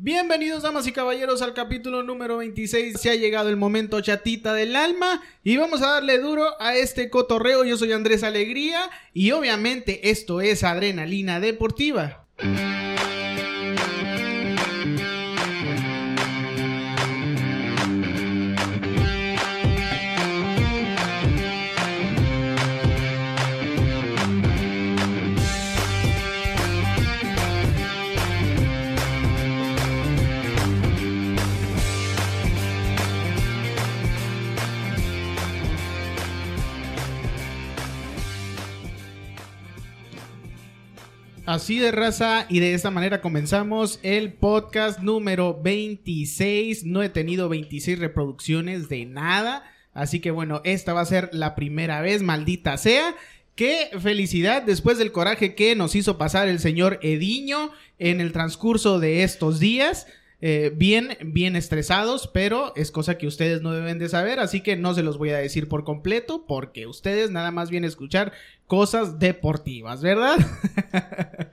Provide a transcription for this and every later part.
Bienvenidos, damas y caballeros, al capítulo número 26. Se ha llegado el momento chatita del alma y vamos a darle duro a este cotorreo. Yo soy Andrés Alegría y obviamente esto es Adrenalina Deportiva. Así de raza y de esta manera comenzamos el podcast número 26. No he tenido 26 reproducciones de nada. Así que bueno, esta va a ser la primera vez, maldita sea. Qué felicidad después del coraje que nos hizo pasar el señor Ediño en el transcurso de estos días. Eh, bien, bien estresados, pero es cosa que ustedes no deben de saber, así que no se los voy a decir por completo, porque ustedes nada más vienen a escuchar cosas deportivas, ¿verdad?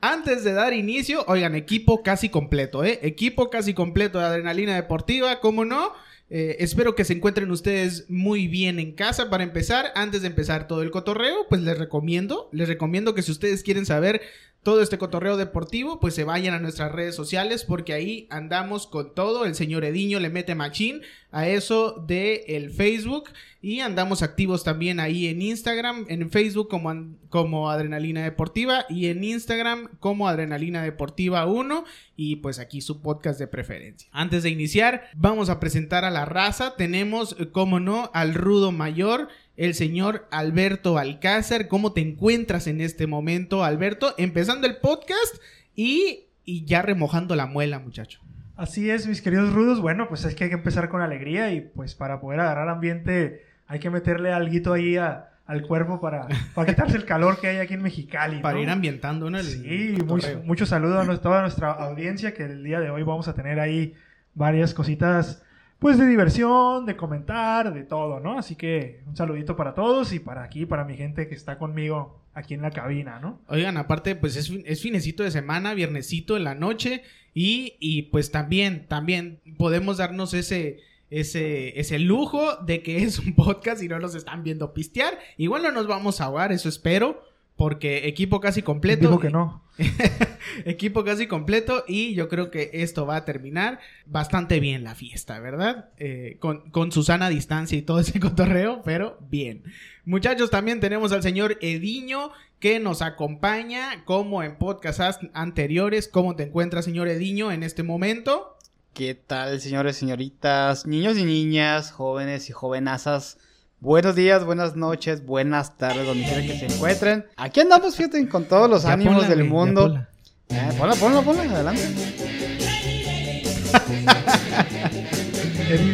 Antes de dar inicio, oigan, equipo casi completo, ¿eh? Equipo casi completo de adrenalina deportiva, ¿cómo no? Eh, espero que se encuentren ustedes muy bien en casa. Para empezar, antes de empezar todo el cotorreo, pues les recomiendo, les recomiendo que si ustedes quieren saber todo este cotorreo deportivo, pues se vayan a nuestras redes sociales porque ahí andamos con todo. El señor Ediño le mete machín a eso de el Facebook y andamos activos también ahí en Instagram, en Facebook como, como Adrenalina Deportiva y en Instagram como Adrenalina Deportiva 1 y pues aquí su podcast de preferencia. Antes de iniciar, vamos a presentar a la raza. Tenemos, como no, al Rudo Mayor el señor Alberto Alcázar. ¿Cómo te encuentras en este momento, Alberto? Empezando el podcast y, ya remojando la muela, muchacho. Así es, mis queridos rudos. Bueno, pues es que hay que empezar con alegría y pues para poder agarrar ambiente hay que meterle algo ahí al cuerpo para, para quitarse el calor que hay aquí en Mexicali. Para ir ambientando, ¿no? sí, mucho saludo a toda nuestra audiencia que el día de hoy vamos a tener ahí varias cositas pues de diversión, de comentar, de todo, ¿no? Así que un saludito para todos y para aquí, para mi gente que está conmigo aquí en la cabina, ¿no? Oigan, aparte, pues es, es finecito de semana, viernesito en la noche y, y pues también, también podemos darnos ese, ese, ese lujo de que es un podcast y no nos están viendo pistear. Igual no nos vamos a ahogar, eso espero porque equipo casi completo. Digo que no. equipo casi completo y yo creo que esto va a terminar bastante bien la fiesta, ¿verdad? Eh, con, con Susana a distancia y todo ese cotorreo, pero bien. Muchachos, también tenemos al señor Ediño que nos acompaña como en podcasts anteriores. ¿Cómo te encuentras, señor Ediño, en este momento? ¿Qué tal, señores, señoritas, niños y niñas, jóvenes y jovenazas? Buenos días, buenas noches, buenas tardes, donde quiera que se encuentren. Aquí andamos, fíjate, con todos los ánimos del mundo. Ponla. Eh, ponla, ponla, ponla, adelante.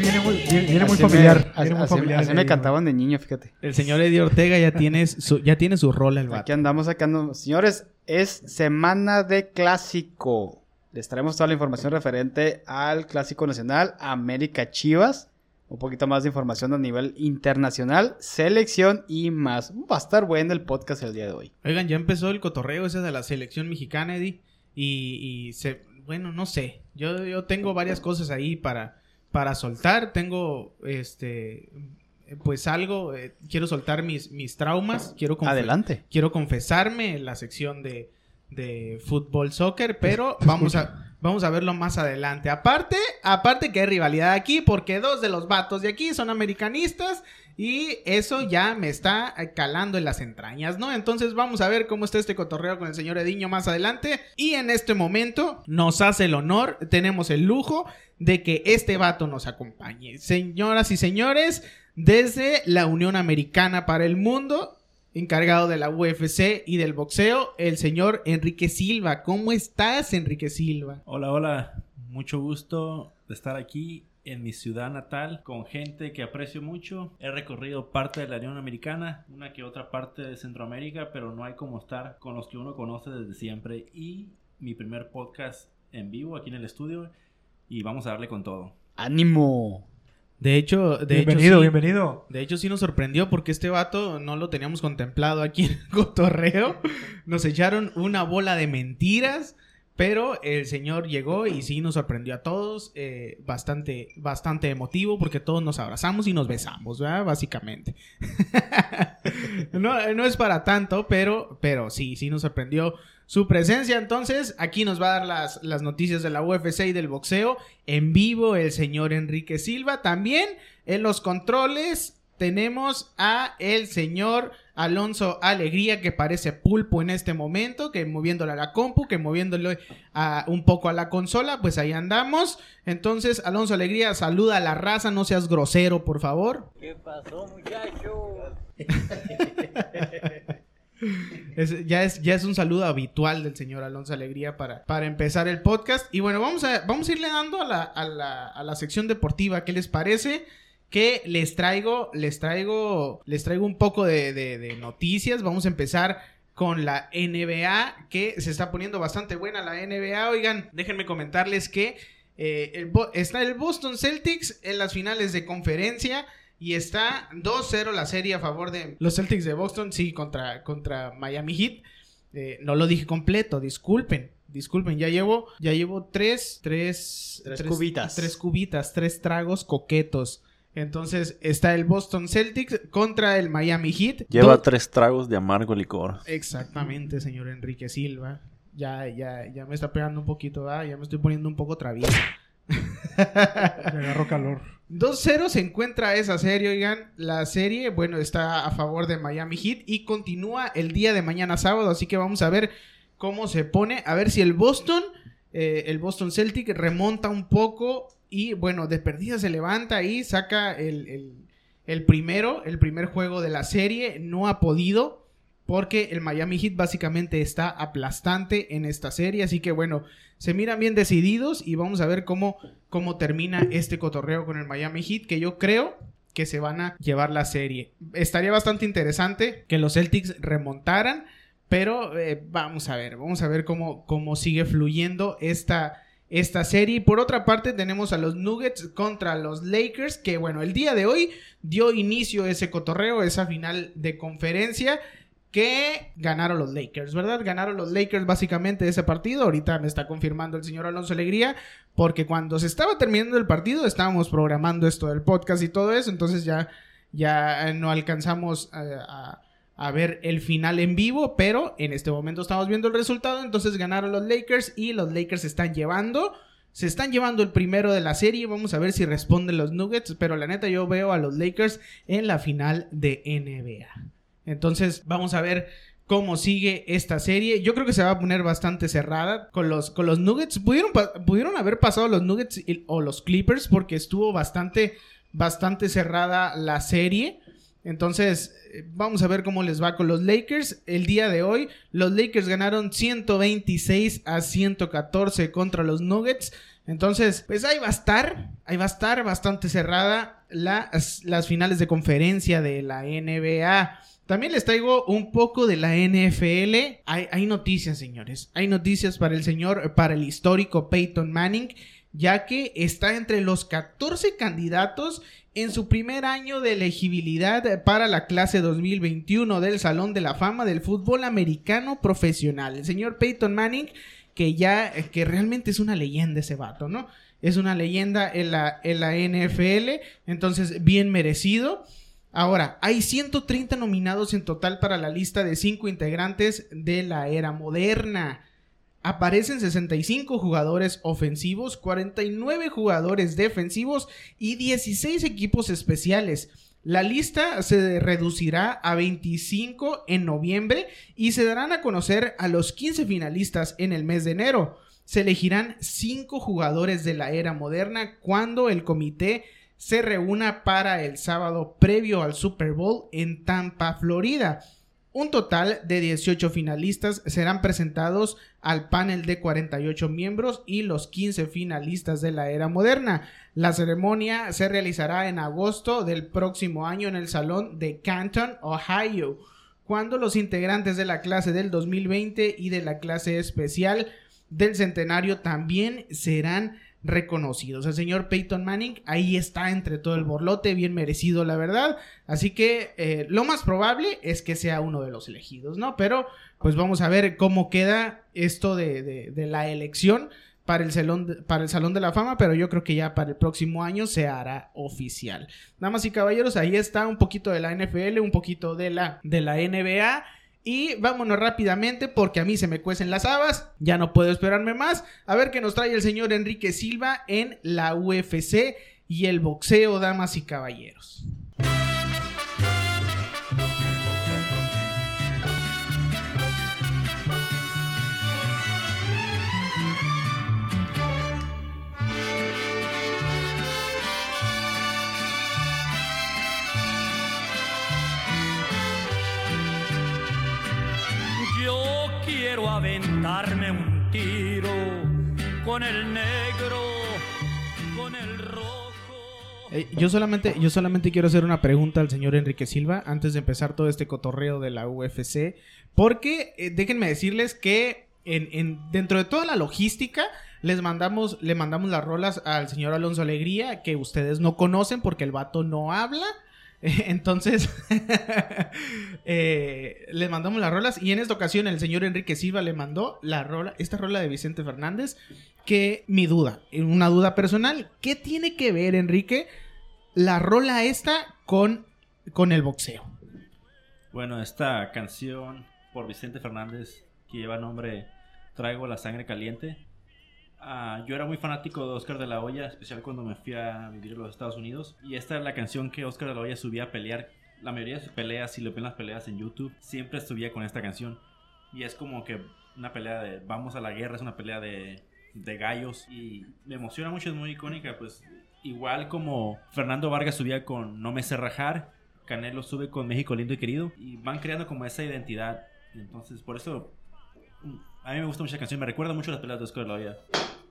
viene muy, viene, muy familiar. Me, así, familiar me cantaban de niño, fíjate. El señor Eddie Ortega ya tiene su, ya tiene su rol el vato. Aquí andamos sacando. Señores, es semana de clásico. Les traemos toda la información referente al clásico nacional América Chivas un poquito más de información a nivel internacional, selección y más. Va a estar bueno el podcast el día de hoy. Oigan, ya empezó el cotorreo ese de la selección mexicana, Eddie. Y, se, bueno, no sé. Yo, yo tengo varias cosas ahí para, para soltar. Tengo, este, pues algo. Eh, quiero soltar mis, mis traumas. Quiero Adelante. Quiero confesarme en la sección de, de fútbol, soccer, pero vamos a Vamos a verlo más adelante. Aparte, aparte que hay rivalidad aquí, porque dos de los vatos de aquí son americanistas y eso ya me está calando en las entrañas, ¿no? Entonces vamos a ver cómo está este cotorreo con el señor Ediño más adelante. Y en este momento nos hace el honor, tenemos el lujo de que este vato nos acompañe. Señoras y señores, desde la Unión Americana para el Mundo, encargado de la UFC y del boxeo, el señor Enrique Silva. ¿Cómo estás, Enrique Silva? Hola, hola. Mucho gusto de estar aquí en mi ciudad natal con gente que aprecio mucho. He recorrido parte de la Unión Americana, una que otra parte de Centroamérica, pero no hay como estar con los que uno conoce desde siempre. Y mi primer podcast en vivo aquí en el estudio y vamos a darle con todo. ¡Ánimo! De hecho, de bienvenido, hecho, bienvenido. De hecho, sí nos sorprendió porque este vato no lo teníamos contemplado aquí en el cotorreo. Nos echaron una bola de mentiras Pero el señor llegó y sí nos sorprendió a todos. eh, bastante, bastante emotivo porque todos nos abrazamos y nos besamos, ¿verdad? Básicamente. no, no es para tanto, pero, pero sí, sí nos sorprendió su presencia. Entonces, aquí nos va a dar las, las noticias de la UFC y del boxeo. En vivo, el señor Enrique Silva. También en los controles tenemos a el señor Alonso Alegría, que parece pulpo en este momento, que moviéndole a la compu, que moviéndole a, un poco a la consola, pues ahí andamos. Entonces, Alonso Alegría, saluda a la raza, no seas grosero, por favor. ¿Qué pasó, muchacho? Es- ya, es, ya es un saludo habitual del señor Alonso Alegría para, para empezar el podcast. Y bueno, vamos a, vamos a irle dando a la, a, la, a la sección deportiva. ¿Qué les parece? Que les traigo, les traigo, les traigo un poco de, noticias. Vamos a empezar con la NBA, que se está poniendo bastante buena la NBA. Oigan, déjenme comentarles que eh, está el Boston Celtics en las finales de conferencia. Y está 2-0 la serie a favor de los Celtics de Boston, sí, contra, contra Miami Heat. Eh, no lo dije completo, disculpen. Disculpen, ya llevo, ya llevo tres, tres, Tres cubitas. Tres cubitas, tres tragos coquetos. Entonces está el Boston Celtics contra el Miami Heat. Lleva Do- tres tragos de amargo licor. Exactamente, señor Enrique Silva. Ya, ya, ya me está pegando un poquito, ¿verdad? Ya me estoy poniendo un poco travieso. Le agarró calor. 2-0 se encuentra esa serie, oigan. La serie, bueno, está a favor de Miami Heat y continúa el día de mañana sábado. Así que vamos a ver cómo se pone. A ver si el Boston, eh, el Boston Celtic remonta un poco y, bueno, de se levanta y saca el, el- el primero, el primer juego de la serie. No ha podido porque el Miami Heat básicamente está aplastante en esta serie. Así que, bueno, se miran bien decididos y vamos a ver cómo cómo termina este cotorreo con el Miami Heat, que yo creo que se van a llevar la serie. Estaría bastante interesante que los Celtics remontaran, pero eh, vamos a ver, vamos a ver cómo, cómo sigue fluyendo esta, esta serie. Por otra parte tenemos a los Nuggets contra los Lakers, que bueno, el día de hoy dio inicio ese cotorreo, esa final de conferencia que ganaron los Lakers, ¿verdad? Ganaron los Lakers básicamente ese partido. Ahorita me está confirmando el señor Alonso Alegría, porque cuando se estaba terminando el partido estábamos programando esto del podcast y todo eso, entonces ya, ya no alcanzamos eh, a, a ver el final en vivo, pero en este momento estamos viendo el resultado, entonces ganaron los Lakers y los Lakers están llevando. Se están llevando el primero de la serie. Vamos a ver si responden los Nuggets. Pero la neta, yo veo a los Lakers en la final de NBA. Entonces, vamos a ver cómo sigue esta serie. Yo creo que se va a poner bastante cerrada con los, con los Nuggets. Pudieron, pudieron haber pasado los Nuggets o los Clippers porque estuvo bastante, bastante cerrada la serie. Entonces, eh, vamos a ver cómo les va con los Lakers. El día de hoy, los Lakers ganaron 126 a 114 contra los Nuggets. Entonces, pues ahí va a estar, ahí va a estar bastante cerrada las, finales de conferencia de la NBA. También les traigo un poco de la NFL. Hay, hay noticias, señores. Hay noticias para el señor, para el histórico Peyton Manning, ya que está entre los 14 candidatos en su primer año de elegibilidad para la clase 2021 del Salón de la Fama del Fútbol Americano Profesional. El señor Peyton Manning, que ya, que realmente es una leyenda ese vato, ¿no? Es una leyenda en la, NFL, entonces bien merecido. Ahora, hay 130 nominados en total para la lista de 5 integrantes de la era moderna. Aparecen 65 jugadores ofensivos, 49 jugadores defensivos y 16 equipos especiales. La lista se reducirá a 25 en noviembre y se darán a conocer a los 15 finalistas en el mes de enero. Se elegirán 5 jugadores de la era moderna cuando el comité se reúna para el sábado previo al Super Bowl en Tampa, Florida. Un total de 18 finalistas serán presentados al panel de 48 miembros y los 15 finalistas de la era moderna. La ceremonia se realizará en agosto del próximo año en el Salón de Canton, Ohio, cuando los integrantes de la clase del 2020 y de la clase especial del centenario también serán reconocidos. El señor Peyton Manning ahí está entre todo el borlote, bien merecido la verdad. Así que eh, lo más probable es que sea uno de los elegidos, ¿no? Pero pues vamos a ver cómo queda esto de, de- la elección para el, salón de, para el Salón de la Fama, pero yo creo que ya para el próximo año se hará oficial. Damas y caballeros, ahí está un poquito de la NFL, un poquito de la, de la NBA. Y vámonos rápidamente porque a mí se me cuecen las habas, ya no puedo esperarme más. A ver qué nos trae el señor Enrique Silva en la UFC y el boxeo, damas y caballeros. Quiero aventarme un tiro con el negro, con el rojo. Eh, yo, solamente, yo solamente quiero hacer una pregunta al señor Enrique Silva antes de empezar todo este cotorreo de la UFC. Porque eh, déjenme decirles que en, en- dentro de toda la logística les mandamos, le mandamos las rolas al señor Alonso Alegría que ustedes no conocen porque el vato no habla. Entonces, eh, le mandamos las rolas y en esta ocasión el señor Enrique Silva le mandó la rola, esta rola de Vicente Fernández, que mi duda, una duda personal, ¿qué tiene que ver Enrique la rola esta con, con el boxeo? Bueno, esta canción por Vicente Fernández que lleva nombre Traigo la sangre caliente. Ah, yo era muy fanático de Oscar de la Hoya, especial cuando me fui a vivir a los Estados Unidos. Y esta es la canción que Oscar de la Hoya subía a pelear. La mayoría de sus peleas, si lo ven las peleas en YouTube, siempre subía con esta canción. Y es como que una pelea de vamos a la guerra, es una pelea de, de gallos. Y me emociona mucho, es muy icónica. Pues igual como Fernando Vargas subía con No me sé rajar, Canelo sube con México lindo y querido. Y van creando como esa identidad. Entonces, por eso mm, a mí me gusta mucho la canción. Me recuerda mucho las peleas de Oscar de la Hoya.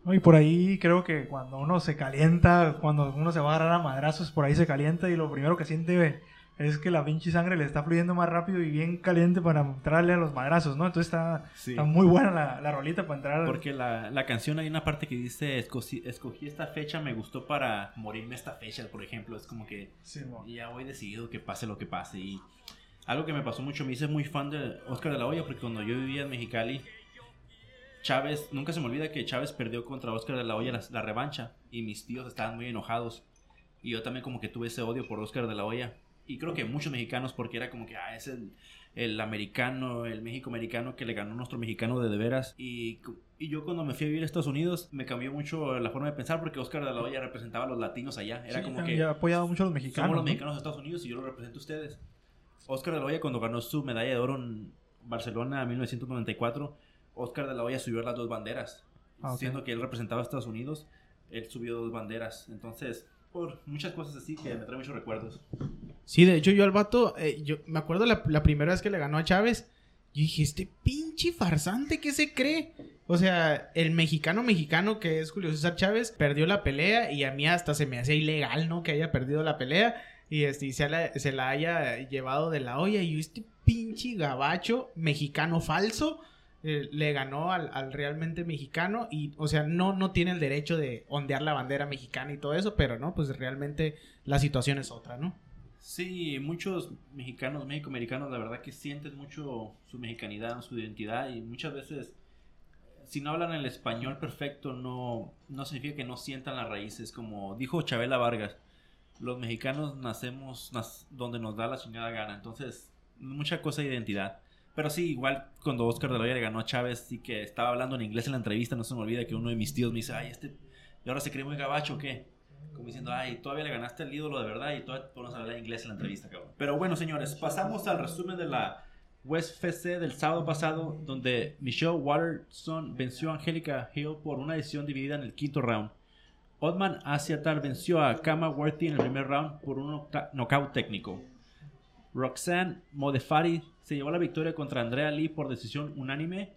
¿No? Y por ahí creo que cuando uno se calienta, cuando uno se va a agarrar a madrazos, por ahí se calienta y lo primero que siente es que la pinche sangre le está fluyendo más rápido y bien caliente para entrarle a los madrazos, ¿no? Entonces está, Sí. está muy buena la, la rolita para entrar. Porque la, la canción hay una parte que dice, escogí, escogí esta fecha, me gustó para morirme esta fecha, por ejemplo. Es como que Sí, ya voy decidido que pase lo que pase. Y algo que me pasó mucho, me hice muy fan de Oscar de la Hoya, porque cuando yo vivía en Mexicali, Chávez, nunca se me olvida que Chávez perdió contra Oscar de la Hoya la, la revancha. Y mis tíos estaban muy enojados. Y yo también como que tuve ese odio por Oscar de la Hoya. Y creo que muchos mexicanos, porque era como que, ah, es el, el americano, el México americano que le ganó a nuestro mexicano de de veras. Y, y yo cuando me fui a vivir a Estados Unidos, me cambió mucho la forma de pensar porque Oscar de la Hoya representaba a los latinos allá. Era Sí, como que ha apoyado mucho a los somos mexicanos. los ¿no? mexicanos de Estados Unidos y yo lo represento a ustedes. Oscar de la Hoya cuando ganó su medalla de oro en Barcelona en 1994, Oscar de la Hoya subió las dos banderas. Ah. Siendo que él representaba a Estados Unidos, él subió dos banderas. Entonces, por muchas cosas así que me trae muchos recuerdos. Sí, de hecho yo al vato, eh, yo me acuerdo la, la primera vez que le ganó a Chávez, yo dije, este pinche farsante, ¿qué se cree? O sea, el mexicano mexicano que es Julio César Chávez perdió la pelea y a mí hasta se me hacía ilegal, ¿no? Que haya perdido la pelea y, este, y se, la, se la haya llevado de la olla y yo, este pinche gabacho mexicano falso. Eh, le ganó al, al realmente mexicano y, o sea, no, no tiene el derecho de ondear la bandera mexicana y todo eso, pero no, pues realmente la situación es otra, ¿no? Sí, muchos mexicanos, mexicoamericanos, la verdad que sienten mucho su mexicanidad, su identidad y muchas veces, si no hablan el español perfecto, no, no significa que no sientan las raíces. Como dijo Chabela Vargas, los mexicanos nacemos donde nos da la chingada gana. Entonces, mucha cosa de identidad. Pero sí, igual cuando Oscar de la Hoya le ganó a Chávez y que estaba hablando en inglés en la entrevista, no se me olvida que uno de mis tíos me dice, ay, este, ¿y ahora se cree muy gabacho o qué? Como diciendo, ay, todavía le ganaste al ídolo de verdad y todavía podemos hablar inglés en la entrevista, cabrón. Pero bueno, señores, pasamos al resumen de la West FC del sábado pasado, donde Michelle Watterson venció a Angélica Hill por una decisión dividida en el quinto round. Otman Asiatar venció a Kama Worthy en el primer round por un knockout técnico. Roxanne Modefari se llevó la victoria contra Andrea Lee por decisión unánime.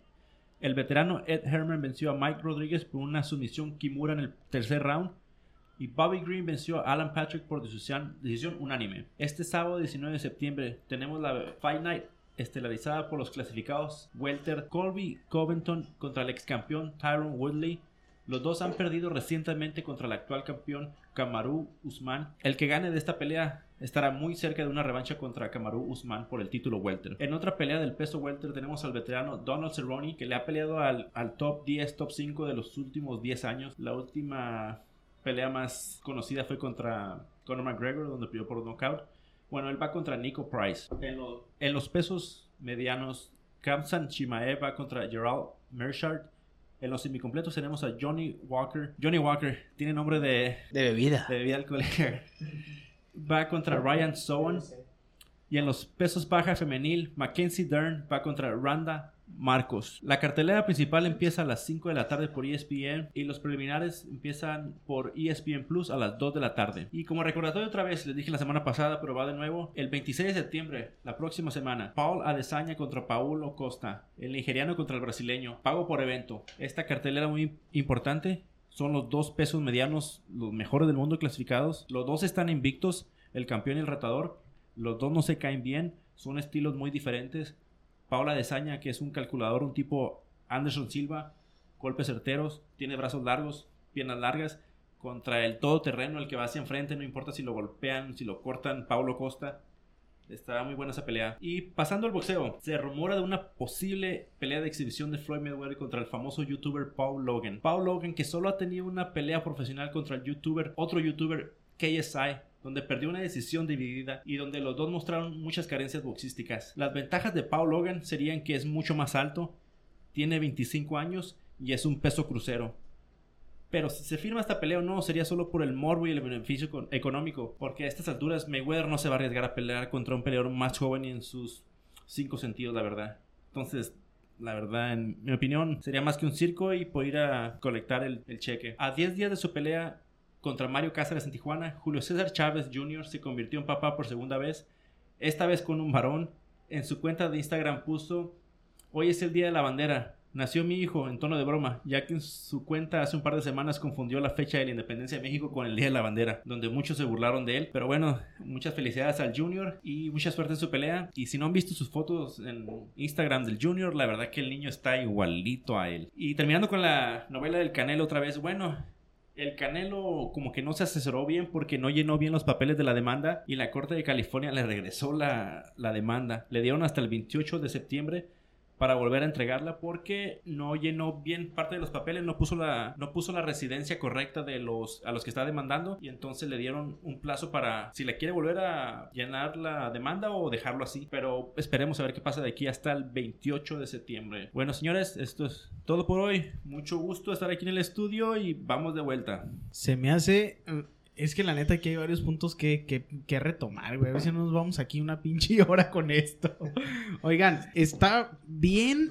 El veterano Ed Herman venció a Mike Rodríguez por una sumisión Kimura en el tercer round. Y Bobby Green venció a Alan Patrick por decisión, unánime. Este sábado 19 de septiembre tenemos la Fight Night estelarizada por los clasificados Welter Colby Covington contra el ex campeón Tyron Woodley. Los dos han perdido recientemente contra el actual campeón Kamaru Usman. El que gane de esta pelea estará muy cerca de una revancha contra Kamaru Usman por el título welter. En otra pelea del peso welter tenemos al veterano Donald Cerrone que le ha peleado al, al top 10, top 5 de los últimos 10 años. La última pelea más conocida fue contra Conor McGregor donde peleó por knockout. Bueno, él va contra Nico Price. En, lo- en los pesos medianos, Kamsan Chimaev va contra Gerald Merchard. En los semicompletos tenemos a Johnny Walker. Johnny Walker tiene nombre de, De bebida. de bebida alcohólica. Va contra Ryan Sowan. Y en los pesos baja femenil, Mackenzie Dern va contra Randa Marcos. La cartelera principal empieza a las 5 de la tarde por ESPN y los preliminares empiezan por ESPN Plus a las 2 de la tarde. Y como recordatorio otra vez, les dije la semana pasada, pero va de nuevo, el 26 de septiembre, la próxima semana, Paul Adesanya contra Paulo Costa, el nigeriano contra el brasileño, pago por evento. Esta cartelera muy importante, son los dos pesos medianos, los mejores del mundo clasificados. Los dos están invictos, el campeón y el retador. Los dos no se caen bien, son estilos muy diferentes. Paula Desaña, que es un calculador, un tipo Anderson Silva, golpes certeros, tiene brazos largos, piernas largas, contra el todoterreno, el que va hacia enfrente, no importa si lo golpean, si lo cortan, Paulo Costa. Está muy buena esa pelea. Y pasando al boxeo, se rumora de una posible pelea de exhibición de Floyd Mayweather contra el famoso youtuber Paul Logan. Paul Logan que solo ha tenido una pelea profesional contra el youtuber, otro youtuber KSI, donde perdió una decisión dividida y donde los dos mostraron muchas carencias boxísticas. Las ventajas de Paul Logan serían que es mucho más alto, tiene 25 años y es un peso crucero. Pero si se firma esta pelea o no, sería solo por el morbo y el beneficio con- económico. Porque a estas alturas Mayweather no se va a arriesgar a pelear contra un peleador más joven y en sus cinco sentidos, la verdad. Entonces, la verdad, en mi opinión, sería más que un circo y por ir a colectar el, el cheque. A 10 días de su pelea contra Mario Cáceres en Tijuana, Julio César Chávez Jr. se convirtió en papá por segunda vez, esta vez con un varón. En su cuenta de Instagram puso, hoy es el día de la bandera. Nació mi hijo en tono de broma, ya que en su cuenta hace un par de semanas confundió la fecha de la independencia de México con el Día de la Bandera, donde muchos se burlaron de él. Pero bueno, muchas felicidades al Junior y mucha suerte en su pelea. Y si no han visto sus fotos en Instagram del Junior, la verdad que el niño está igualito a él. Y terminando con la novela del Canelo otra vez, bueno, el Canelo como que no se asesoró bien porque no llenó bien los papeles de la demanda y la Corte de California le regresó la, la demanda. Le dieron hasta el 28 de septiembre para volver a entregarla porque no llenó bien parte de los papeles, no puso la, no puso la residencia correcta de los a los que está demandando y entonces le dieron un plazo para si le quiere volver a llenar la demanda o dejarlo así. Pero esperemos a ver qué pasa de aquí hasta el 28 de septiembre. Bueno, señores, esto es todo por hoy. Mucho gusto estar aquí en el estudio y vamos de vuelta. Se me hace. Es que la neta aquí hay varios puntos que, que, que retomar, güey. A no nos vamos aquí una pinche hora con esto. Oigan, está bien.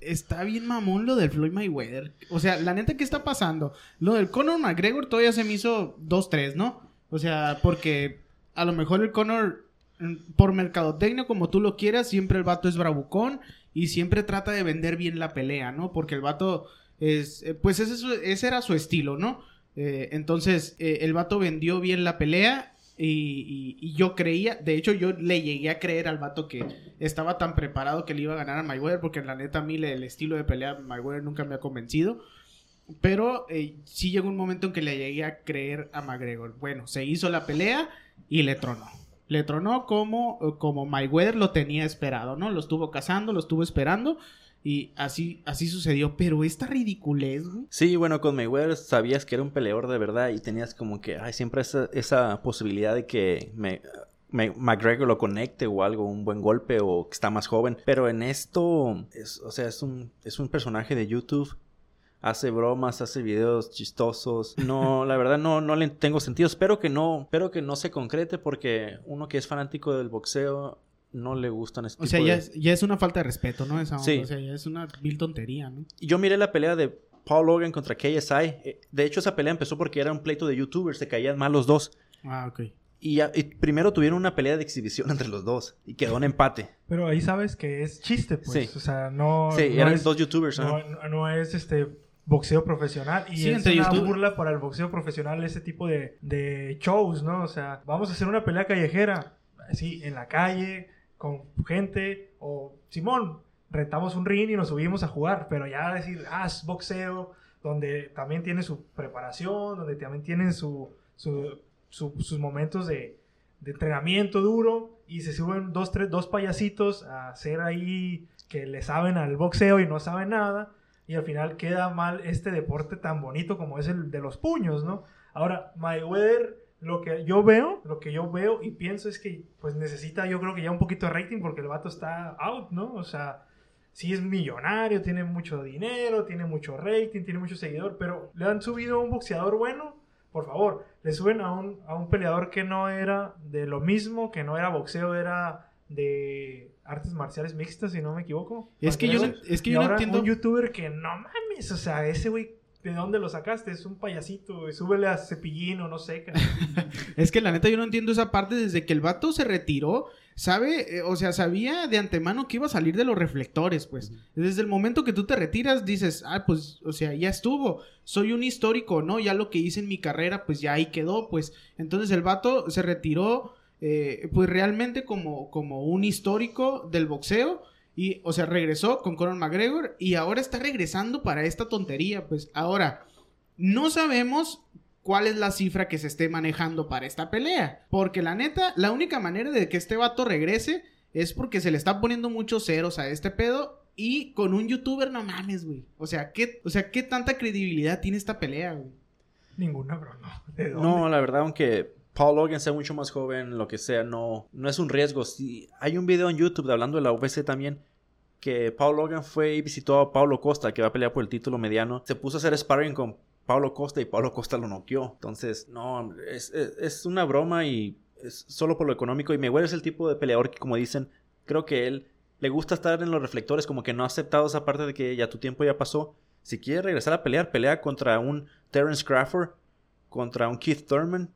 Está bien mamón lo del Floyd Mayweather. O sea, la neta, ¿qué está pasando? Lo del Conor McGregor todavía se me hizo 2-3, ¿no? O sea, porque a lo mejor el Conor, mm, por mercadotecnia, como tú lo quieras, siempre el vato es bravucón y siempre trata de vender bien la pelea, ¿no? Porque el vato es, eh, pues ese, ese era su estilo, ¿no? Eh, entonces, eh, el vato vendió bien la pelea y, yo creía, de hecho yo le llegué a creer al vato que estaba tan preparado que le iba a ganar a Mayweather, porque la neta a mí el estilo de pelea de Mayweather nunca me ha convencido. Pero eh, sí llegó un momento en que le llegué a creer a McGregor. Bueno, se hizo la pelea y le tronó. Le tronó como, como Mayweather lo tenía esperado, ¿no? Lo estuvo cazando, lo estuvo esperando. Y así, así sucedió. Pero esta ridiculez, güey. Sí, bueno, con Mayweather sabías que era un peleador de verdad y tenías como que, ay, siempre esa, esa posibilidad de que me, McGregor lo conecte o algo, un buen golpe o que está más joven. Pero en esto, es, o sea, es un, es un personaje de YouTube. Hace bromas, hace videos chistosos. No, la verdad no, no le tengo sentido. Espero que no, espero que no se concrete porque uno que es fanático del boxeo no le gustan este O sea, ya de- es, ya es una falta de respeto, ¿no? Esa onda. Sí. O sea, ya es una vil tontería, ¿no? Yo miré la pelea de Paul Logan contra KSI. Eh, De hecho, esa pelea empezó porque era un pleito de youtubers, se caían mal los dos. Ah, ok. Y, ya- y primero tuvieron una pelea de exhibición entre los dos y quedó en empate. Pero ahí sabes que es chiste, pues. Sí. O sea, no, sí, no eran es, dos youtubers. no, no- no es este boxeo profesional. Y Sí, es una YouTube- burla para el boxeo profesional ese tipo de, de shows, ¿no? O sea, vamos a hacer una pelea callejera. Sí, en la calle, con gente o Simón, rentamos un ring y nos subimos a jugar, pero ya decir, ah, es boxeo, donde también tiene su preparación, donde también tienen su, su- su- sus momentos de, de entrenamiento duro y se suben dos, tres, dos payasitos a hacer ahí que le saben al boxeo y no saben nada y al final queda mal este deporte tan bonito como es el de los puños, ¿no? Ahora, Mayweather, lo que yo veo, lo que yo veo y pienso es que pues necesita yo creo que ya un poquito de rating porque el vato está out, ¿no? O sea, sí es millonario, tiene mucho dinero, tiene mucho rating, tiene mucho seguidor, pero le han subido a un boxeador bueno, por favor, le suben a un, a un peleador que no era de lo mismo, que no era boxeo, era de artes marciales mixtas, si no me equivoco. Es que yo no- es que yo no entiendo- Un youtuber que no mames, o sea, ese güey, ¿de dónde lo sacaste? Es un payasito, güey, súbele a Cepillín o no sé. Es que la neta yo no entiendo esa parte desde que el vato se retiró, sabe, Eh, o sea, sabía de antemano que iba a salir de los reflectores, pues. Desde el momento que tú te retiras dices, ah, pues, o sea, ya estuvo, soy un histórico, ¿no? Ya lo que hice en mi carrera, pues ya ahí quedó, pues. Entonces el vato se retiró, eh, pues realmente como, como un histórico del boxeo. Y, o sea, regresó con Conor McGregor y ahora está regresando para esta tontería, pues. Ahora, no sabemos cuál es la cifra que se esté manejando para esta pelea. Porque la neta, la única manera de que este vato regrese es porque se le está poniendo muchos ceros a este pedo. Y con un youtuber, no mames, güey. O sea, ¿qué, o sea, ¿qué tanta credibilidad tiene esta pelea, güey? Ninguna, bro, no. ¿De dónde? No, la verdad, aunque Paul Logan sea mucho más joven, lo que sea, no, no es un riesgo. Sí, hay un video en YouTube hablando de la UFC también, que Paul Logan fue y visitó a Paulo Costa, que va a pelear por el título mediano. Se puso a hacer sparring con Paulo Costa y Paulo Costa lo noqueó. Entonces, no, es, es- es una broma y es solo por lo económico. Y Mayweather es el tipo de peleador que, como dicen, creo que él le gusta estar en los reflectores, como que no ha aceptado esa parte de que ya tu tiempo ya pasó. Si quiere regresar a pelear, pelea contra un Terence Crawford, contra un Keith Thurman,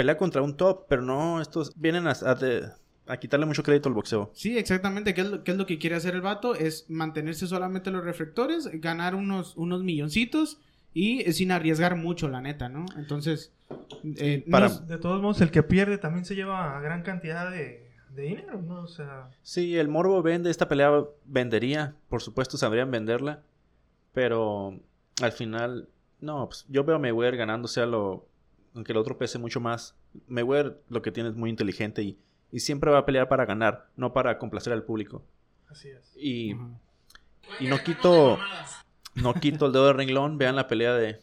pelea contra un top, pero no, estos vienen a, a de- a quitarle mucho crédito al boxeo. Sí, exactamente. ¿Qué es, lo, qué es lo que quiere hacer el vato? Es mantenerse solamente en los reflectores, ganar unos, unos milloncitos y eh, sin arriesgar mucho, la neta, ¿no? Entonces, eh, no para- es- De todos modos, el que pierde también se lleva gran cantidad de, de dinero, ¿no? O sea, Sí, el morbo vende, esta pelea vendería, por supuesto sabrían venderla, pero al final, no, pues yo veo a Mayweather ganándose a lo, aunque el otro pese mucho más. Mayweather lo que tiene es muy inteligente y, y siempre va a pelear para ganar, no para complacer al público. así es. Y, y no quito, no quito el dedo de renglón, vean la pelea de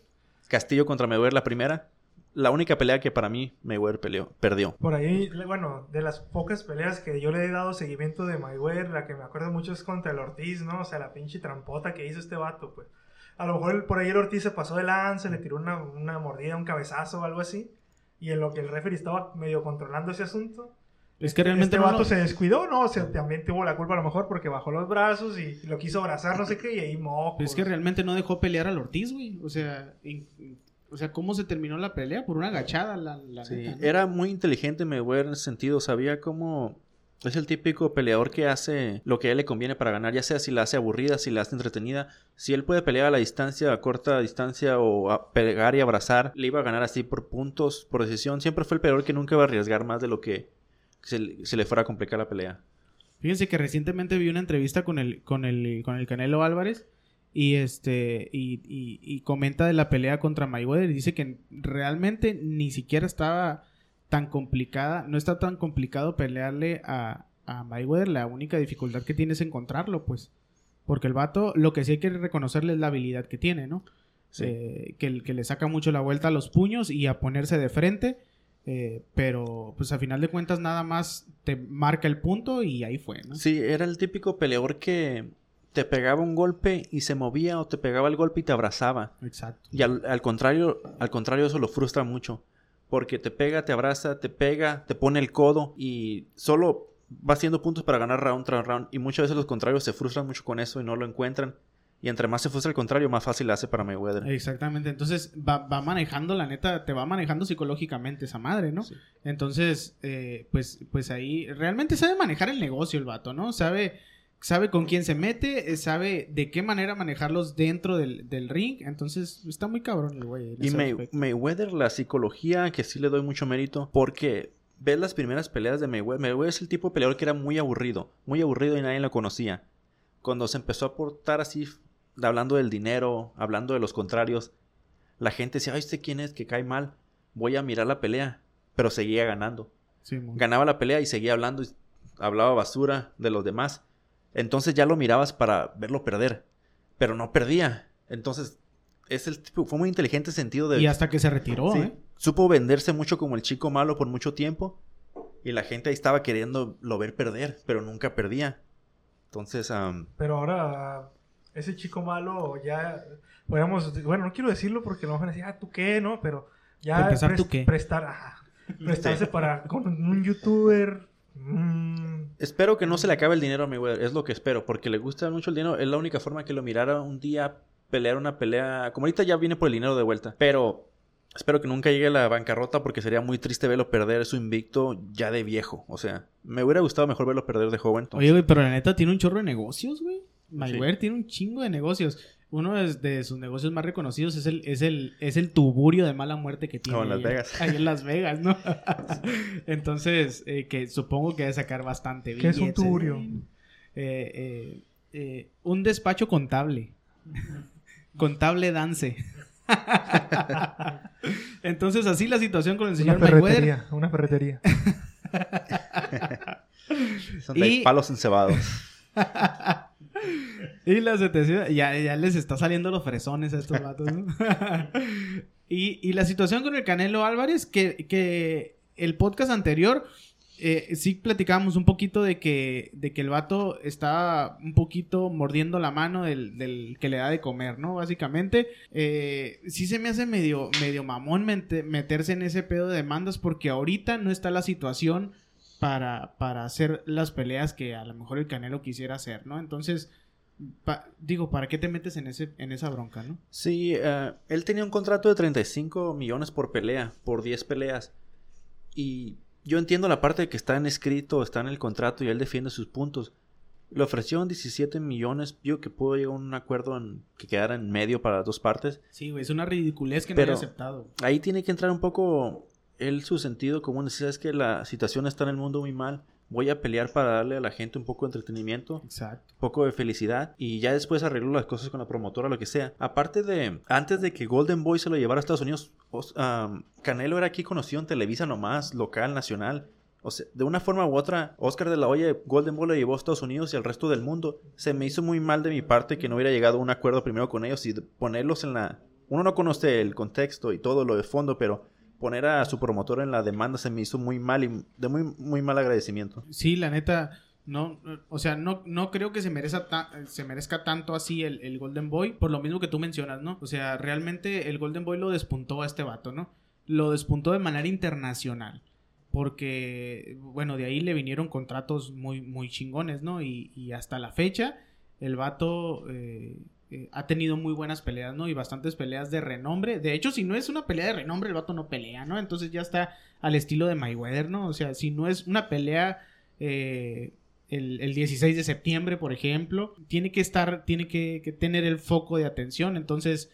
Castillo contra Mayweather, la primera. La única pelea que para mí Mayweather peleó, perdió. Por ahí, bueno, de las pocas peleas que yo le he dado seguimiento de Mayweather, la que me acuerdo mucho es contra el Ortiz, ¿no? O sea, la pinche trampota que hizo este vato, pues. A lo mejor el- por ahí el Ortiz se pasó de lanza, le tiró una, una mordida, un cabezazo o algo así. Y en lo que el referee estaba medio controlando ese asunto, es que realmente este no vato se descuidó, ¿no? O sea, también tuvo la culpa a lo mejor porque bajó los brazos y lo quiso abrazar, no sé qué, y ahí moco. es que realmente no dejó pelear al Ortiz, güey. O sea, in- o sea, ¿cómo se terminó la pelea? Por una agachada, la, la Sí, neta, ¿no? era muy inteligente Mayweather en ese sentido, sabía cómo es el típico peleador que hace lo que a él le conviene para ganar, ya sea si la hace aburrida, si la hace entretenida, si él puede pelear a la distancia, a corta distancia o a pegar y abrazar, le iba a ganar así por puntos, por decisión, siempre fue el peleador que nunca iba a arriesgar más de lo que se, le- se le fuera a complicar la pelea. Fíjense que recientemente vi una entrevista con el, con el, con el Canelo Álvarez y este y, y- y comenta de la pelea contra Mayweather y dice que realmente ni siquiera estaba tan complicada, no está tan complicado pelearle a, a Mayweather, la única dificultad que tiene es encontrarlo, pues. Porque el vato, lo que sí hay que reconocerle es la habilidad que tiene, ¿no? Sí. Eh, que, que le saca mucho la vuelta a los puños y a ponerse de frente. eh, pero, pues a final de cuentas, nada más te marca el punto y ahí fue, ¿no? Sí, era el típico peleador que te pegaba un golpe y se movía o te pegaba el golpe y te abrazaba. Exacto. Y al, al contrario, al contrario, eso lo frustra mucho. Porque te pega, te abraza, te pega, te pone el codo y solo va haciendo puntos para ganar round tras round. Y muchas veces los contrarios se frustran mucho con eso y no lo encuentran. Y entre más se frustra el contrario, más fácil hace para Mayweather. Exactamente. Entonces va, va manejando, la neta, te va manejando psicológicamente esa madre, ¿no? Entonces, eh, pues, pues ahí realmente sabe manejar el negocio el vato, ¿no? Sabe, sabe con quién se mete, eh, sabe de qué manera manejarlos dentro del, del ring. Entonces, está muy cabrón el güey. Y May-. Mayweather, la psicología, que sí le doy mucho mérito, porque ves las primeras peleas de Mayweather, Mayweather es el tipo de peleador que era muy aburrido, muy aburrido y nadie lo conocía. Cuando se empezó a portar así, hablando del dinero, hablando de los contrarios, la gente decía, ay, ¿este quién es? Que cae mal. Voy a mirar la pelea. Pero seguía ganando. Ganaba la pelea y seguía hablando, y hablaba basura de los demás. Entonces ya lo mirabas para verlo perder. Pero no perdía. Entonces, es el tipo, fue muy inteligente en sentido de... Y hasta que se retiró, Sí. ¿eh? Supo venderse mucho como el chico malo por mucho tiempo. Y la gente ahí estaba queriendo lo ver perder, pero nunca perdía. Entonces, am, Pero ahora, ese chico malo ya. Podríamos, bueno, no quiero decirlo porque lo van a decir, ah, ¿tú qué? ¿No? Pero ya. ¿tú qué? Prestar, ajá, prestarse para con un youtuber. Mm, espero que no se le acabe el dinero a Mayweather. Es lo que espero, porque le gusta mucho el dinero. Es la única forma que lo mirara un día pelear una pelea. Como ahorita ya viene por el dinero de vuelta. Pero espero que nunca llegue a la bancarrota porque sería muy triste verlo perder su invicto ya de viejo. O sea, me hubiera gustado mejor verlo perder de joven. entonces- Oye, güey, pero la neta tiene un chorro de negocios, güey. Mayweather tiene un chingo de negocios. Uno de, de sus negocios más reconocidos es el, es el, es el tuburio de mala muerte que tiene. Oh, en Las ahí Vegas. Ahí en Las Vegas, ¿no? Entonces, eh, que supongo que debe sacar bastante ¿Qué es un tuburio? Eh, eh, eh, un despacho contable. contable dance. Entonces, así la situación con el una señor Mayweather. ferretería, una ferretería. Son de y- palos encebados. Y la situación, ya, ya les está saliendo los fresones a estos vatos, ¿no? y, y la situación con el Canelo Álvarez, que, que el podcast anterior, eh, sí platicábamos un poquito de que, de que el vato está un poquito mordiendo la mano del, del que le da de comer, ¿no? Básicamente, eh, sí se me hace medio, medio mamón mete- meterse en ese pedo de demandas porque ahorita no está la situación para, para hacer las peleas que a lo mejor el Canelo quisiera hacer, ¿no? Entonces, pa- digo, ¿para qué te metes en, ese, en esa bronca, no? Sí, eh, él tenía un contrato de 35 millones por pelea, por 10 peleas. Y yo entiendo la parte de que está en escrito, está en el contrato y él defiende sus puntos. Le ofrecieron 17 millones, yo que pudo llegar a un acuerdo en, que quedara en medio para las dos partes. Sí, güey, es una ridiculez que Pero- no haya aceptado. Ahí tiene que entrar un poco él su sentido común. Decir, es que la situación está en el mundo muy mal. Voy a pelear para darle a la gente un poco de entretenimiento Exacto. poco de felicidad y ya después arregló las cosas con la promotora, lo que sea. Aparte de, antes de que Golden Boy se lo llevara a Estados Unidos, Canelo era aquí conocido en Televisa nomás, local, nacional. O sea, de una forma u otra, Oscar de la Hoya, Golden Boy lo llevó a Estados Unidos y al resto del mundo. Se me hizo muy mal de mi parte que no hubiera llegado a un acuerdo primero con ellos y ponerlos en la... Uno no conoce el contexto y todo lo de fondo, pero poner a su promotor en la demanda se me hizo muy mal y de muy, muy mal agradecimiento. Sí, la neta, no, o sea, no, no creo que se merezca, ta- se merezca tanto así el, el Golden Boy, por lo mismo que tú mencionas, ¿no? O sea, realmente el Golden Boy lo despuntó a este vato, ¿no? Lo despuntó de manera internacional. Porque, bueno, de ahí le vinieron contratos muy, muy chingones, ¿no? Y, y hasta la fecha, el vato eh, eh, ha tenido muy buenas peleas, ¿no? Y bastantes peleas de renombre. De hecho, si no es una pelea de renombre, el vato no pelea, ¿no? Entonces ya está al estilo de Mayweather, ¿no? O sea, si no es una pelea eh, el, el 16 de septiembre, por ejemplo, tiene que estar, tiene que, tener el foco de atención. Entonces,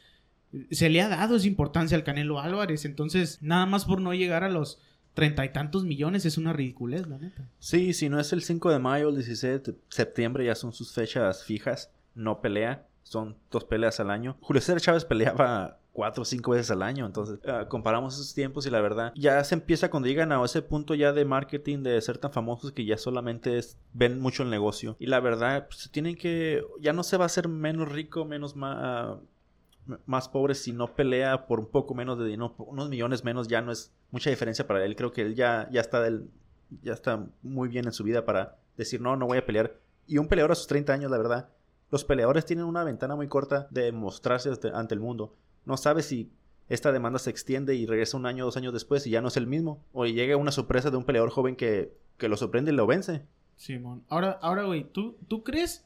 se le ha dado esa importancia al Canelo Álvarez. Entonces, nada más por no llegar a los treinta y tantos millones es una ridiculez, la. Sí, si no es el 5 de mayo, el 16 de septiembre ya son sus fechas fijas. No pelea, son dos peleas al año. Julio César Chávez peleaba cuatro o cinco veces al año. Entonces, ah, comparamos esos tiempos y la verdad, ya se empieza cuando llegan a ese punto ya de marketing, de ser tan famosos que ya solamente ven mucho el negocio. Y la verdad, pues, tienen que, ya no se va a hacer menos rico, menos más, más pobre si no pelea por un poco menos de dinero, unos millones menos ya no es mucha diferencia para él. Creo que él ya, ya está del, ya está muy bien en su vida para decir no, no voy a pelear. Y un peleador a sus 30 años, la verdad, los peleadores tienen una ventana muy corta de mostrarse ante- el mundo. No sabes si esta demanda se extiende y regresa un año o dos años después y ya no es el mismo. O llega una sorpresa de un peleador joven que, que lo sorprende y lo vence. Simón. Ahora, ahora, güey, ¿tú, ¿tú crees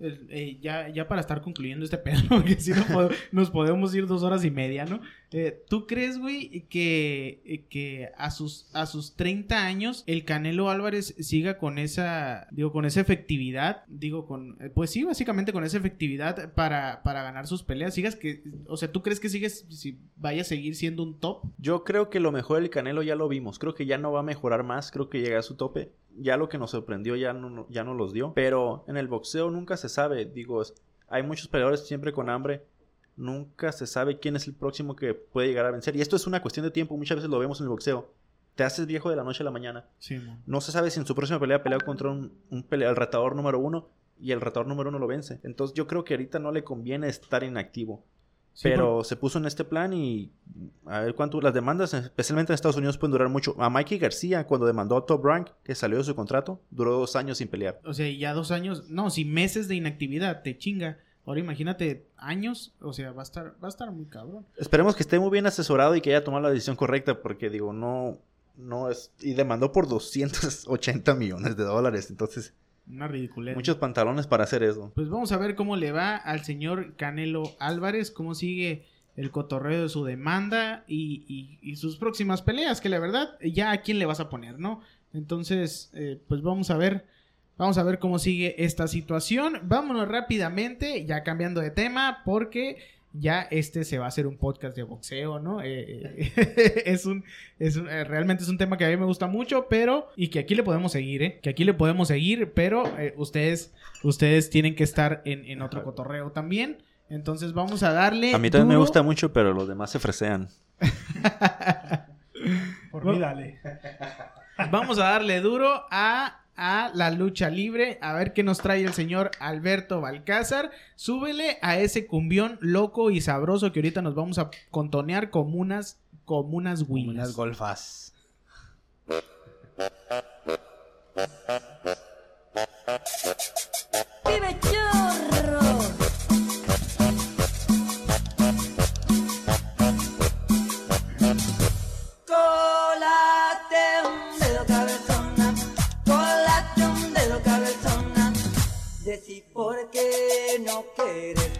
eh, ya, ya para estar concluyendo este pedo, porque si no nos podemos ir dos horas y media, ¿no? Eh, ¿Tú crees, güey, que, eh, que a, sus, a sus 30 años el Canelo Álvarez siga con esa, digo, con esa efectividad? Digo, con, eh, pues sí, básicamente con esa efectividad para, para ganar sus peleas. Sigas que, o sea, ¿tú crees que sigues, si vaya a seguir siendo un top? Yo creo que lo mejor del Canelo ya lo vimos. Creo que ya no va a mejorar más. Creo que llega a su tope. Ya lo que nos sorprendió ya no, ya no los dio. Pero en el boxeo nunca se sabe. Digo, hay muchos peleadores siempre con hambre. Nunca se sabe quién es el próximo que puede llegar a vencer. Y esto es una cuestión de tiempo. Muchas veces lo vemos en el boxeo. Te haces viejo de la noche a la mañana. Sí, No se sabe si en su próxima pelea pelea contra un, un pelea, el retador número uno. Y el retador número uno lo vence. Entonces yo creo que ahorita no le conviene estar inactivo. Pero se puso en este plan y a ver cuánto las demandas, especialmente en Estados Unidos, pueden durar mucho. A Mikey García, cuando demandó a Top Rank, que salió de su contrato, duró dos años sin pelear. O sea, ya dos años, no, si meses de inactividad te chinga. Ahora imagínate años, o sea, va a estar, va a estar muy cabrón. Esperemos que esté muy bien asesorado y que haya tomado la decisión correcta, porque digo, no, no es. Y demandó por 280 millones de dólares, entonces, Una ridiculez. muchos pantalones para hacer eso. Pues vamos a ver cómo le va al señor Canelo Álvarez, cómo sigue el cotorreo de su demanda y, y- y sus próximas peleas, que la verdad, ya a quién le vas a poner, ¿no? Entonces, eh, pues vamos a ver, vamos a ver cómo sigue esta situación. Vámonos rápidamente, ya cambiando de tema, porque ya este se va a hacer un podcast de boxeo, ¿no? Eh, eh, es un, es un- eh, realmente es un tema que a mí me gusta mucho, pero, y que aquí le podemos seguir, ¿eh? Que aquí le podemos seguir, pero eh, ustedes ustedes tienen que estar en, en otro cotorreo también. Entonces vamos a darle. A mí también me gusta mucho, pero los demás se fresean. Por mí, dale. Vamos a darle duro a, a la lucha libre. A ver qué nos trae el señor Alberto Balcázar. Súbele a ese cumbión loco y sabroso que ahorita nos vamos a contonear como unas, como unas Como unas golfas. Por qué no quieres.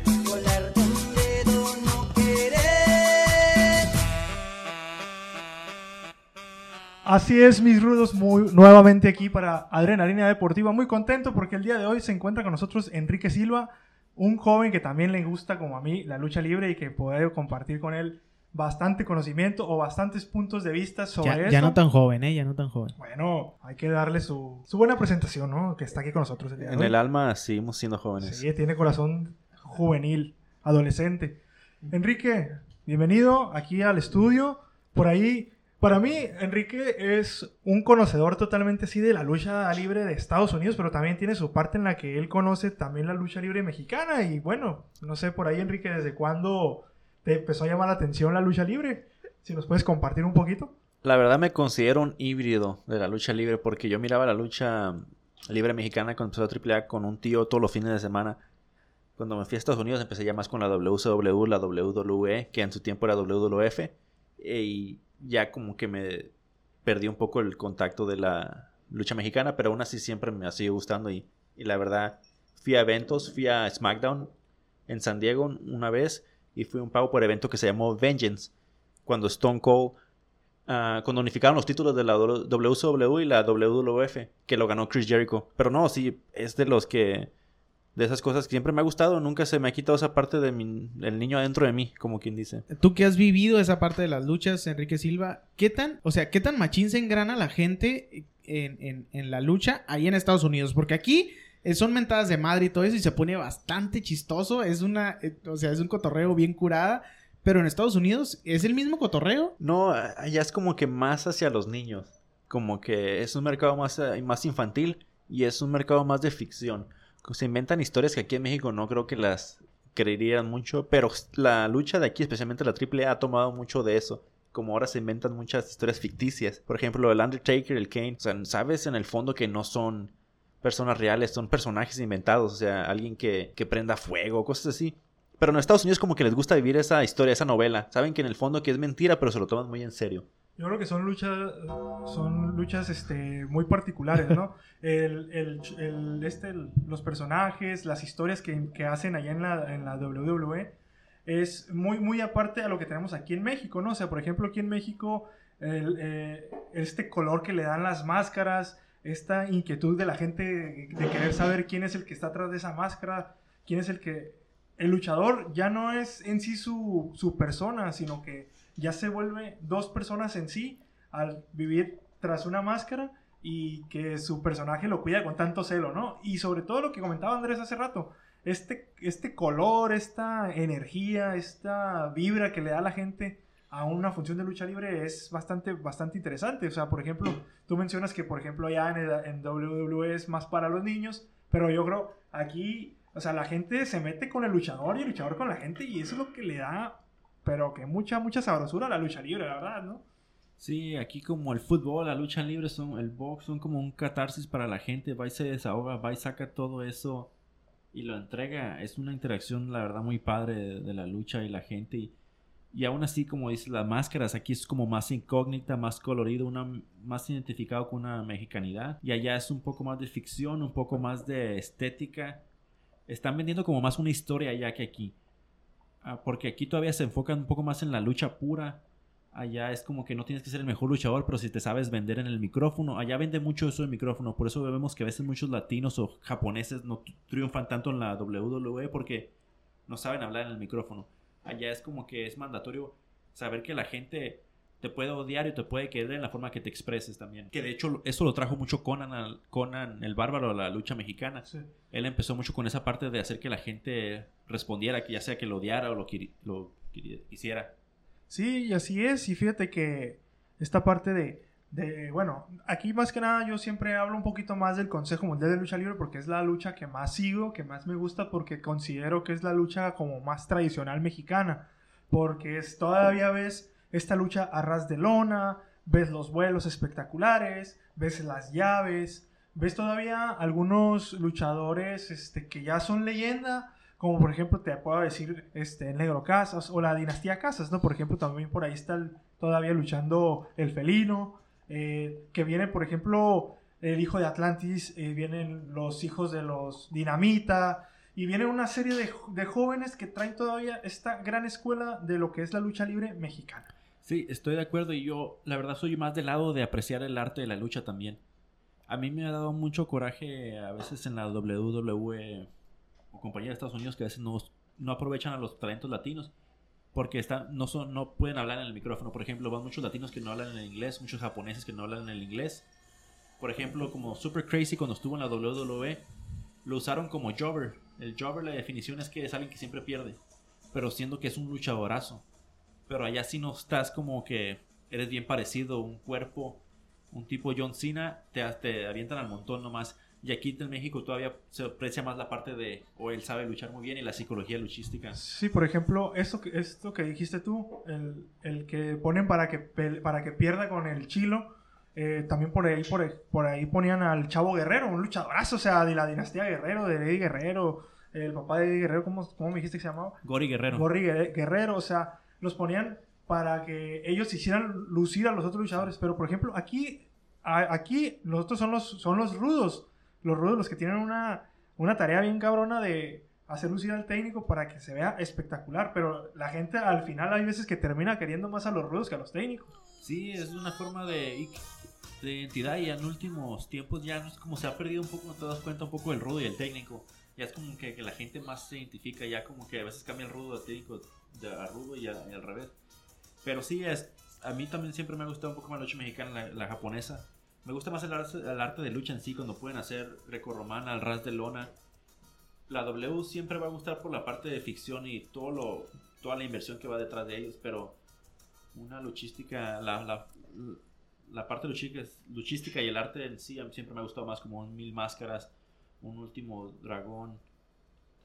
Así es, mis rudos, muy nuevamente aquí para Adrenalina Deportiva. Muy contento porque el día de hoy se encuentra con nosotros Enrique Silva, un joven que también le gusta, como a mí, la lucha libre y que puedo compartir con él bastante conocimiento o bastantes puntos de vista sobre Ya, eso. ya no tan joven, ¿eh? Ya no tan joven. Bueno, hay que darle su, su buena presentación, ¿no? Que está aquí con nosotros el día de En hoy. el alma seguimos siendo jóvenes. Sí, tiene corazón juvenil, adolescente. Enrique, bienvenido aquí al estudio. Por ahí, para mí, Enrique es un conocedor totalmente así de la lucha libre de Estados Unidos, pero también tiene su parte en la que él conoce también la lucha libre mexicana. Y bueno, no sé por ahí, Enrique, ¿desde cuándo te empezó a llamar la atención la lucha libre? Si nos puedes compartir un poquito. La verdad me considero un híbrido de la lucha libre porque yo miraba la lucha libre mexicana cuando empezó AAA con un tío todos los fines de semana. Cuando me fui a Estados Unidos empecé ya más con la WCW, la WWE, que en su tiempo era WWF. e- Y ya como que me perdí un poco el contacto de la lucha mexicana, pero aún así siempre me ha seguido gustando. Y, y la verdad, fui a eventos, fui a SmackDown en San Diego una vez y fui a un pago por evento que se llamó Vengeance. Cuando Stone Cold ah, cuando unificaron los títulos de la WCW y la WWF, que lo ganó Chris Jericho. Pero no, sí, es de los que. De esas cosas que siempre me ha gustado. Nunca se me ha quitado esa parte de mi, el niño adentro de mí, como quien dice. Tú que has vivido esa parte de las luchas, Enrique Silva, ¿qué tan, o sea, qué tan machín se engrana la gente en, en- en la lucha ahí en Estados Unidos? Porque aquí son mentadas de madre y todo eso y se pone bastante chistoso. Es una, eh, o sea, es un cotorreo bien curada. Pero en Estados Unidos es el mismo cotorreo. No, allá es como que más hacia los niños. Como que es un mercado más, eh, más infantil y es un mercado más de ficción. Se inventan historias que aquí en México no creo que las creerían mucho, pero la lucha de aquí, especialmente la AAA, ha tomado mucho de eso. Como ahora se inventan muchas historias ficticias. Por ejemplo, el Undertaker, el Kane. O sea, sabes en el fondo que no son personas reales, son personajes inventados. O sea, alguien que, que prenda fuego, cosas así. Pero en Estados Unidos como que les gusta vivir esa historia, esa novela. Saben que en el fondo que es mentira, pero se lo toman muy en serio. Yo creo que son luchas, son luchas este, muy particulares, ¿no? El, el- el- este, los personajes, las historias que, que hacen allá en la, en la WWE es muy, muy aparte a lo que tenemos aquí en México, ¿no? O sea, por ejemplo, aquí en México, el, eh, este color que le dan las máscaras, esta inquietud de la gente de, querer saber quién es el que está atrás de esa máscara, quién es el que... El luchador ya no es en sí su, su persona, sino que ya se vuelve dos personas en sí al vivir tras una máscara y que su personaje lo cuida con tanto celo, ¿no? Y sobre todo lo que comentaba Andrés hace rato, este, este color, esta energía, esta vibra que le da la gente a una función de lucha libre es bastante, bastante interesante. O sea, por ejemplo, tú mencionas que, por ejemplo, allá en, WWE es más para los niños, pero yo creo aquí, o sea, la gente se mete con el luchador y el luchador con la gente y eso es lo que le da, pero que mucha, mucha sabrosura a la lucha libre, la verdad, ¿no? Sí, aquí como el fútbol, la lucha libre, son, el box son como un catarsis para la gente. Va y se desahoga, va y saca todo eso y lo entrega. Es una interacción, la verdad, muy padre de, de la lucha y la gente. Y, y aún así, como dices, las máscaras aquí es como más incógnita, más colorido, una, más identificado con una mexicanidad. Y allá es un poco más de ficción, un poco más de estética. Están vendiendo como más una historia allá que aquí. Ah, porque aquí todavía se enfocan un poco más en la lucha pura. Allá es como que no tienes que ser el mejor luchador, pero si te sabes vender en el micrófono. Allá vende mucho eso de micrófono. Por eso vemos que a veces muchos latinos o japoneses no tri- triunfan tanto en la WWE porque no saben hablar en el micrófono. Allá es como que es mandatorio saber que la gente te puede odiar y te puede querer en la forma que te expreses también. Que de hecho eso lo trajo mucho Conan, al- Conan el bárbaro a la lucha mexicana. Sí. Él empezó mucho con esa parte de hacer que la gente respondiera, que ya sea que lo odiara o lo, lo quisiera. Sí, y así es. Y fíjate que esta parte de, bueno, aquí más que nada yo siempre hablo un poquito más del Consejo Mundial de Lucha Libre porque es la lucha que más sigo, que más me gusta porque considero que es la lucha como más tradicional mexicana. Porque es todavía ves esta lucha a ras de lona, ves los vuelos espectaculares, ves las llaves, ves todavía algunos luchadores este, que ya son leyenda, como por ejemplo te puedo decir este, Negro Casas o la dinastía Casas, ¿no? Por ejemplo, también por ahí está todavía luchando el felino, eh, que viene, por ejemplo, el hijo de Atlantis, eh, vienen los hijos de los Dinamita, y viene una serie de, de jóvenes que traen todavía esta gran escuela de lo que es la lucha libre mexicana. Sí, estoy de acuerdo y yo la verdad soy más del lado de apreciar el arte de la lucha también. A mí me ha dado mucho coraje a veces en la WWE o compañía de Estados Unidos que a veces no, no aprovechan a los talentos latinos porque están, no, son, no pueden hablar en el micrófono. Por ejemplo, van muchos latinos que no hablan en inglés, muchos japoneses que no hablan en el inglés. Por ejemplo, como Super Crazy cuando estuvo en la WWE, lo usaron como jobber. El jobber, la definición es que es alguien que siempre pierde, pero siendo que es un luchadorazo. Pero allá si no estás como que eres bien parecido, un cuerpo, un tipo John Cena, te, te avientan al montón nomás. Y aquí en México todavía se aprecia más la parte de, o él sabe luchar muy bien y la psicología luchística. Sí, por ejemplo, esto que, esto que dijiste tú, el, el que ponen para que, para que pierda con el chilo, eh, también por ahí, por, por ahí ponían al Chavo Guerrero, un luchadorazo, o sea, de la dinastía Guerrero, de Eddie Guerrero, el papá de Eddie Guerrero, ¿cómo, cómo me dijiste que se llamaba? Gori Guerrero. Guerre- Guerrero, o sea, los ponían para que ellos hicieran lucir a los otros luchadores. Pero, por ejemplo, aquí, a- aquí los otros son los, son los rudos. Los rudos, los que tienen una, una tarea bien cabrona de hacer lucir al técnico para que se vea espectacular. Pero la gente al final hay veces que termina queriendo más a los rudos que a los técnicos. Sí, es una forma de, de identidad y en últimos tiempos ya no es como se ha perdido un poco, no te das cuenta un poco el rudo y el técnico. Ya es como que, que la gente más se identifica, ya como que a veces cambia el rudo al técnico de, a rudo y, a- y al revés. Pero sí, es, a mí también siempre me ha gustado un poco más la lucha mexicana, la, la japonesa. Me gusta más el arte, de lucha en sí, cuando pueden hacer grecorromana, al ras de lona. La W siempre va a gustar por la parte de ficción y todo lo, toda la inversión que va detrás de ellos, pero una luchística, la, parte luchística, y el arte en sí siempre me ha gustado más como un Mil Máscaras, un Último Dragón,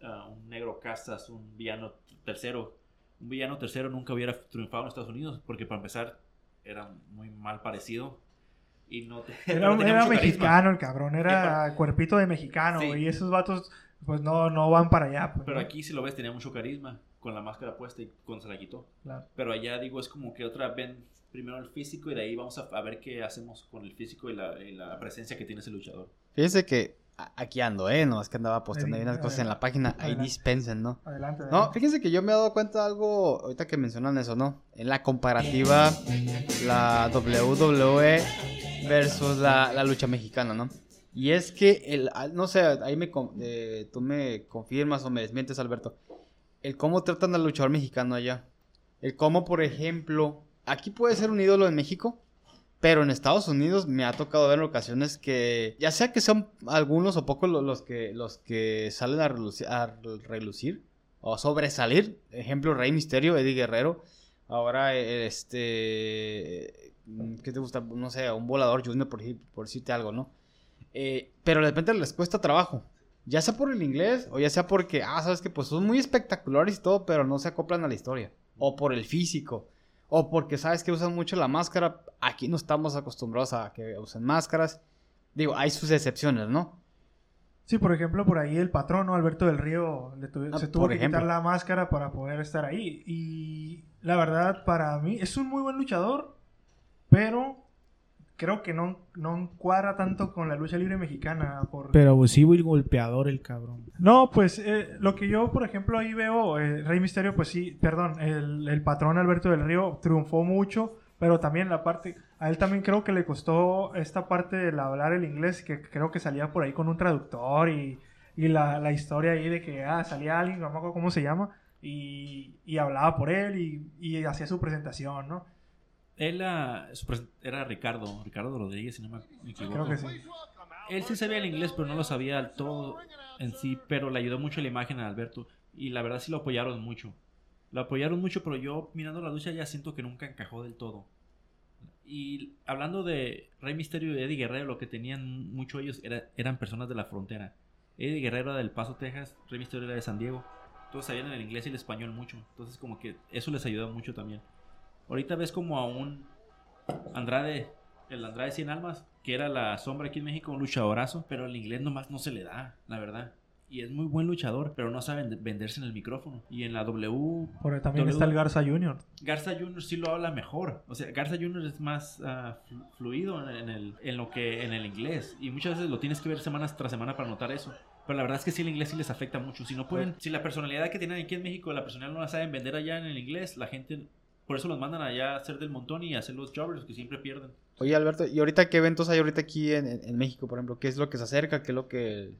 ah, un Negro Casas, un villano tercero. Un villano tercero nunca hubiera triunfado en Estados Unidos porque para empezar era muy mal parecido y no te- Era, no era mexicano el cabrón, era cuerpito de mexicano, Sí. Y esos vatos, pues no, no van para allá. pues, Pero ¿no? aquí si lo ves tenía mucho carisma con la máscara puesta y cuando se la quitó. Claro. Pero allá digo es como que otra ven primero el físico y de ahí vamos a, a ver qué hacemos con el físico y la, y la presencia que tiene ese luchador. Fíjense que aquí ando, ¿eh? No, es que andaba postando ahí Ahí, unas cosas en la adelante. página. Ahí Adelante. dispensen, ¿no? Adelante. No, fíjense que yo me he dado cuenta de algo, ahorita que mencionan eso, ¿no? En la comparativa, la WWE versus la, la lucha mexicana, ¿no? Y es que, el, ah, no sé, ahí me, eh, tú me confirmas o me desmientes, Alberto, el cómo tratan al luchador mexicano allá. El cómo, por ejemplo, aquí puede ser un ídolo en México, pero en Estados Unidos me ha tocado ver en ocasiones que, ya sea que son algunos o pocos lo- los que, los que salen a relucir, a o sobresalir. Ejemplo, Rey Misterio, Eddie Guerrero. Ahora, este. ¿Qué te gusta? No sé, un volador junior, por, por decirte algo, ¿no? Eh, pero de repente les cuesta trabajo. Ya sea por el inglés o ya sea porque, ah, sabes que pues son muy espectaculares y todo, pero no se acoplan a la historia. O por el físico. O porque sabes que usan mucho la máscara. Aquí no estamos acostumbrados a que usen máscaras. Digo, hay sus excepciones, ¿no? Sí, por ejemplo, por ahí el patrón, ¿no? Alberto del Río, le tuve- Ah, se tuvo que ejemplo. quitar la máscara para poder estar ahí. Y la verdad, para mí, es un muy buen luchador, pero creo que no, no cuadra tanto con la lucha libre mexicana. Por... Pero abusivo y golpeador el cabrón. No, pues eh, lo que yo, por ejemplo, ahí veo, eh, Rey Misterio, pues sí, perdón, el, el patrón Alberto del Río triunfó mucho, pero también la parte, a él también creo que le costó esta parte del hablar el inglés, que creo que salía por ahí con un traductor y, y la, la historia ahí de que ah, salía alguien, no me acuerdo cómo se llama, y, y hablaba por él y, y hacía su presentación, ¿no? Él ah, era Ricardo, Ricardo Rodríguez, si no me equivoco. Creo que sí. Él sí sabía el inglés, pero no lo sabía al todo en sí, pero le ayudó mucho la imagen a Alberto. Y la verdad sí lo apoyaron mucho. Lo apoyaron mucho, pero yo mirando la lucha ya siento que nunca encajó del todo. Y hablando de Rey Misterio y Eddie Guerrero, lo que tenían mucho ellos era- eran personas de la frontera. Eddie Guerrero era del Paso, Texas, Rey Misterio era de San Diego. Todos sabían el inglés y el español mucho. Entonces como que eso les ayudó mucho también. Ahorita ves como a un Andrade, el Andrade 100 Almas, que era la sombra aquí en México, un luchadorazo, pero el inglés nomás no se le da, la verdad. Y es muy buen luchador, pero no sabe vend- venderse en el micrófono. Y en la W, Por ahí también W- está el Garza Jr. Garza Jr. sí lo habla mejor. O sea, Garza Jr. es más flu- fluido en, en el, en lo que en el inglés. Y muchas veces lo tienes que ver semanas tras semana para notar eso. Pero la verdad es que sí el inglés sí les afecta mucho. Si no pueden, si la personalidad que tienen aquí en México, la personalidad no la saben vender allá en el inglés, la gente, por eso los mandan allá a hacer del montón y a hacer los jobbers que siempre pierden. Oye, Alberto, ¿y ahorita qué eventos hay ahorita aquí en, en- en México, por ejemplo? ¿Qué es lo que se acerca? ¿Qué es lo que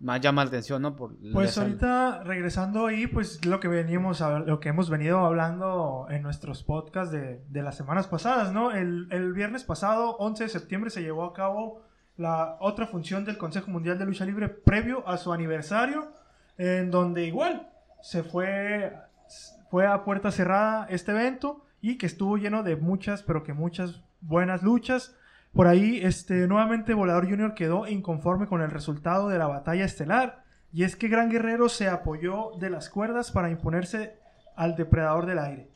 más llama la atención, no? Por, Pues ahorita regresando ahí, pues lo que veníamos a- lo que hemos venido hablando en nuestros podcasts de, de las semanas pasadas, ¿no? El, el viernes pasado, 11 de septiembre, se llevó a cabo la otra función del Consejo Mundial de Lucha Libre previo a su aniversario, en donde igual se fue, fue a puerta cerrada este evento y que estuvo lleno de muchas, pero que muchas buenas luchas. Por ahí, este, nuevamente Volador Junior quedó inconforme con el resultado de la batalla estelar. Y es que Gran Guerrero se apoyó de las cuerdas para imponerse al depredador del aire,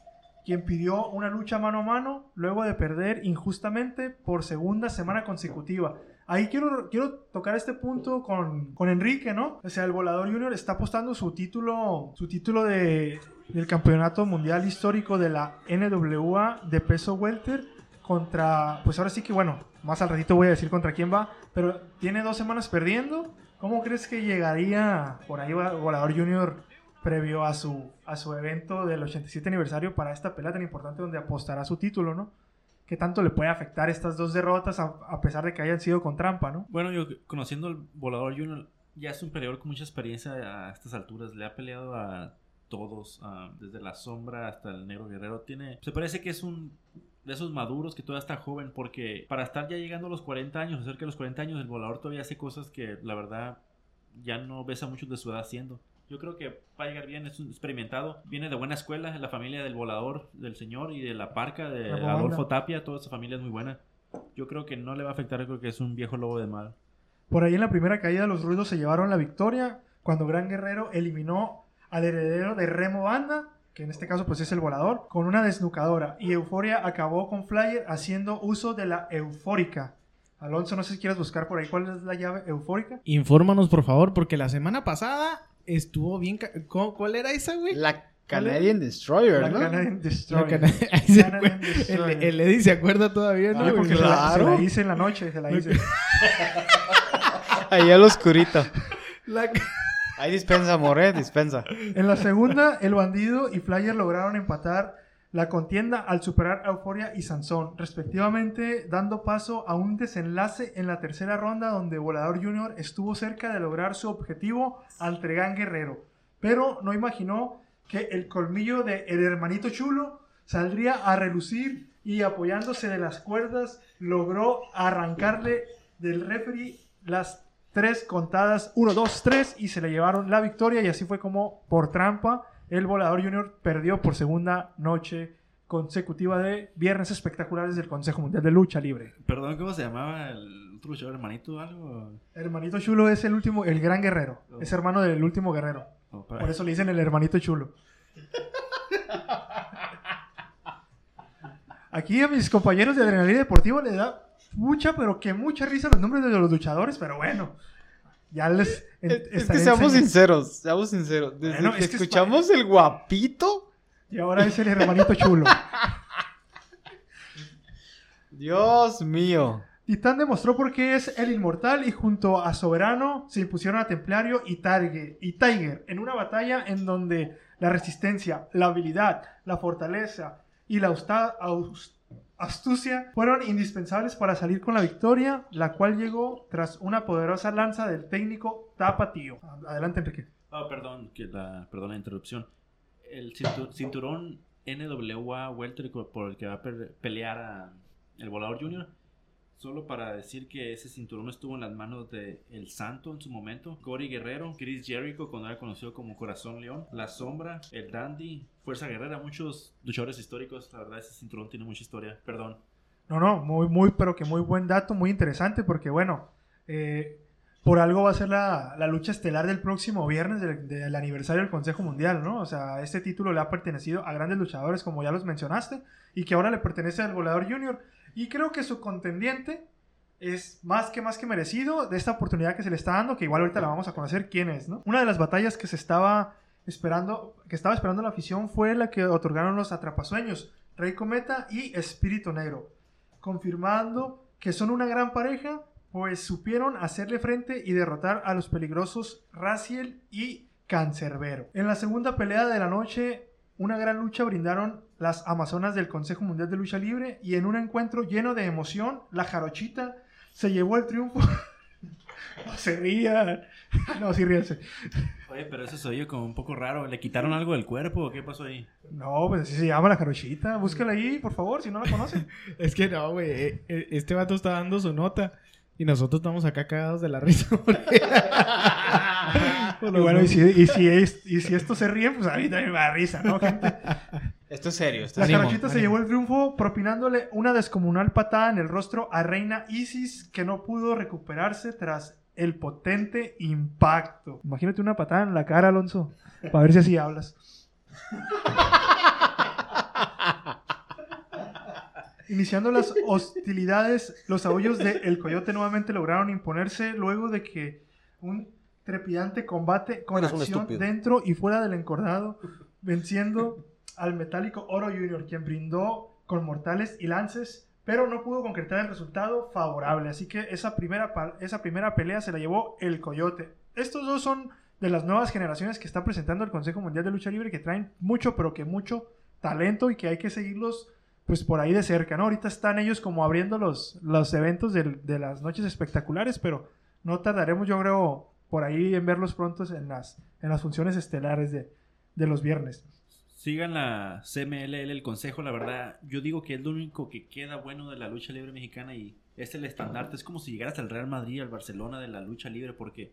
quien pidió una lucha mano a mano luego de perder injustamente por segunda semana consecutiva. Ahí quiero, quiero tocar este punto con, con Enrique, ¿no? O sea, el Volador Junior está apostando su título, su título de, del campeonato mundial histórico de la NWA de peso welter contra, pues ahora sí que bueno, más al ratito voy a decir contra quién va, pero tiene dos semanas perdiendo. ¿Cómo crees que llegaría por ahí Volador Junior previo a su, a su evento del 87 aniversario para esta pelea tan importante donde apostará su título, ¿no? ¿Qué tanto le puede afectar estas dos derrotas a, pesar de que hayan sido con trampa, ¿no? Bueno, yo conociendo al Volador Junior, ya es un peleador con mucha experiencia a estas alturas. Le ha peleado a todos, desde la sombra hasta el negro guerrero. Tiene, se parece que es un de esos maduros que todavía está joven, porque para estar ya llegando a los 40 años, cerca de los 40 años, el volador todavía hace cosas que la verdad ya no ves a muchos de su edad haciendo. Yo creo que va a llegar bien, es un experimentado, viene de buena escuela, la familia del volador, del señor y de la parca, de La. Adolfo Tapia, toda esa familia es muy buena. Yo creo que no le va a afectar, creo que es un viejo lobo de mar. Por ahí en la primera caída los ruidos se llevaron la victoria cuando Gran Guerrero eliminó al heredero de Remo Banda, que en este caso pues es el volador, con una desnucadora. Y Euforia acabó con Flyer haciendo uso de la eufórica. Alonso, no sé si quieres buscar por ahí cuál es la llave eufórica. Infórmanos, por favor, porque la semana pasada estuvo bien... ca- ¿Cómo- ¿Cuál era esa, güey? La Canadian Destroyer, La ¿no? Canadian La Destroyer. cana- se Canadian acuerda- Destroyer. el, el Eddie se acuerda todavía, ¿no? Sí, porque se la- claro. se la hice en la noche, se la hice. Ahí al oscurito. La Ahí dispensa, More, dispensa. En la segunda, el bandido y Flyer lograron empatar la contienda al superar Euforia y Sansón, respectivamente, dando paso a un desenlace en la tercera ronda donde Volador Jr. estuvo cerca de lograr su objetivo ante Gan Guerrero, pero no imaginó que el colmillo de el hermanito chulo saldría a relucir y apoyándose de las cuerdas logró arrancarle del referee las tres contadas, 1, 2, 3 y se le llevaron la victoria y así fue como por trampa el Volador Junior perdió por segunda noche consecutiva de viernes espectaculares del Consejo Mundial de Lucha Libre. Perdón, ¿cómo se llamaba el otro luchador hermanito o algo? Hermanito Chulo es el último, el gran guerrero, Oh. es hermano del último guerrero, O para- por eso le dicen el hermanito Chulo. Aquí a mis compañeros de Adrenalina Deportiva les da mucha, pero que mucha risa los nombres de los luchadores, pero bueno, ya les en- Es, que seamos sinceros, seamos sinceros. Desde Bueno, que es que es escuchamos el guapito, Y ahora es el hermanito chulo. Dios mío. Titán demostró por qué es el inmortal y junto a Soberano se impusieron a Templario y Tiger, y Tiger en una batalla en donde la resistencia, la habilidad, la fortaleza y la austa- aus- astucia fueron indispensables para salir con la victoria, la cual llegó tras una poderosa lanza del técnico Tapatío. Adelante, Enrique. Ah, perdón, que la, perdón la interrupción. El cintu- cinturón NWA Welter por el que va a pe- pelear a el Volador Junior. Solo para decir que ese cinturón estuvo en las manos de El Santo en su momento, Cory Guerrero, Chris Jericho, cuando era conocido como Corazón León, La Sombra, El Dandy, Fuerza Guerrera, muchos luchadores históricos. La verdad, ese cinturón tiene mucha historia. Perdón. No, no, muy, muy, pero que muy buen dato, muy interesante, porque bueno, eh, por algo va a ser la, la lucha estelar del próximo viernes del, del aniversario del Consejo Mundial, ¿no? O sea, este título le ha pertenecido a grandes luchadores, como ya los mencionaste, y que ahora le pertenece al Volador Junior. Y creo que su contendiente es más que más que merecido de esta oportunidad que se le está dando, que igual ahorita la vamos a conocer quién es, ¿no? Una de las batallas que se estaba esperando, que estaba esperando la afición fue la que otorgaron los atrapasueños, Rey Cometa y Espíritu Negro, confirmando que son una gran pareja, pues supieron hacerle frente y derrotar a los peligrosos Raciel y Cancerbero. En la segunda pelea de la noche, una gran lucha brindaron las Amazonas del Consejo Mundial de Lucha Libre y en un encuentro lleno de emoción, la Jarochita se llevó el triunfo. no se rían. No, sí ríanse. Oye, pero eso se oye como un poco raro. ¿Le quitaron algo del cuerpo o qué pasó ahí? No, pues así se llama la Jarochita. Búscala ahí, por favor, si no la conocen. Es que no, güey. eh, eh, Este vato está dando su nota. Y nosotros estamos acá cagados de la risa. Y bueno, y si, y, si es- y si esto se ríe, pues a mí también me da risa, ¿no, gente? Esto es serio. Esto La es Ánimo, Jarochita se llevó el triunfo propinándole una descomunal patada en el rostro a Reina Isis que no pudo recuperarse tras el potente impacto. Imagínate una patada en la cara, Alonso, para ver si así hablas. Iniciando las hostilidades, los aullos de El Coyote nuevamente lograron imponerse luego de que un trepidante combate con Eres acción dentro y fuera del encordado, venciendo al metálico Oro Junior, quien brindó con mortales y lances, pero no pudo concretar el resultado favorable. Así que esa primera, esa primera pelea se la llevó el Coyote. Estos dos son de las nuevas generaciones que está presentando el Consejo Mundial de Lucha Libre, que traen mucho, pero que mucho talento y que hay que seguirlos pues por ahí de cerca, ¿no? Ahorita están ellos como abriendo los, los eventos del- de las noches espectaculares, pero no tardaremos, yo creo, por ahí en verlos pronto en las, en las funciones estelares de, de los viernes. Sigan la CMLL, el consejo, la verdad. Yo digo que es lo único que queda bueno de la lucha libre mexicana y es el estandarte. Es como si llegaras al Real Madrid, al Barcelona de la lucha libre, porque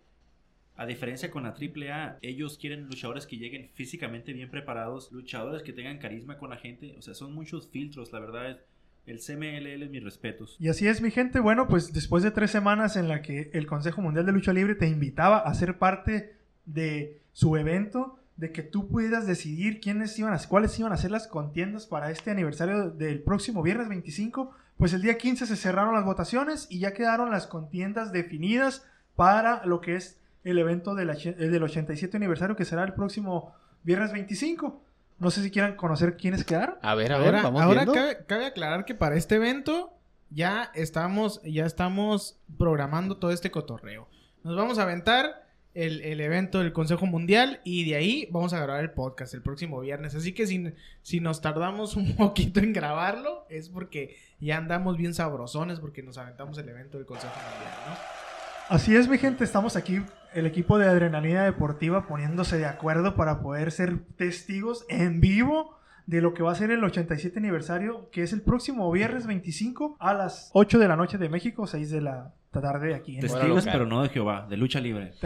a diferencia con la AAA, ellos quieren luchadores que lleguen físicamente bien preparados, luchadores que tengan carisma con la gente. O sea, son muchos filtros, la verdad. El CMLL, mis respetos. Y así es, mi gente. Bueno, pues después de tres semanas en la que el Consejo Mundial de Lucha Libre te invitaba a ser parte de su evento, de que tú pudieras decidir quiénes iban a, cuáles iban a ser las contiendas para este aniversario del próximo viernes 25, pues el día 15 se cerraron las votaciones y ya quedaron las contiendas definidas para lo que es el evento del, del 87 aniversario que será el próximo viernes 25. No sé si quieran conocer quiénes quedaron. A ver, a ver, Ahora, vamos ahora viendo. cabe, cabe aclarar que para este evento ya estamos, ya estamos programando todo este cotorreo. Nos vamos a aventar el, el evento del Consejo Mundial y de ahí vamos a grabar el podcast el próximo viernes. Así que si, si nos tardamos un poquito en grabarlo es porque ya andamos bien sabrosones porque nos aventamos el evento del Consejo Mundial, ¿no? Así es, mi gente, estamos aquí, el equipo de Adrenalina Deportiva, poniéndose de acuerdo para poder ser testigos en vivo de lo que va a ser el 87 aniversario, que es el próximo viernes 25 a las 8 de la noche de México, 6 de la tarde aquí en Testigos, local. pero no de Jehová, de lucha libre.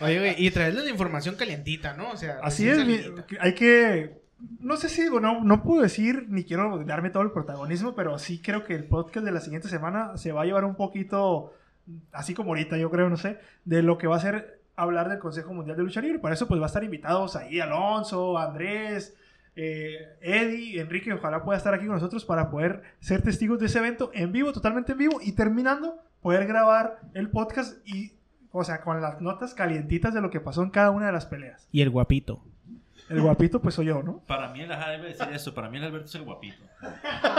Oye, güey, y traerles la información calientita, ¿no? O sea, Así es, hay que... No sé si digo, no, no puedo decir, ni quiero darme todo el protagonismo, pero sí creo que el podcast de la siguiente semana se va a llevar un poquito, así como ahorita yo creo, no sé, de lo que va a ser hablar del Consejo Mundial de Lucha Libre. Para eso pues va a estar invitados ahí Alonso, Andrés, eh, Eddie, Enrique, ojalá pueda estar aquí con nosotros para poder ser testigos de ese evento en vivo, totalmente en vivo, y terminando, poder grabar el podcast y, o sea, con las notas calientitas de lo que pasó en cada una de las peleas. Y el guapito. El guapito, pues soy yo, ¿no? Para mí, el ajá debe decir eso. Para mí, el Alberto es el guapito.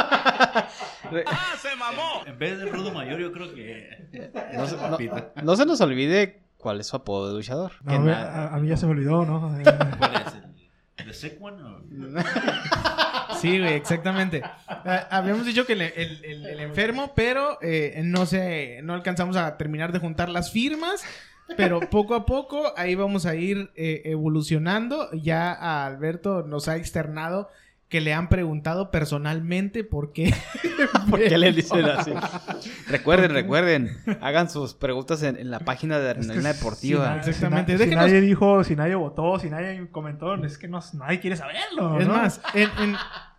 En vez del rudo mayor, yo creo que. No es se, el no- guapito. no se nos olvide cuál es su apodo de luchador. No, Que a, mí- nada- a- a mí ya se me olvidó, ¿no? ¿Cuál es? ¿El, ¿The Sick One? o- Sí, güey, exactamente. Ah, habíamos dicho que el, el- el- el enfermo, pero eh, no sé, no alcanzamos a terminar de juntar las firmas. Pero poco a poco ahí vamos a ir eh, evolucionando. Ya a Alberto nos ha externado que le han preguntado personalmente por qué. ¿Por qué le dicen así? recuerden, recuerden. Hagan sus preguntas en, en la página de es que Adrenalina si Deportiva. Exactamente. Si, na- si Déjenos- nadie dijo, si nadie votó, si nadie comentó, es que no, nadie quiere saberlo. Es ¿no? más, en, en-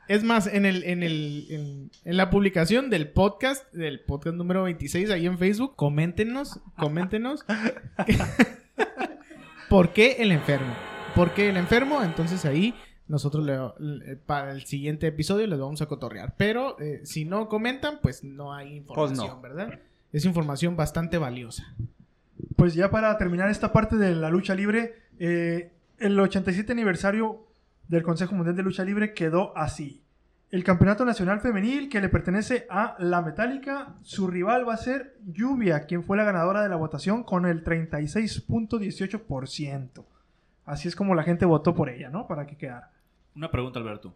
es más, en el, en el, en, en la publicación del podcast, del podcast número 26 ahí en Facebook, coméntenos, coméntenos. ¿Por qué el enfermo? ¿Por qué el enfermo? Entonces ahí nosotros le- le- para el siguiente episodio les vamos a cotorrear. Pero eh, si no comentan, pues no hay información, no. ¿verdad? Es información bastante valiosa. Pues ya para terminar esta parte de la lucha libre, eh, el 87 aniversario del Consejo Mundial de Lucha Libre quedó así. El Campeonato Nacional Femenil que le pertenece a La Metálica, su rival va a ser Lluvia, quien fue la ganadora de la votación con el 36.18%. Así es como la gente votó por ella, ¿no? Para que quedara. Una pregunta, Alberto.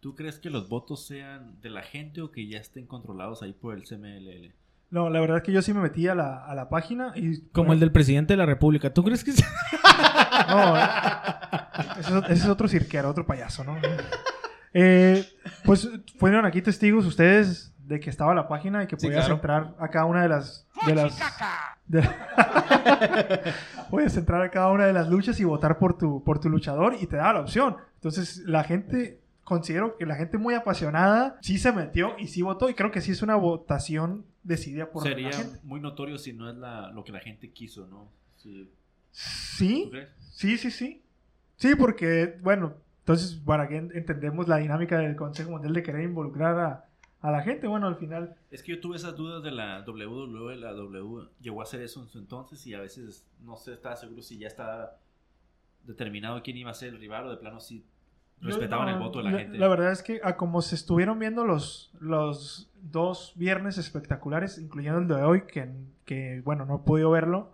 ¿Tú crees que los votos sean de la gente o que ya estén controlados ahí por el CMLL? No, la verdad es que yo sí me metí a la, a la página y... Como el del presidente de la República. ¿Tú crees que sí? No, eh, ese, es- ese es otro cirquero, otro payaso, ¿no? Eh, pues fueron aquí testigos ustedes de que estaba la página y que Sí, podías claro. entrar a cada una de las... De las de- puedes entrar a cada una de las luchas y votar por tu, por tu luchador y te da la opción. Entonces la gente, considero que la gente muy apasionada sí se metió y sí votó y creo que sí es una votación decidida por Sería la gente. muy notorio si no es la, lo que la gente quiso, ¿no? Sí. Sí. Sí, sí, sí. Sí, porque, bueno, entonces, para que en- entendemos la dinámica del Consejo Mundial de querer involucrar a, a la gente, bueno, al final, Es que yo tuve esas dudas de la WWE, la W llegó a hacer eso en su entonces y a veces no se estaba seguro si ya estaba determinado quién iba a ser el rival o de plano si respetaban Yo, el voto de la, gente. La verdad es que a como se estuvieron viendo los, los dos viernes espectaculares, incluyendo el de hoy, que, que bueno, no he podido verlo,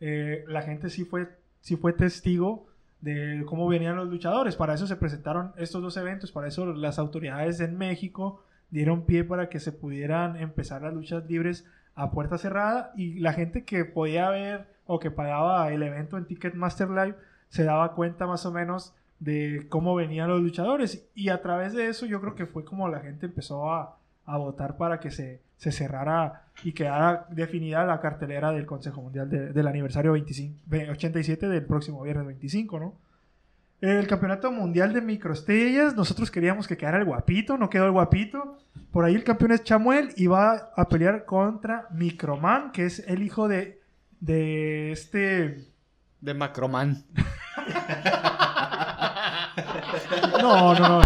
eh, la gente sí fue, sí fue testigo de cómo venían los luchadores. Para eso se presentaron estos dos eventos, para eso las autoridades en México dieron pie para que se pudieran empezar las luchas libres a puerta cerrada. Y la gente que podía ver o que pagaba el evento en Ticketmaster Live se daba cuenta más o menos de cómo venían los luchadores. Y a través de eso yo creo que fue como la gente empezó a, a votar para que se, se cerrara y quedara definida la cartelera del Consejo Mundial de- del aniversario 25, ve- 87 del próximo viernes 25, ¿no? El campeonato mundial de microestrellas, nosotros queríamos que quedara el guapito, no quedó el guapito. Por ahí el campeón es Chamuel y va a pelear contra Microman, que es el hijo de, de este... De Macroman. No, no, no.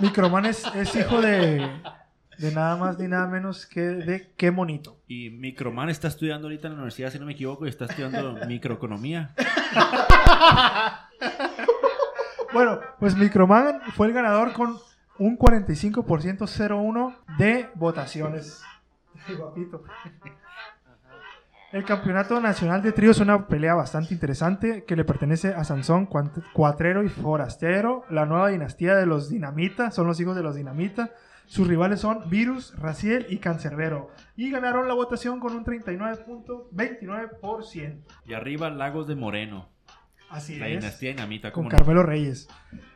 Microman es, es hijo de, de nada más ni nada menos que de qué monito. Y Microman está estudiando ahorita en la universidad, si no me equivoco, y está estudiando microeconomía. Bueno, pues Microman fue el ganador con un 45% de votaciones. Guapito. El campeonato nacional de trío es una pelea bastante interesante que le pertenece a Sansón, Cuatrero y Forastero. La nueva dinastía de los Dinamita, son los hijos de los Dinamita. Sus rivales son Virus, Raciel y Cancerbero. Y ganaron la votación con un 39.29%. Y arriba Lagos de Moreno. Así La es. dinastía dinamita. con ¿cómo no? Carmelo Reyes.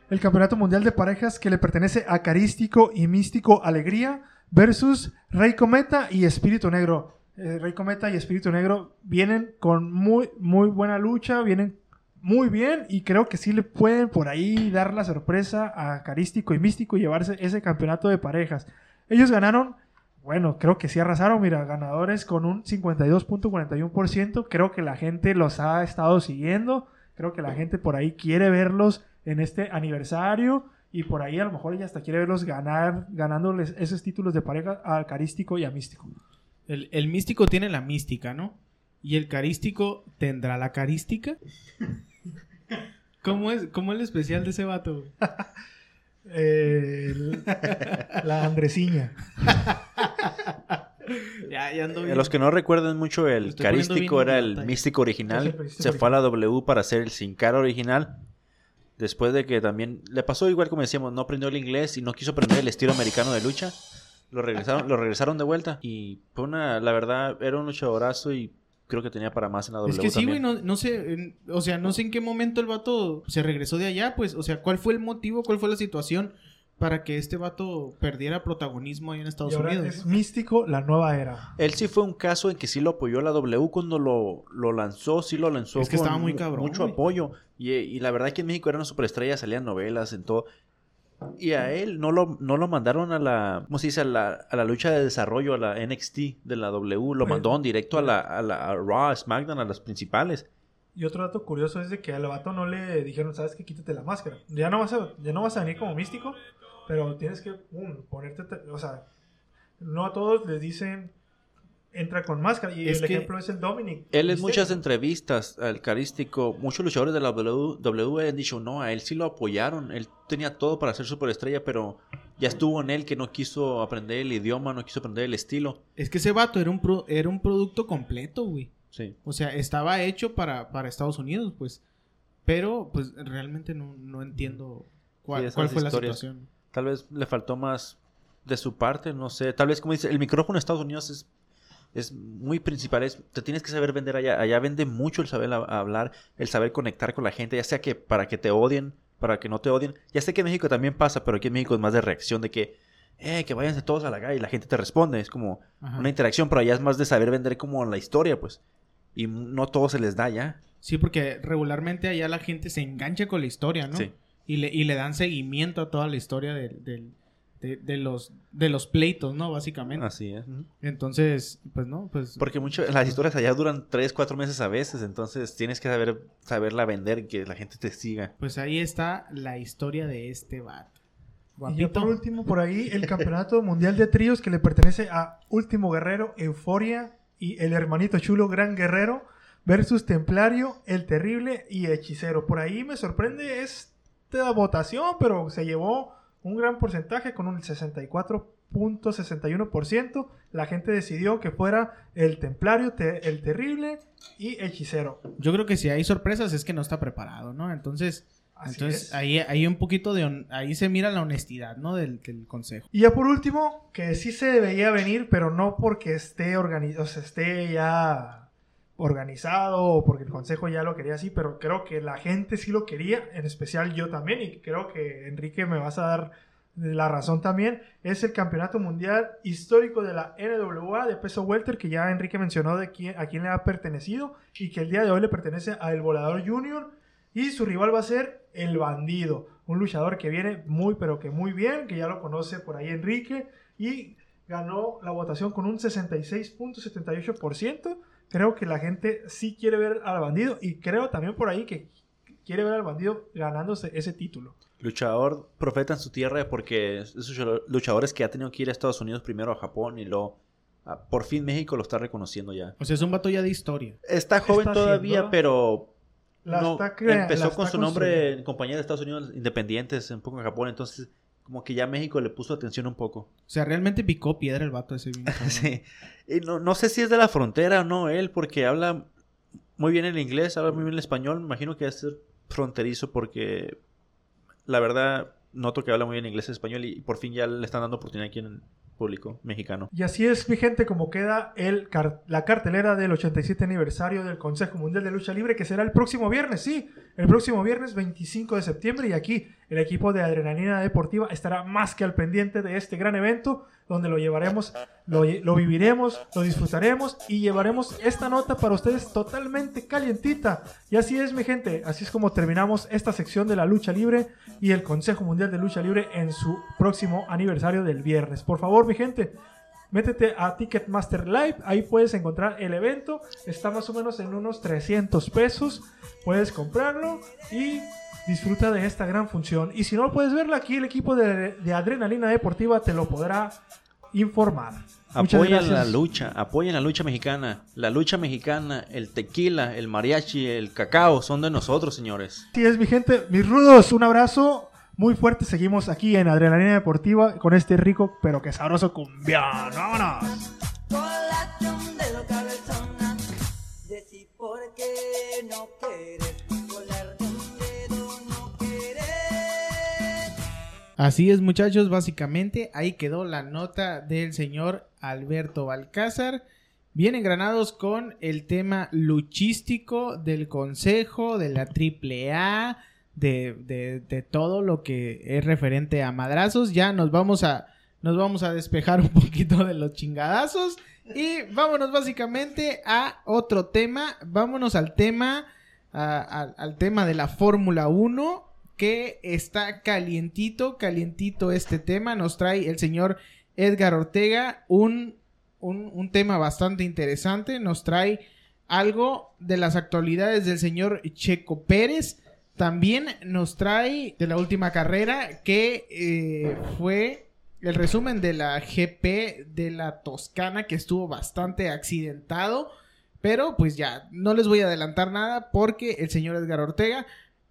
El Campeonato Mundial de Parejas que le pertenece a Carístico y Místico Alegría versus Rey Cometa y Espíritu Negro. Eh, Rey Cometa y Espíritu Negro vienen con muy, muy buena lucha, vienen muy bien y creo que sí le pueden por ahí dar la sorpresa a Carístico y Místico y llevarse ese campeonato de parejas. Ellos ganaron, bueno, creo que sí arrasaron, mira, ganadores con un 52.41%. Creo que la gente los ha estado siguiendo. Creo que la gente por ahí quiere verlos en este aniversario y por ahí a lo mejor ella hasta quiere verlos ganar, ganándoles esos títulos de pareja a Carístico y a Místico. El, el místico tiene la mística, ¿no? ¿Y el carístico tendrá la carística? ¿Cómo es, cómo es el especial de ese vato? Eh, el- la Andresiña. Ya, ya ando Eh, bien. Los que no recuerdan mucho, el Estoy carístico era el místico original. Se fue a la W para hacer el sin cara original. Después de que también le pasó igual como decíamos, no aprendió el inglés y no quiso aprender el estilo americano de lucha. Lo regresaron, lo regresaron de vuelta. Y fue una, la verdad, era un luchadorazo y creo que tenía para más en la W. Es que sí, güey, no, no sé, en- o sea, no sé en qué momento el vato se regresó de allá, pues, o sea, ¿cuál fue el motivo, cuál fue la situación para que este vato perdiera protagonismo ahí en Estados Y ahora Unidos? es. Místico, la nueva era. Él sí fue un caso en que sí lo apoyó la W cuando lo, lo lanzó, sí lo lanzó Es que con estaba muy mu- cabrón, mucho güey. apoyo. Y, y la verdad que en México era una superestrella, salían novelas, en todo. Y a él no lo, no lo mandaron a la, ¿cómo se dice? A la, a la lucha de desarrollo, a la NXT de la W. Lo mandaron directo a la, a la a Raw, a SmackDown, a las principales. Y otro dato curioso es de que al vato no le dijeron, sabes que quítate la máscara. Ya no vas a, ya no vas a venir como místico, pero tienes que um, ponerte, o sea, no a todos les dicen entra con máscara. Y Es el que- ejemplo es el Dominic. Él en muchas entrevistas al carístico, muchos luchadores de la W, W han dicho, no, a él sí lo apoyaron, él tenía todo para ser superestrella, pero ya estuvo en él que no quiso aprender el idioma, no quiso aprender el estilo. Es que ese vato era un, pro- era un producto completo, güey. Sí. O sea, estaba hecho para, para Estados Unidos, pues. Pero, pues, realmente no, no entiendo cuál, Sí, cuál fue la situación. Tal vez le faltó más de su parte, no sé. Tal vez, como dice, el micrófono en Estados Unidos es, es muy principal. Es, te tienes que saber vender allá. Allá vende mucho el saber hab- hablar, el saber conectar con la gente, ya sea que para que te odien, para que no te odien. Ya sé que en México también pasa, pero aquí en México es más de reacción de que, eh, que váyanse todos a la calle y la gente te responde. Es como Ajá. una interacción, pero allá es más de saber vender como la historia, pues. Y no todo se les da ya. Sí, porque regularmente allá la gente se engancha con la historia, ¿no? Sí. Y le, y le dan seguimiento a toda la historia del- del- de, de los, de los pleitos, ¿no? Básicamente. Así es. Entonces, pues no, pues... Porque mucho, las historias allá duran 3, 4 meses a veces, entonces tienes que saber saberla vender y que la gente te siga. Pues ahí está la historia de este vato. Y ya por último, por ahí, el campeonato mundial de tríos que le pertenece a Último Guerrero, Euforia y el hermanito chulo Gran Guerrero versus Templario, El Terrible y Hechicero. Por ahí me sorprende esta votación, pero se llevó un gran porcentaje con un 64.61%. La gente decidió que fuera el Templario, te- El Terrible y Hechicero. Yo creo que si hay sorpresas es que no está preparado, ¿no? Entonces, Así entonces es. ahí hay un poquito de... Ahí se mira la honestidad, ¿no? Del, del consejo. Y ya por último, que sí se veía venir, pero no porque esté, organi- o sea, esté ya organizado o porque el consejo ya lo quería así, pero creo que la gente sí lo quería, en especial yo también, y creo que Enrique me vas a dar la razón también, es el campeonato mundial histórico de la NWA de peso welter, que ya Enrique mencionó de quién, a quién le ha pertenecido, y que el día de hoy le pertenece a El Volador Junior, y su rival va a ser El Bandido, un luchador que viene muy, pero que muy bien, que ya lo conoce por ahí Enrique, y ganó la votación con un 66.78%. Creo que la gente sí quiere ver al bandido, y creo también por ahí que quiere ver al bandido ganándose ese título. Luchador profeta en su tierra porque esos luchadores que ha tenido que ir a Estados Unidos primero a Japón y luego por fin México lo está reconociendo ya. O sea, es un vato ya de historia. Está joven Está todavía, haciendo- pero La no, está crea- empezó la con su nombre en compañía de Estados Unidos independientes, un poco en Japón, entonces como que ya México le puso atención un poco. O sea, realmente picó piedra el vato ese. cabrón. Sí. Y no, no sé si es de la frontera o no él, porque habla muy bien el inglés, habla muy bien el español. Me imagino que ser fronterizo porque la verdad noto que habla muy bien inglés y español y por fin ya le están dando oportunidad aquí en el público mexicano. Y así es, mi gente, como queda el car- la cartelera del 87 aniversario del Consejo Mundial de Lucha Libre, que será el próximo viernes, sí, el próximo viernes 25 de septiembre. Y aquí el equipo de Adrenalina Deportiva estará más que al pendiente de este gran evento, donde lo llevaremos, lo, viviremos, lo disfrutaremos y llevaremos esta nota para ustedes totalmente calientita. Y así es, mi gente, así es como terminamos esta sección de la lucha libre y el Consejo Mundial de Lucha Libre en su próximo aniversario del viernes. Por favor, mi gente, métete a Ticketmaster Live, ahí puedes encontrar el evento, está más o menos en unos 300 pesos, puedes comprarlo y disfruta de esta gran función. Y si no puedes verlo, aquí el equipo de, de Adrenalina Deportiva te lo podrá informar. Apoyen la lucha, apoyen la lucha mexicana. La lucha mexicana, el tequila, el mariachi, el cacao son de nosotros, señores. Así es, mi gente, mis rudos, un abrazo muy fuerte. Seguimos aquí en Adrenalina Deportiva con este rico pero que sabroso cumbión. ¡Vámonos! Así es, muchachos, básicamente ahí quedó la nota del señor Alberto Balcázar. Bien engranados con el tema luchístico del consejo, de la AAA, de, de, todo lo que es referente a madrazos. Ya nos vamos a, nos vamos a despejar un poquito de los chingadazos. Y vámonos básicamente a otro tema. Vámonos al tema, al tema de la Fórmula 1 que está calientito, calientito este tema. Nos trae el señor Edgar Ortega un, un, un tema bastante interesante. Nos trae algo de las actualidades del señor Checo Pérez. También nos trae de la última carrera que eh, fue el resumen de la GP de la Toscana que estuvo bastante accidentado. Pero pues ya, no les voy a adelantar nada porque el señor Edgar Ortega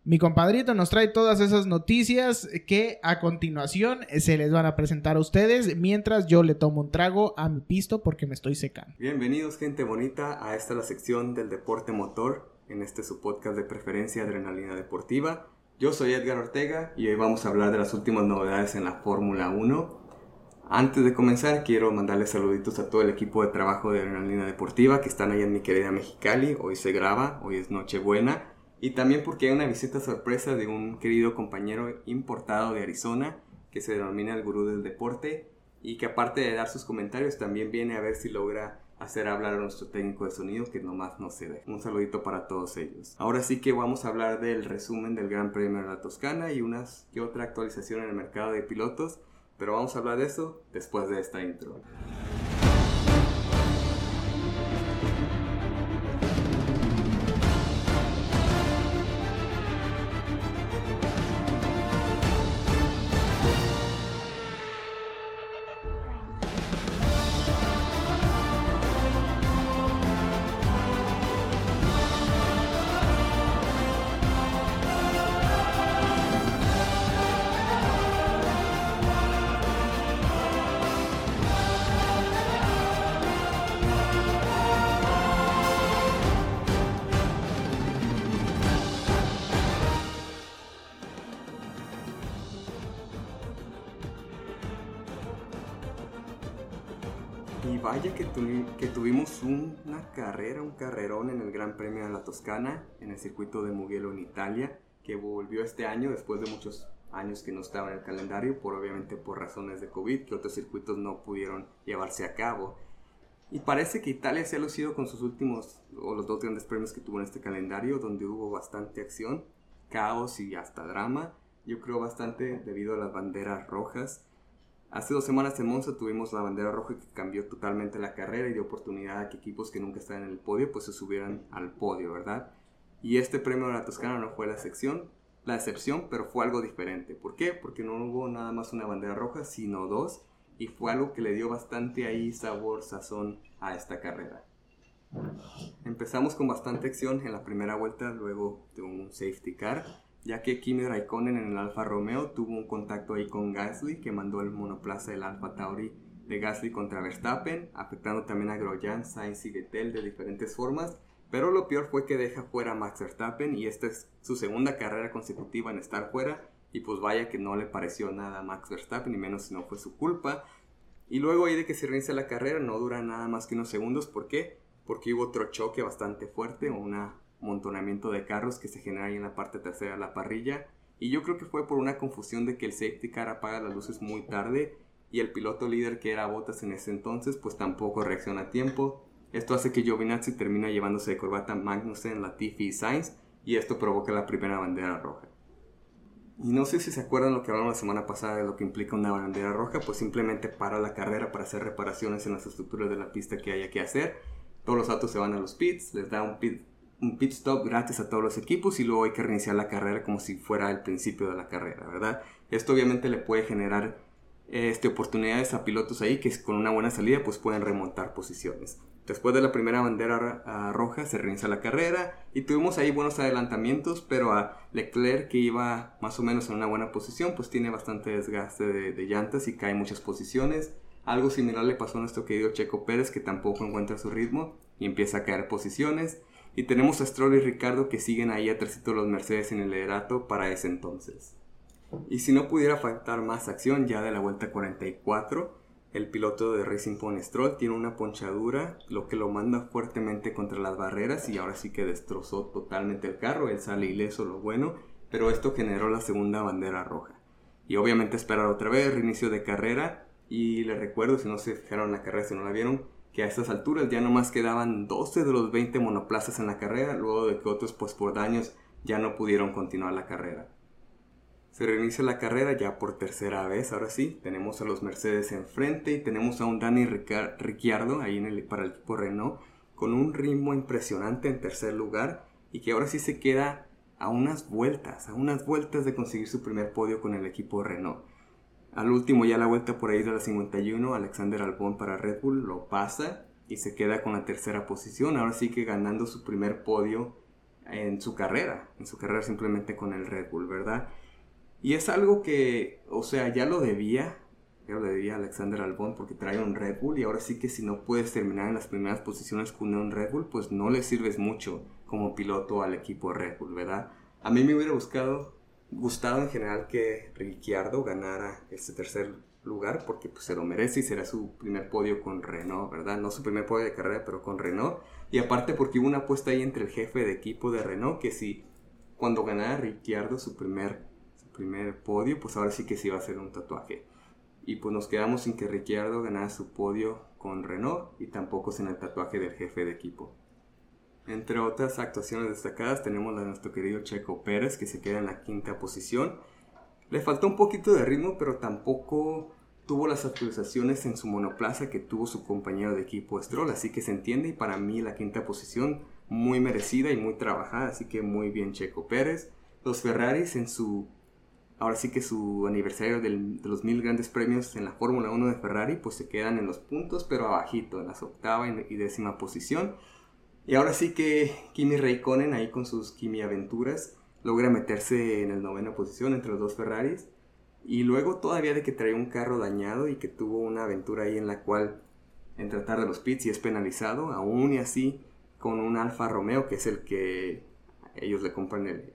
mi compadrito nos trae todas esas noticias que a continuación se les van a presentar a ustedes mientras yo le tomo un trago a mi pisto porque me estoy secando. Bienvenidos gente bonita a esta la sección del deporte motor, en este su podcast de preferencia Adrenalina Deportiva. Yo soy Edgar Ortega y hoy vamos a hablar de las últimas novedades en la Fórmula 1. Antes de comenzar quiero mandarles saluditos a todo el equipo de trabajo de Adrenalina Deportiva que están ahí en mi querida Mexicali. Hoy se graba, hoy es Nochebuena. Y también porque hay una visita sorpresa de un querido compañero importado de Arizona que se denomina el gurú del deporte y que aparte de dar sus comentarios también viene a ver si logra hacer hablar a nuestro técnico de sonido que nomás no se ve. Un saludito para todos ellos. Ahora sí que vamos a hablar del resumen del Gran Premio de la Toscana y unas que otra actualización en el mercado de pilotos, pero vamos a hablar de eso después de esta intro. Vaya que, tuvi- que tuvimos un- una carrera, un carrerón en el Gran Premio de la Toscana, en el circuito de Mugello en Italia, que volvió este año después de muchos años que no estaba en el calendario, por obviamente por razones de COVID, que otros circuitos no pudieron llevarse a cabo. Y parece que Italia se ha lucido con sus últimos, o los dos grandes premios que tuvo en este calendario, donde hubo bastante acción, caos y hasta drama. Yo creo bastante debido a las banderas rojas. Hace dos semanas en Monza tuvimos la bandera roja que cambió totalmente la carrera y dio oportunidad a que equipos que nunca están en el podio pues se subieran al podio, ¿verdad? Y este premio de la Toscana no fue la sección. la excepción, pero fue algo diferente. ¿Por qué? Porque no hubo nada más una bandera roja, sino dos, y fue algo que le dio bastante ahí sabor, sazón a esta carrera. Empezamos con bastante acción en la primera vuelta, luego de un safety car, ya que Kimi Raikkonen en el Alfa Romeo tuvo un contacto ahí con Gasly, que mandó el monoplaza del Alfa Tauri de Gasly contra Verstappen, afectando también a Grosjean, Sainz y Vettel de diferentes formas. Pero lo peor fue que deja fuera a Max Verstappen y esta es su segunda carrera consecutiva en estar fuera. Y pues vaya que no le pareció nada a Max Verstappen, ni menos si no fue su culpa. Y luego ahí de que se reinicia la carrera no dura nada más que unos segundos. ¿Por qué? Porque hubo otro choque bastante fuerte, o un amontonamiento de carros que se genera ahí en la parte trasera de la parrilla. Y yo creo que fue por una confusión de que el safety car apaga las luces muy tarde y el piloto líder que era Bottas en ese entonces pues tampoco reacciona a tiempo. Esto hace que Giovinazzi termina llevándose de corbata Magnussen, Latifi y Sainz y esto provoca la primera bandera roja. Y no sé si se acuerdan lo que hablamos la semana pasada de lo que implica una bandera roja, pues simplemente para la carrera para hacer reparaciones en las estructuras de la pista que haya que hacer. Todos los autos se van a los pits, les da un pit, un pit stop gratis a todos los equipos y luego hay que reiniciar la carrera como si fuera el principio de la carrera, ¿verdad? Esto obviamente le puede generar este, oportunidades a pilotos ahí que con una buena salida pues pueden remontar posiciones. Después de la primera bandera ah, roja se reinicia la carrera y tuvimos ahí buenos adelantamientos, pero a Leclerc que iba más o menos en una buena posición pues tiene bastante desgaste de, de llantas y cae muchas posiciones. Algo similar le pasó a nuestro querido Checo Pérez que tampoco encuentra su ritmo y empieza a caer posiciones. Y tenemos a Stroll y Ricardo que siguen ahí atrás de los Mercedes en el liderato para ese entonces. Y si no pudiera faltar más acción, ya de la vuelta 44, el piloto de Racing Point Stroll tiene una ponchadura, lo que lo manda fuertemente contra las barreras y ahora sí que destrozó totalmente el carro, él sale ileso, lo bueno, pero esto generó la segunda bandera roja. Y obviamente esperar otra vez, reinicio de carrera, y les recuerdo, si no se fijaron en la carrera, si no la vieron, que a estas alturas ya nomás quedaban 12 de los 20 monoplazas en la carrera, luego de que otros pues por daños ya no pudieron continuar la carrera. Se reinicia la carrera ya por tercera vez, ahora sí. Tenemos a los Mercedes enfrente y tenemos a un Dani Ricciardo ahí en el, para el equipo Renault con un ritmo impresionante en tercer lugar y que ahora sí se queda a unas vueltas, a unas vueltas de conseguir su primer podio con el equipo Renault. Al último ya la vuelta por ahí de la 51, Alexander Albon para Red Bull lo pasa y se queda con la tercera posición, ahora sí que ganando su primer podio en su carrera, en su carrera simplemente con el Red Bull, ¿verdad? Y es algo que, o sea, ya lo debía, ya lo debía Alexander Albon porque trae un Red Bull y ahora sí que si no puedes terminar en las primeras posiciones con un Red Bull, pues no le sirves mucho como piloto al equipo Red Bull, ¿verdad? A mí me hubiera buscado, gustado en general que Ricciardo ganara este tercer lugar porque pues, se lo merece y será su primer podio con Renault, ¿verdad? No su primer podio de carrera, pero con Renault. Y aparte porque hubo una apuesta ahí entre el jefe de equipo de Renault que si cuando ganara Ricciardo su primer primer podio, pues ahora sí que sí va a ser un tatuaje. Y pues nos quedamos sin que Ricciardo ganara su podio con Renault y tampoco sin el tatuaje del jefe de equipo. Entre otras actuaciones destacadas tenemos la de nuestro querido Checo Pérez que se queda en la quinta posición. Le faltó un poquito de ritmo pero tampoco tuvo las actualizaciones en su monoplaza que tuvo su compañero de equipo Stroll, así que se entiende y para mí la quinta posición muy merecida y muy trabajada, así que muy bien Checo Pérez. Los Ferraris en su ahora sí que su aniversario de los mil grandes premios en la Fórmula 1 de Ferrari, pues se quedan en los puntos, pero abajito, en la octava y décima posición. Y ahora sí que Kimi Raikkonen ahí con sus Kimi aventuras logra meterse en el novena posición entre los dos Ferraris. Y luego todavía de que trae un carro dañado y que tuvo una aventura ahí en la cual en tratar de los pits y es penalizado, aún y así con un Alfa Romeo que es el que ellos le compran el,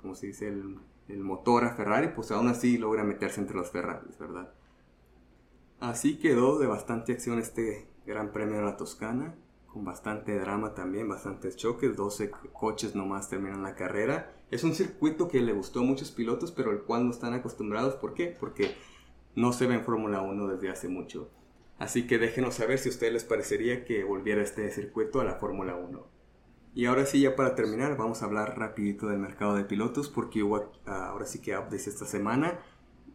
¿cómo se dice? El el motor a Ferrari, pues aún así logra meterse entre los Ferraris, ¿verdad? Así quedó de bastante acción este Gran Premio de la Toscana, bastante drama también, bastantes choques, 12 coches nomás terminan la carrera. Es un circuito que le gustó a muchos pilotos, pero el cual no están acostumbrados. ¿Por qué? Porque no se ve en Fórmula 1 desde hace mucho. Así que déjenos saber si a ustedes les parecería que volviera este circuito a la Fórmula 1. Y ahora sí, ya para terminar, vamos a hablar rapidito del mercado de pilotos porque hubo ah, ahora sí que updates esta semana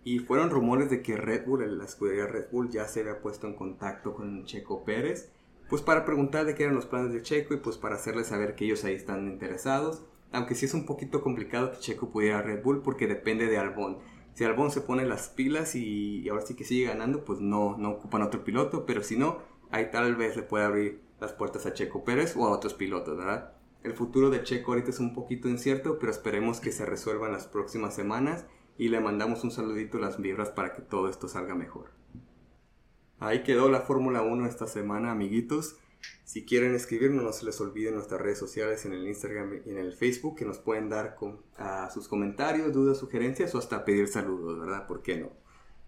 y fueron rumores de que Red Bull, la escudería Red Bull, ya se había puesto en contacto con Checo Pérez, pues para preguntar de qué eran los planes de Checo y pues para hacerles saber que ellos ahí están interesados. Aunque sí es un poquito complicado que Checo pudiera a Red Bull porque depende de Albon. Si Albon se pone las pilas y, ahora sí que sigue ganando, pues no, no ocupan otro piloto, pero si no, ahí tal vez le puede abrir las puertas a Checo Pérez o a otros pilotos, ¿verdad? El futuro de Checo ahorita es un poquito incierto, pero esperemos que se resuelva en las próximas semanas y le mandamos un saludito a las vibras para que todo esto salga mejor. Ahí quedó la Fórmula 1 esta semana, amiguitos. Si quieren escribirnos, no se les olvide nuestras redes sociales en el Instagram y en el Facebook, que nos pueden dar con, a sus comentarios, dudas, sugerencias o hasta pedir saludos, ¿verdad? ¿Por qué no?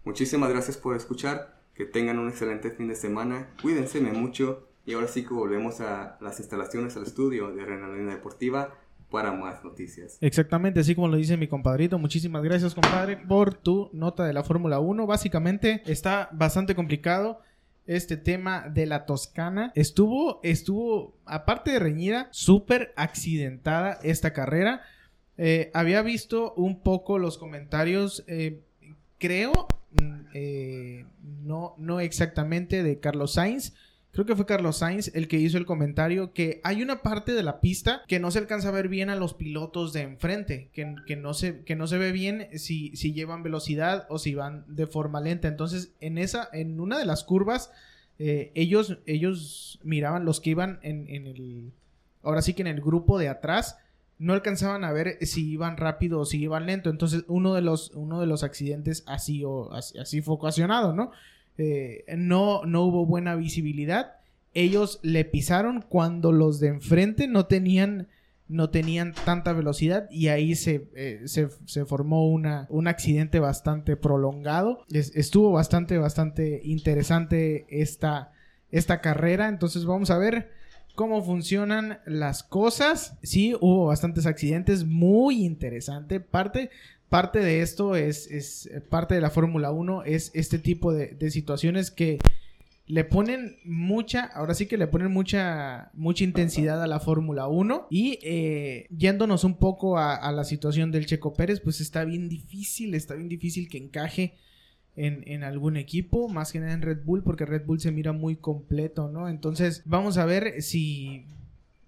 Muchísimas gracias por escuchar, que tengan un excelente fin de semana, cuídense mucho y ahora sí que volvemos a las instalaciones, al estudio de Renalina Deportiva para más noticias. Exactamente, así como lo dice mi compadrito. Muchísimas gracias, compadre, por tu nota de la Fórmula 1. Básicamente está bastante complicado este tema de la Toscana. Estuvo, estuvo, aparte de reñida, súper accidentada esta carrera. Eh, había visto un poco los comentarios, eh, creo, mm, eh, no, no exactamente de Carlos Sainz, Creo que fue Carlos Sainz el que hizo el comentario que hay una parte de la pista que no se alcanza a ver bien a los pilotos de enfrente, que, que no, se, que no se ve bien si, si llevan velocidad o si van de forma lenta. Entonces, en esa, en una de las curvas, eh, ellos, ellos miraban los que iban en, en el, ahora sí que en el grupo de atrás, no alcanzaban a ver si iban rápido o si iban lento. Entonces, uno de los, uno de los accidentes así, o, así, así fue ocasionado, ¿no? Eh, no, no hubo buena visibilidad. Ellos le pisaron cuando los de enfrente no tenían, no tenían tanta velocidad y ahí se, eh, se, formó una, un accidente bastante prolongado. Es- estuvo bastante, bastante interesante esta, esta carrera. Entonces vamos a ver cómo funcionan las cosas. Sí, hubo bastantes accidentes, muy interesante. Parte, parte de esto es, es eh, parte de la Fórmula 1, es este tipo de, situaciones que le ponen mucha, ahora sí que le ponen mucha, mucha intensidad a la Fórmula 1 y eh, yéndonos un poco a, la situación del Checo Pérez, pues está bien difícil, está bien difícil que encaje en, en algún equipo, más que nada en Red Bull, porque Red Bull se mira muy completo, ¿no? Entonces, vamos a ver si,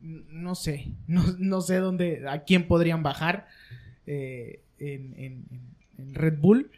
no sé, no, no sé dónde, a quién podrían bajar eh, en, Red Bull,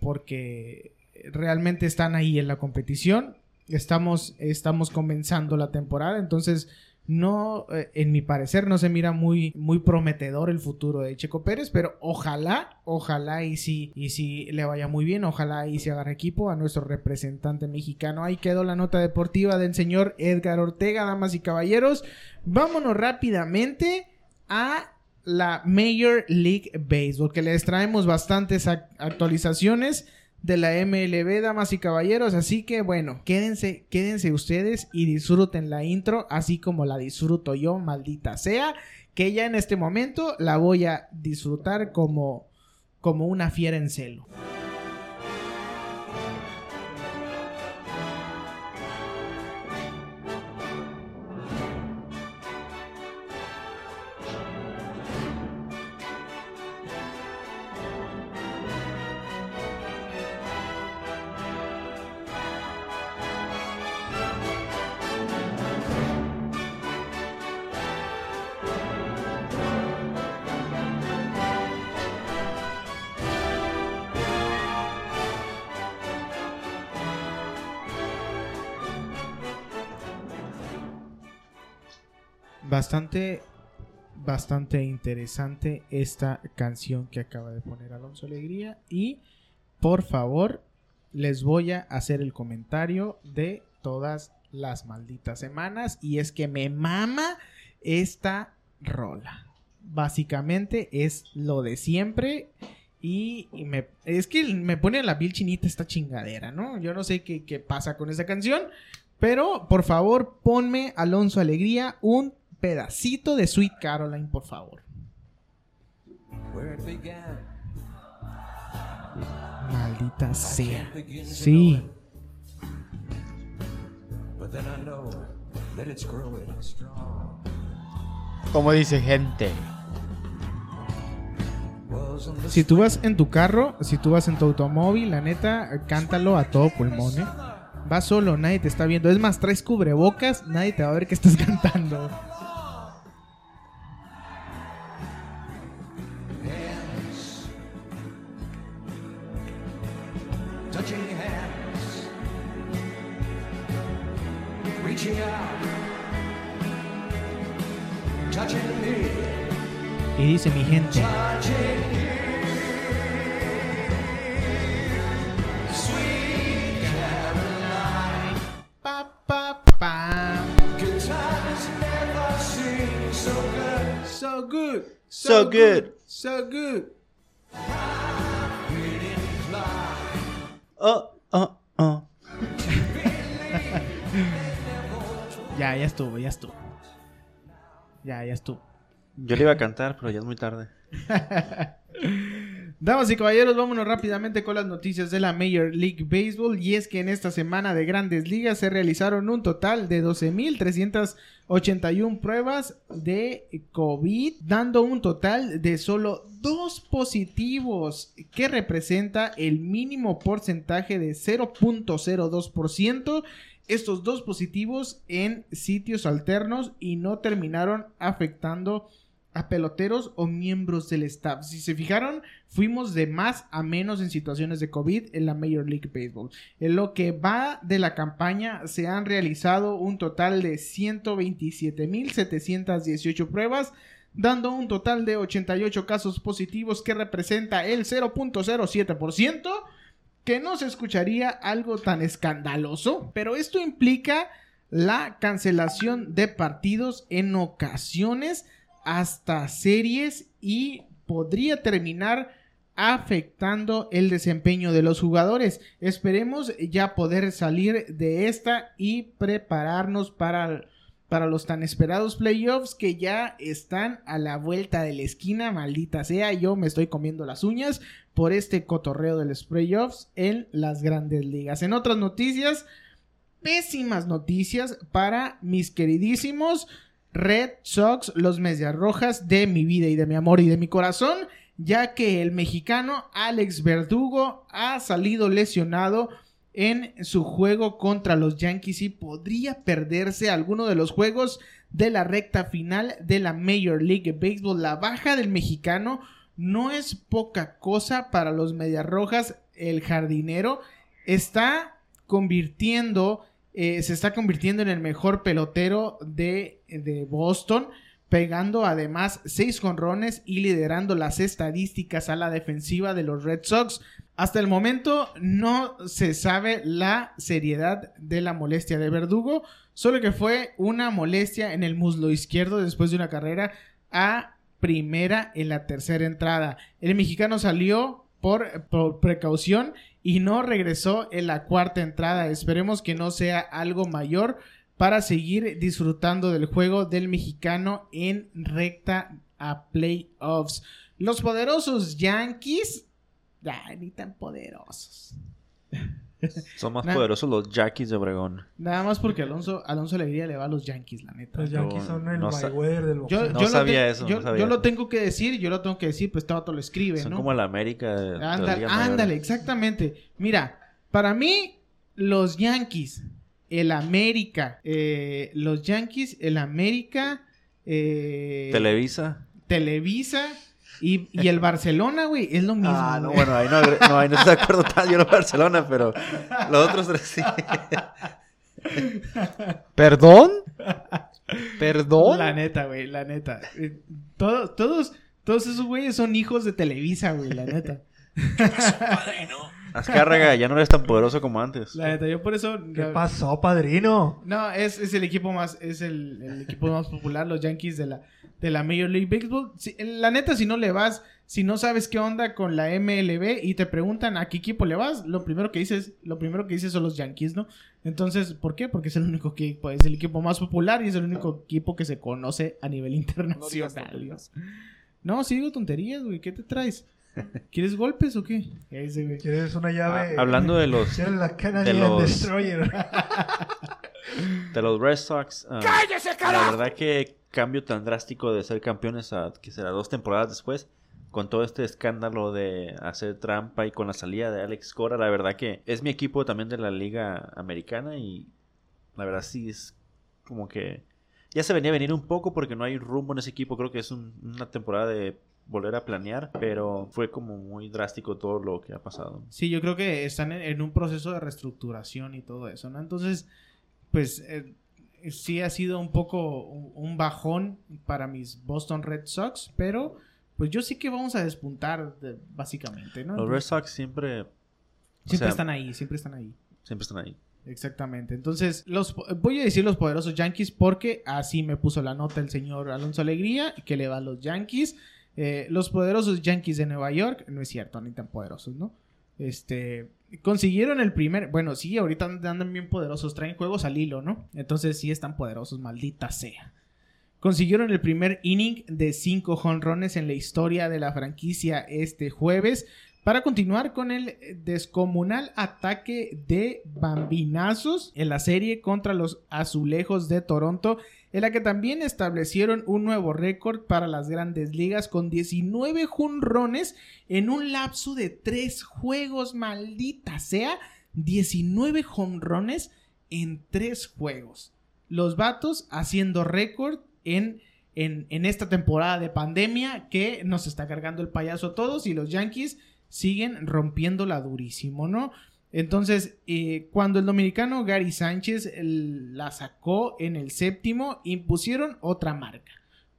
porque realmente están ahí en la competición. Estamos, estamos comenzando la temporada, entonces no, eh, en mi parecer, no se mira muy, muy prometedor el futuro de Checo Pérez, pero ojalá, ojalá y sí, y sí le vaya muy bien, ojalá y se agarre equipo a nuestro representante mexicano. Ahí quedó la nota deportiva del señor Edgar Ortega, damas y caballeros. Vámonos rápidamente a la Major League Baseball, que les traemos bastantes ac- actualizaciones de la MLB, damas y caballeros. Así que bueno, quédense, quédense ustedes y disfruten la intro, así como la disfruto yo, maldita sea, que ya en este momento la voy a disfrutar como, como una fiera en celo. Bastante, bastante interesante esta canción que acaba de poner Alonso Alegría. Y por favor, les voy a hacer el comentario de todas las malditas semanas. Y es que me mama esta rola. Básicamente es lo de siempre. Y, me, es que me pone la piel chinita esta chingadera, ¿no? Yo no sé qué, qué pasa con esa canción. Pero por favor, ponme Alonso Alegría un pedacito de Sweet Caroline, por favor. Maldita sea. Sí. Como dice gente. Si tú vas en tu carro, si tú vas en tu automóvil, la neta, cántalo a todo pulmón, ¿eh? Vas solo, nadie te está viendo. Es más, traes cubrebocas, nadie te va a ver que estás cantando. Y dice mi gente. touching you. Sweet Caroline, Pa, pa, pa. good times never seem so. So good. So good. So good. Oh, oh, oh. Ya, ya estuvo, ya estuvo. Ya, ya estuvo. Yo le iba a cantar, pero ya es muy tarde. Damas y caballeros, vámonos rápidamente con las noticias de la Major League Baseball. Y es que en esta semana de grandes ligas se realizaron un total de 12.381 pruebas de COVID, dando un total de solo dos positivos, que representa el mínimo porcentaje de 0.02%. Estos dos positivos en sitios alternos y no terminaron afectando a peloteros o miembros del staff. Si se fijaron, fuimos de más a menos en situaciones de COVID en la Major League Baseball. En lo que va de la campaña, se han realizado un total de 127.718 pruebas, dando un total de 88 casos positivos que representa el 0.07%, que no se escucharía algo tan escandaloso, pero esto implica la cancelación de partidos en ocasiones hasta series y podría terminar afectando el desempeño de los jugadores. Esperemos ya poder salir de esta y prepararnos para, para los tan esperados playoffs que ya están a la vuelta de la esquina, maldita sea, yo me estoy comiendo las uñas por este cotorreo de los playoffs en las grandes ligas. En otras noticias, pésimas noticias para mis queridísimos Red Sox, los Medias Rojas de mi vida y de mi amor y de mi corazón, ya que el mexicano Alex Verdugo ha salido lesionado en su juego contra los Yankees y podría perderse alguno de los juegos de la recta final de la Major League Baseball. La baja del mexicano no es poca cosa para los Medias Rojas. El jardinero está convirtiendo eh, se está convirtiendo en el mejor pelotero de, de Boston, pegando además seis jonrones y liderando las estadísticas a la defensiva de los Red Sox. Hasta el momento no se sabe la seriedad de la molestia de Verdugo, solo que fue una molestia en el muslo izquierdo después de una carrera a primera en la tercera entrada. El mexicano salió por, precaución y no regresó en la cuarta entrada. Esperemos que no sea algo mayor para seguir disfrutando del juego del mexicano en recta a playoffs. Los poderosos Yankees, ya ni tan poderosos. Son más Nah. poderosos los Jackies de Obregón. Nada más porque Alonso, Alonso Alegría le va a los Yankees, la neta. Los Yankees son el no Mayweather del Yo, boxeo. No yo sabía lo te- eso, yo, no sabía yo lo tengo que decir, yo lo tengo que decir, pues todo lo escribe, Son ¿no? como la América de, de la Ándale, Mayor. ándale, exactamente. Mira, para mí, los Yankees, el América, eh, los Yankees, el América, eh, Televisa. Televisa y, y el Barcelona, güey, es lo mismo. Ah, no, güey. bueno, ahí no, no, ahí no estoy de acuerdo tanto. Yo no Barcelona, pero los otros tres sí. ¿Perdón? ¿Perdón? La neta, güey, la neta. Eh, Todos, todos, todos esos güeyes son hijos de Televisa, güey, la neta. Azcárraga, ya no eres tan poderoso como antes. La neta, yo por eso... ¿Qué pasó, padrino? No, es, es el equipo más, es el, el equipo más popular, los Yankees de la, de la Major League Baseball. Si- la neta, si no le vas, si no sabes qué onda con la MLB y te preguntan a qué equipo le vas, lo primero que dices, lo primero que dices son los Yankees, ¿no? Entonces, ¿por qué? Porque es el único equipo, es el equipo más popular y es el único equipo que se conoce a nivel internacional. ¿no? No, sí digo tonterías, güey. ¿Qué te traes? ¿Quieres golpes o qué? Ese, güey. ¿Quieres una llave? Ah, hablando de los, ¿Quieres la Canadian los- Destroyer? de los Red Sox, ah, la verdad que cambio tan drástico de ser campeones a que será dos temporadas después, con todo este escándalo de hacer trampa y con la salida de Alex Cora, la verdad que es mi equipo también de la liga americana y la verdad sí es como que ya se venía a venir un poco porque no hay rumbo en ese equipo, creo que es un- una temporada de volver a planear, pero fue como muy drástico todo lo que ha pasado. Sí, yo creo que están en, en un proceso de reestructuración y todo eso, ¿no? Entonces, pues, eh, sí ha sido un poco un bajón para mis Boston Red Sox, pero pues yo sí que vamos a despuntar de- básicamente, ¿no? Los Red Sox siempre, siempre sea- están ahí, siempre están ahí. siempre están ahí. Exactamente. Entonces, los voy a decir los poderosos Yankees porque así me puso la nota el señor Alonso Alegría, que le va a los Yankees. Eh, los poderosos Yankees de Nueva York, no es cierto, ni tan poderosos, ¿no? Este, consiguieron el primer, bueno, sí, ahorita andan bien poderosos, traen juegos al hilo, ¿no? Entonces sí están poderosos, maldita sea. Consiguieron el primer inning de cinco jonrones en la historia de la franquicia este jueves para continuar con el descomunal ataque de bambinazos en la serie contra los azulejos de Toronto, en la que también establecieron un nuevo récord para las grandes ligas con 19 jonrones en un lapso de 3 juegos, maldita sea, 19 jonrones en 3 juegos. Los vatos haciendo récord en, en, en esta temporada de pandemia que nos está cargando el payaso a todos y los Yankees siguen rompiéndola durísimo, ¿no? Entonces, eh, cuando el dominicano Gary Sánchez la sacó en el séptimo, impusieron otra marca.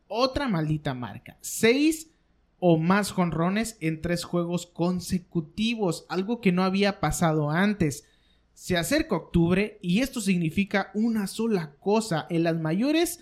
Otra maldita marca. Seis o más jonrones en tres juegos consecutivos. Algo que no había pasado antes. Se acerca octubre y esto significa una sola cosa. En las mayores,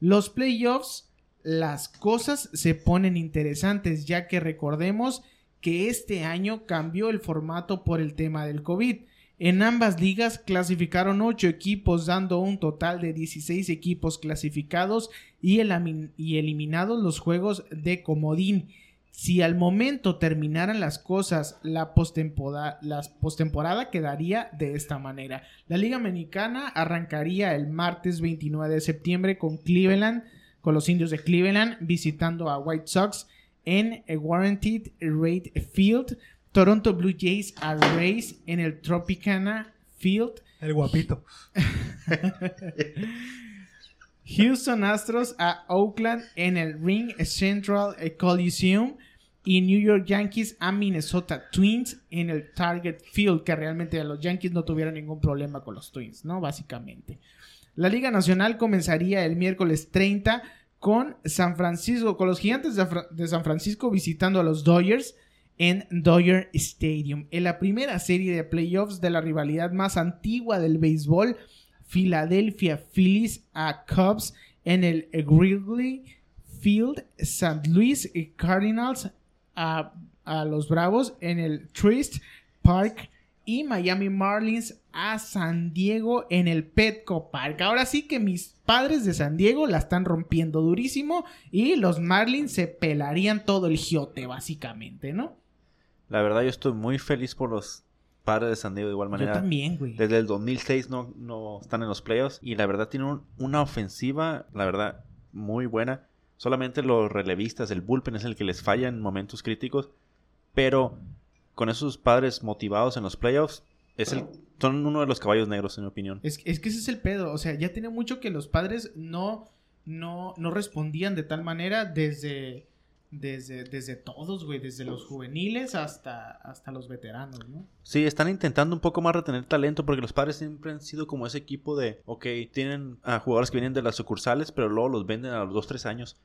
los playoffs, las cosas se ponen interesantes, ya que recordemos que este año cambió el formato por el tema del COVID. En ambas ligas clasificaron 8 equipos, dando un total de 16 equipos clasificados y, eliminados los juegos de comodín. Si al momento terminaran las cosas, la postemporada, quedaría de esta manera. La Liga Americana arrancaría el martes 29 de septiembre con Cleveland, con los indios de Cleveland, visitando a White Sox en el Warranted Rate Field. Toronto Blue Jays a Rays en el Tropicana Field. El guapito. Houston Astros a Oakland en el Ring Central Coliseum y New York Yankees a Minnesota Twins en el Target Field, que realmente los Yankees no tuvieron ningún problema con los Twins, ¿no? Básicamente. La Liga Nacional comenzaría el miércoles 30 con San Francisco, con los gigantes de, San Francisco visitando a los Dodgers en Dodger Stadium. En la primera serie de playoffs de la rivalidad más antigua del béisbol, Philadelphia Phillies a Cubs en el Wrigley Field, St. Louis Cardinals a los Bravos en el Trist Park y Miami Marlins a San Diego en el Petco Park. Ahora sí que mis padres de San Diego la están rompiendo durísimo y los Marlins se pelarían todo el giote básicamente, ¿no? La verdad, yo estoy muy feliz por los padres de San Diego de igual Yo manera. también, güey. Desde el 2006 no, no están en los playoffs y la verdad tienen un- una ofensiva, la verdad, muy buena. Solamente los relevistas, el bullpen es el que les falla en momentos críticos, pero con esos padres motivados en los playoffs, es el, son uno de los caballos negros, en mi opinión. Es, es que ese es el pedo. O sea, ya tiene mucho que los padres no, no, no respondían de tal manera desde, desde, desde todos, güey. Desde los juveniles hasta, hasta los veteranos, ¿no? Sí, están intentando un poco más retener talento porque los padres siempre han sido como ese equipo de, ok, tienen a jugadores que vienen de las sucursales, pero luego los venden a los 2-3 años.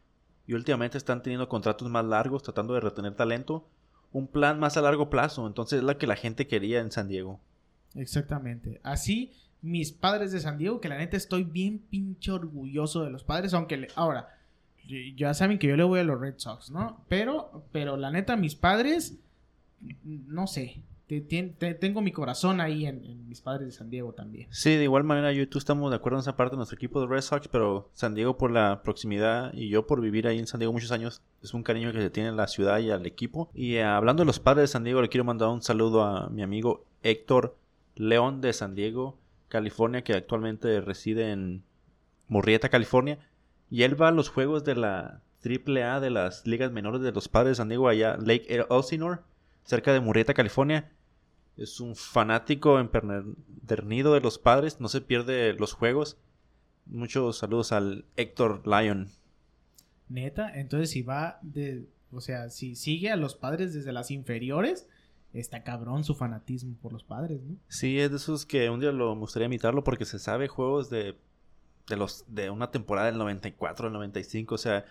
Y últimamente están teniendo contratos más largos, tratando de retener talento. Un plan más a largo plazo. Entonces es la que la gente quería en San Diego. Exactamente. Así, mis padres de San Diego, que la neta estoy bien pinche orgulloso de los padres, aunque le- ahora, ya saben que yo le voy a los Red Sox, ¿no? Pero, pero la neta, mis padres, no sé, tengo mi corazón ahí en, mis padres de San Diego también. Sí, de igual manera yo y tú estamos de acuerdo en esa parte de nuestro equipo de Red Sox, pero San Diego por la proximidad y yo por vivir ahí en San Diego muchos años, es un cariño que se tiene a la ciudad y al equipo. Y eh, hablando de los padres de San Diego, le quiero mandar un saludo a mi amigo Héctor León de San Diego, California, que actualmente reside en Murrieta, California. Y él va a los juegos de la AAA de las ligas menores de los padres de San Diego allá, Lake Elsinore, cerca de Murrieta, California. Es un fanático empedernido de los padres, no se pierde los juegos. Muchos saludos al Héctor Lyon. Neta, entonces si va de, o sea, si sigue a los padres desde las inferiores, está cabrón su fanatismo por los padres, ¿no? Sí, es de esos que un día lo, me gustaría imitarlo porque se sabe juegos de de los de una temporada del 94, del 95, o sea,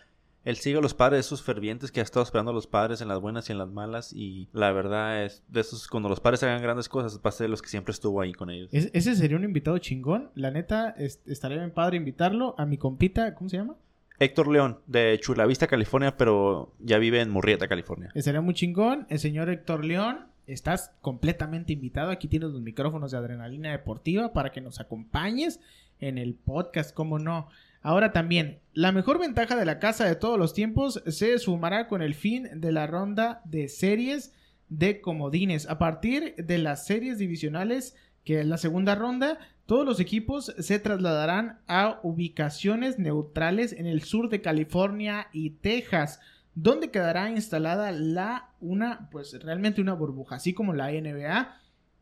él sigue a los padres, esos fervientes que ha estado esperando a los padres en las buenas y en las malas y la verdad es de esos cuando los padres hagan grandes cosas, va a ser de los que siempre estuvo ahí con ellos. Es- ese sería un invitado chingón. La neta, es- estaría bien padre invitarlo a mi compita, ¿cómo se llama? Héctor León, de Chulavista, California, pero ya vive en Murrieta, California. Estaría muy chingón. El señor Héctor León, estás completamente invitado. Aquí tienes los micrófonos de Adrenalina Deportiva para que nos acompañes en el podcast, cómo no. Ahora también, la mejor ventaja de la casa de todos los tiempos se sumará con el fin de la ronda de series de comodines. A partir de las series divisionales, que es la segunda ronda, todos los equipos se trasladarán a ubicaciones neutrales en el sur de California y Texas donde quedará instalada la una pues realmente una burbuja así como la NBA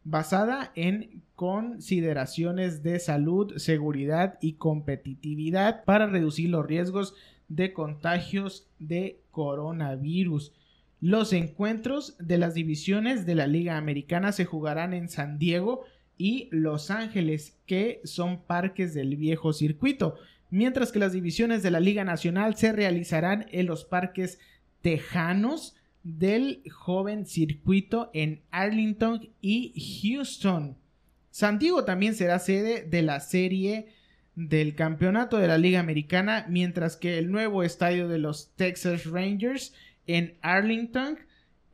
basada en consideraciones de salud, seguridad y competitividad para reducir los riesgos de contagios de coronavirus. Los encuentros de las divisiones de la Liga Americana se jugarán en San Diego y Los Ángeles, que son parques del viejo circuito, mientras que las divisiones de la Liga Nacional se realizarán en los parques tejanos del joven circuito en Arlington y Houston. San Diego también será sede de la serie del campeonato de la Liga Americana, mientras que el nuevo estadio de los Texas Rangers en Arlington,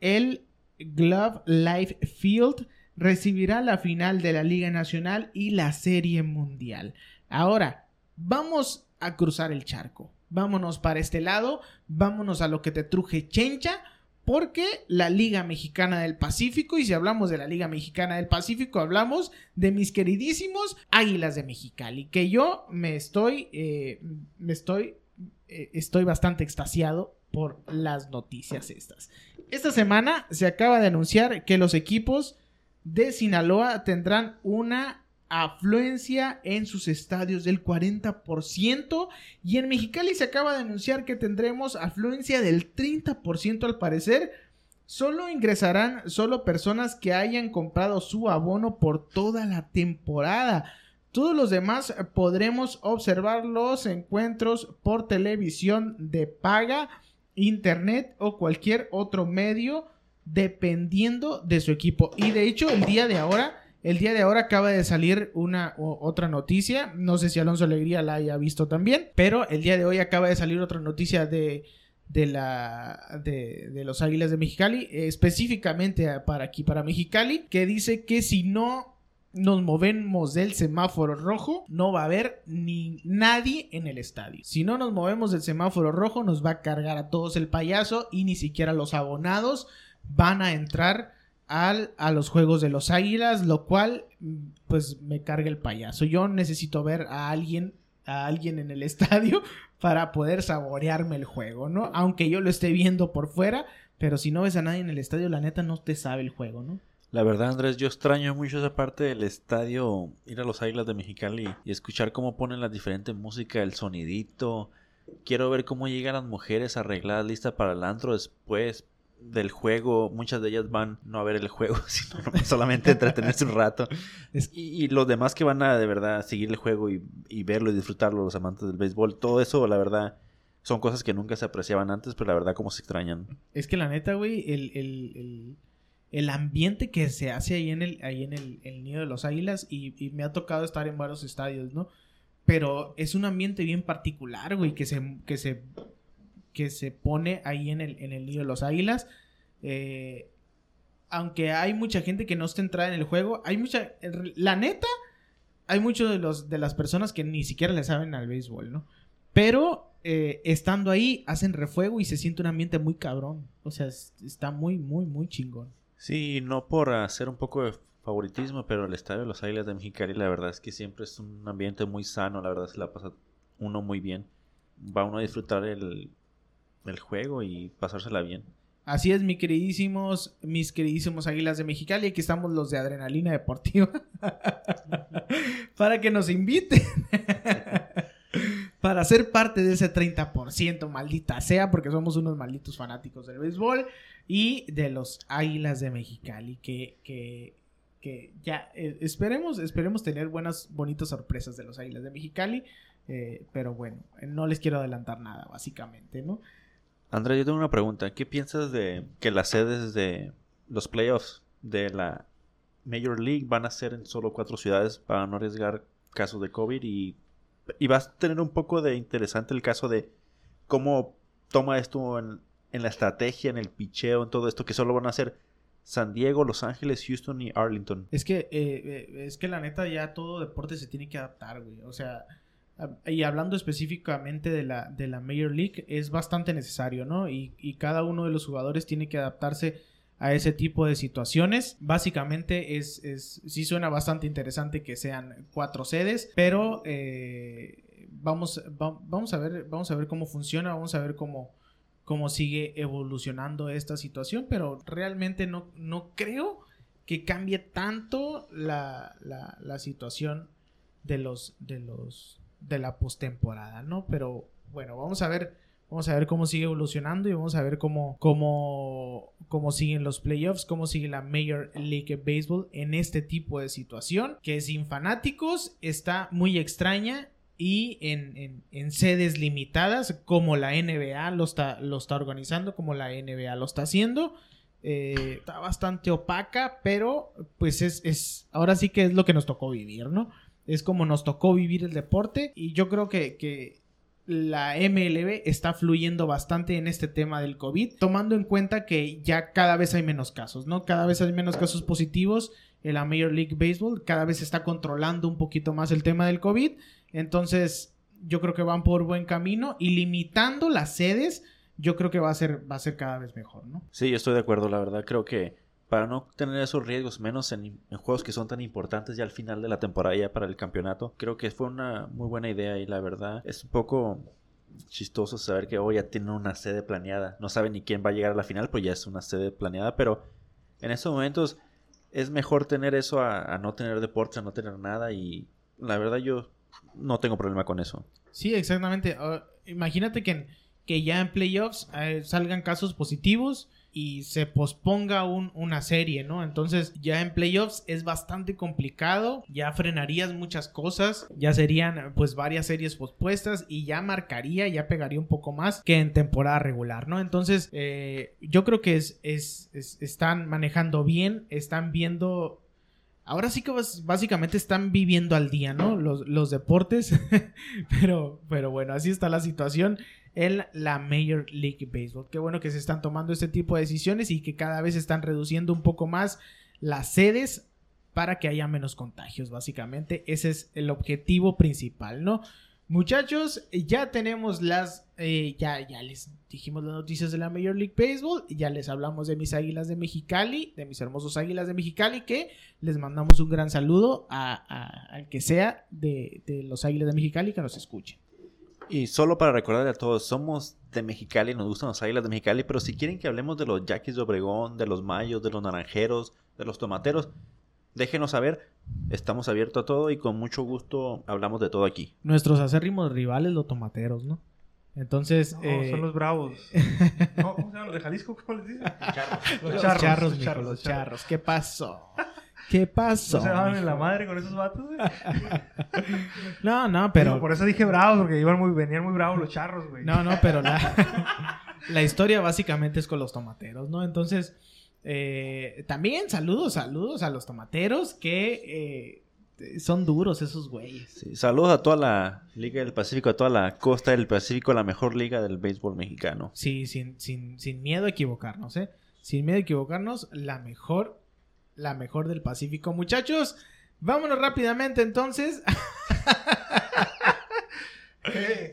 el Glove Life Field, recibirá la final de la Liga Nacional y la Serie Mundial. Ahora, vamos a cruzar el charco. Vámonos para este lado, vámonos a lo que te truje chencha, porque la Liga Mexicana del Pacífico, y si hablamos de la Liga Mexicana del Pacífico, hablamos de mis queridísimos Águilas de Mexicali, que yo me estoy, eh, me estoy, eh, estoy bastante extasiado por las noticias estas. Esta semana se acaba de anunciar que los equipos de Sinaloa tendrán una afluencia en sus estadios del 40% y en Mexicali se acaba de anunciar que tendremos afluencia del 30% al parecer. Solo ingresarán solo personas que hayan comprado su abono por toda la temporada. Todos los demás podremos observar los encuentros por televisión de paga, internet o cualquier otro medio dependiendo de su equipo. Y de hecho, el día de ahora, el día de ahora acaba de salir una otra noticia. No sé si Alonso Alegría la haya visto también, pero el día de hoy acaba de salir otra noticia de de la de, de los Águilas de Mexicali, específicamente para aquí para Mexicali, que dice que si no nos movemos del semáforo rojo, no va a haber ni nadie en el estadio. Si no nos movemos del semáforo rojo, nos va a cargar a todos el payaso y ni siquiera los abonados van a entrar al, a los juegos de los Águilas, lo cual pues me carga el payaso. Yo necesito ver a alguien a alguien en el estadio para poder saborearme el juego, ¿no? Aunque yo lo esté viendo por fuera, pero si no ves a nadie en el estadio, la neta no te sabe el juego, ¿no? La verdad, Andrés, yo extraño mucho esa parte del estadio, ir a los Águilas de Mexicali y escuchar cómo ponen la diferente música, el sonidito. Quiero ver cómo llegan las mujeres arregladas, listas para el antro después del juego. Muchas de ellas van no a ver el juego, sino solamente entretenerse un rato. Y, y los demás que van a de verdad seguir el juego y, y verlo y disfrutarlo, los amantes del béisbol, todo eso, la verdad, son cosas que nunca se apreciaban antes, pero la verdad, como se extrañan. Es que la neta, güey, el, el, el, el ambiente que se hace ahí en el, ahí en el, el nido de los águilas, y, y me ha tocado estar en varios estadios, ¿no? Pero es un ambiente bien particular, güey, que se, que se, que se pone ahí en el, en el nido de los águilas. Eh, aunque hay mucha gente que no está entrada en el juego, hay mucha, la neta, hay muchos de los de las personas que ni siquiera le saben al béisbol, ¿no? Pero eh, estando ahí hacen refuego y se siente un ambiente muy cabrón. O sea, es- está muy, muy, muy chingón. Sí, no por hacer un poco de favoritismo, pero el estadio de los Águilas de Mexicali, la verdad es que siempre es un ambiente muy sano, la verdad se la pasa uno muy bien. Va uno a disfrutar el, el juego y pasársela bien. Así es, mi queridísimos, mis queridísimos Águilas de Mexicali. Aquí estamos los de Adrenalina Deportiva. Para que nos inviten. Para ser parte de ese 30%, maldita sea, porque somos unos malditos fanáticos del béisbol y de los Águilas de Mexicali. Que, que que ya eh, esperemos, esperemos tener buenas, bonitas sorpresas de los Águilas de Mexicali. eh, pero bueno, no les quiero adelantar nada, básicamente, ¿no? Andrés, yo tengo una pregunta. ¿Qué piensas de que las sedes de los playoffs de la Major League van a ser en solo cuatro ciudades para no arriesgar casos de COVID? Y, y vas a tener un poco de interesante el caso de cómo toma esto en, en la estrategia, en el picheo, en todo esto, que solo van a ser San Diego, Los Ángeles, Houston y Arlington. Es que, eh, eh, es que la neta ya todo deporte se tiene que adaptar, güey. O sea, y hablando específicamente de la, de la Major League, es bastante necesario, ¿no? Y, y cada uno de los jugadores tiene que adaptarse a ese tipo de situaciones. Básicamente es, es sí suena bastante interesante que sean cuatro sedes, pero eh, vamos, va- vamos a ver, vamos a ver cómo funciona, vamos a ver cómo, cómo sigue evolucionando esta situación, pero realmente no, no creo que cambie tanto la, la, la situación de los de los de la postemporada, ¿no? Pero bueno, vamos a ver vamos a ver cómo sigue evolucionando y vamos a ver cómo cómo cómo siguen los playoffs, cómo sigue la Major League Baseball en este tipo de situación que sin fanáticos está muy extraña y en, en- en sedes limitadas como la NBA lo está, lo está organizando, como la NBA lo está haciendo. Eh, está bastante opaca, pero pues es, es, ahora sí que es lo que nos tocó vivir, ¿no? Es como nos tocó vivir el deporte y yo creo que, que la MLB está fluyendo bastante en este tema del COVID, tomando en cuenta que ya cada vez hay menos casos, ¿no? Cada vez hay menos casos positivos en la Major League Baseball, cada vez se está controlando un poquito más el tema del COVID, entonces yo creo que van por buen camino y limitando las sedes, yo creo que va a ser, va a ser cada vez mejor, ¿no? Sí, estoy de acuerdo, la verdad. Creo que para no tener esos riesgos, menos en, juegos que son tan importantes ya al final de la temporada, ya para el campeonato, creo que fue una muy buena idea y la verdad es un poco chistoso saber que hoy ya tienen una sede planeada. No saben ni quién va a llegar a la final, pues ya es una sede planeada, pero en estos momentos es mejor tener eso a, no tener deportes, a no tener nada y la verdad yo no tengo problema con eso. Sí, exactamente. Ah, imagínate que, que ya en playoffs eh, salgan casos positivos y se posponga un- una serie, ¿no? Entonces ya en playoffs es bastante complicado, ya frenarías muchas cosas, ya serían pues varias series pospuestas y ya marcaría, ya pegaría un poco más que en temporada regular, ¿no? Entonces eh, yo creo que es, es- es- están manejando bien, están viendo Ahora sí que básicamente están viviendo al día, ¿no? Los, los deportes. pero, pero bueno, así está la situación en la Major League Baseball. Qué bueno que se están tomando este tipo de decisiones y que cada vez están reduciendo un poco más las sedes para que haya menos contagios, básicamente. Ese es el objetivo principal, ¿no? Muchachos, ya tenemos las. eh, ya, ya les dijimos las noticias de la Major League Baseball. Ya les hablamos de mis águilas de Mexicali, de mis hermosos águilas de Mexicali, que les mandamos un gran saludo a, al que sea de, de los águilas de Mexicali que nos escuche. Y solo para recordarle a todos, somos de Mexicali, nos gustan las águilas de Mexicali, pero si quieren que hablemos de los Yaquis de Obregón, de los Mayos, de los Naranjeros, de los Tomateros, déjenos saber. Estamos abiertos a todo y con mucho gusto hablamos de todo aquí. Nuestros acérrimos rivales, los tomateros, ¿no? Entonces. No, eh, son los bravos. No, ¿Cómo se llaman los de Jalisco? ¿Cómo les dicen? los charros, los charros, los los charros. charros. ¿Qué pasó? ¿Qué pasó? ¿No se daban en la madre con esos vatos, güey? No, no, pero. Por eso dije bravos, porque iban muy, venían muy bravos los charros, güey. No, no, pero la, la historia básicamente es con los tomateros, ¿no? Entonces, eh, también saludos, saludos a los tomateros que eh, son duros esos güeyes. Sí, saludos a toda la Liga del Pacífico, a toda la costa del Pacífico, la mejor liga del béisbol mexicano. Sí, sin, sin, sin miedo a equivocarnos, ¿eh? Sin miedo a equivocarnos, la mejor, la mejor del Pacífico. Muchachos, vámonos rápidamente entonces.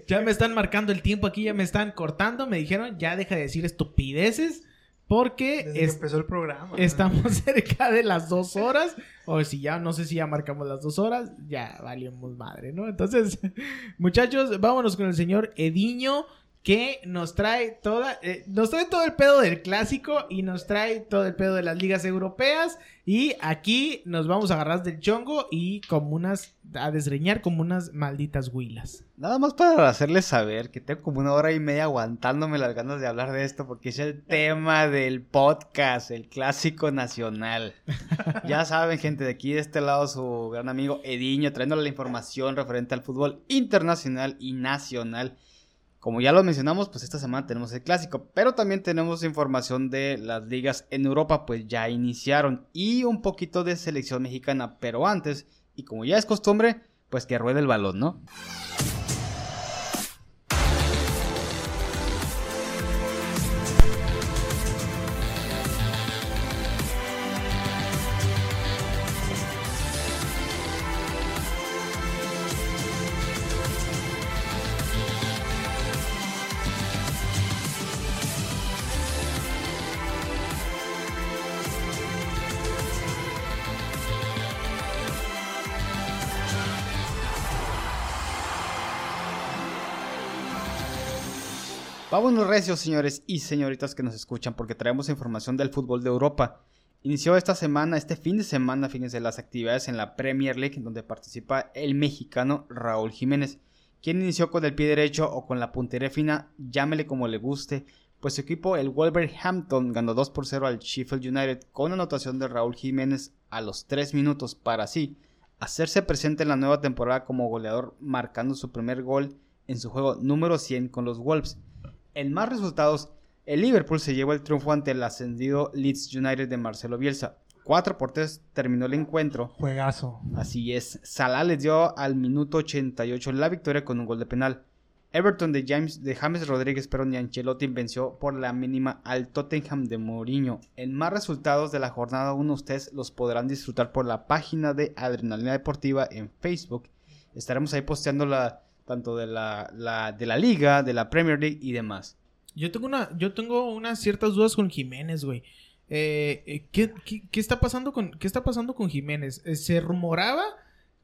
ya me están marcando el tiempo aquí, ya me están cortando. Me dijeron, ya deja de decir estupideces. Porque Desde que es- empezó el programa. ¿no? estamos cerca de las dos horas. O si ya, no sé si ya marcamos las dos horas, ya valimos madre, ¿no? Entonces, muchachos, vámonos con el señor Ediño. Que nos trae toda, eh, nos trae todo el pedo del clásico y nos trae todo el pedo de las ligas europeas y aquí nos vamos a agarrar del chongo y como unas, a desreñar como unas malditas huilas. Nada más para hacerles saber que tengo como una hora y media aguantándome las ganas de hablar de esto porque es el tema del podcast, el clásico nacional. ya saben, gente, de aquí de este lado su gran amigo Ediño trayéndole la información referente al fútbol internacional y nacional. Como ya lo mencionamos, pues esta semana tenemos el clásico, pero también tenemos información de las ligas en Europa, pues ya iniciaron, y un poquito de selección mexicana, pero antes, y como ya es costumbre, pues que ruede el balón, ¿no? Vámonos recios, señores y señoritas que nos escuchan, porque traemos información del fútbol de Europa. Inició esta semana, este fin de semana, fíjense, las actividades en la Premier League, donde participa el mexicano Raúl Jiménez, quien inició con el pie derecho o con la puntería fina, llámele como le guste, pues su equipo, el Wolverhampton, ganó 2 por 0 al Sheffield United con anotación de Raúl Jiménez a los 3 minutos para así hacerse presente en la nueva temporada como goleador, marcando su primer gol en su juego número 100 con los Wolves. En más resultados, el Liverpool se llevó el triunfo ante el ascendido Leeds United de Marcelo Bielsa. 4 por 3 terminó el encuentro. Juegazo. Así es, Salah les dio al minuto 88 la victoria con un gol de penal. Everton de James, de James Rodríguez Perón y Ancelotti venció por la mínima al Tottenham de Mourinho. En más resultados de la jornada 1 ustedes los podrán disfrutar por la página de Adrenalina Deportiva en Facebook. Estaremos ahí posteando la, tanto de la, de la liga, de la Premier League y demás. Yo tengo una, yo tengo unas ciertas dudas con Jiménez, güey. Eh, eh, ¿qué, qué, está pasando con, qué está pasando con Jiménez? Eh, se rumoraba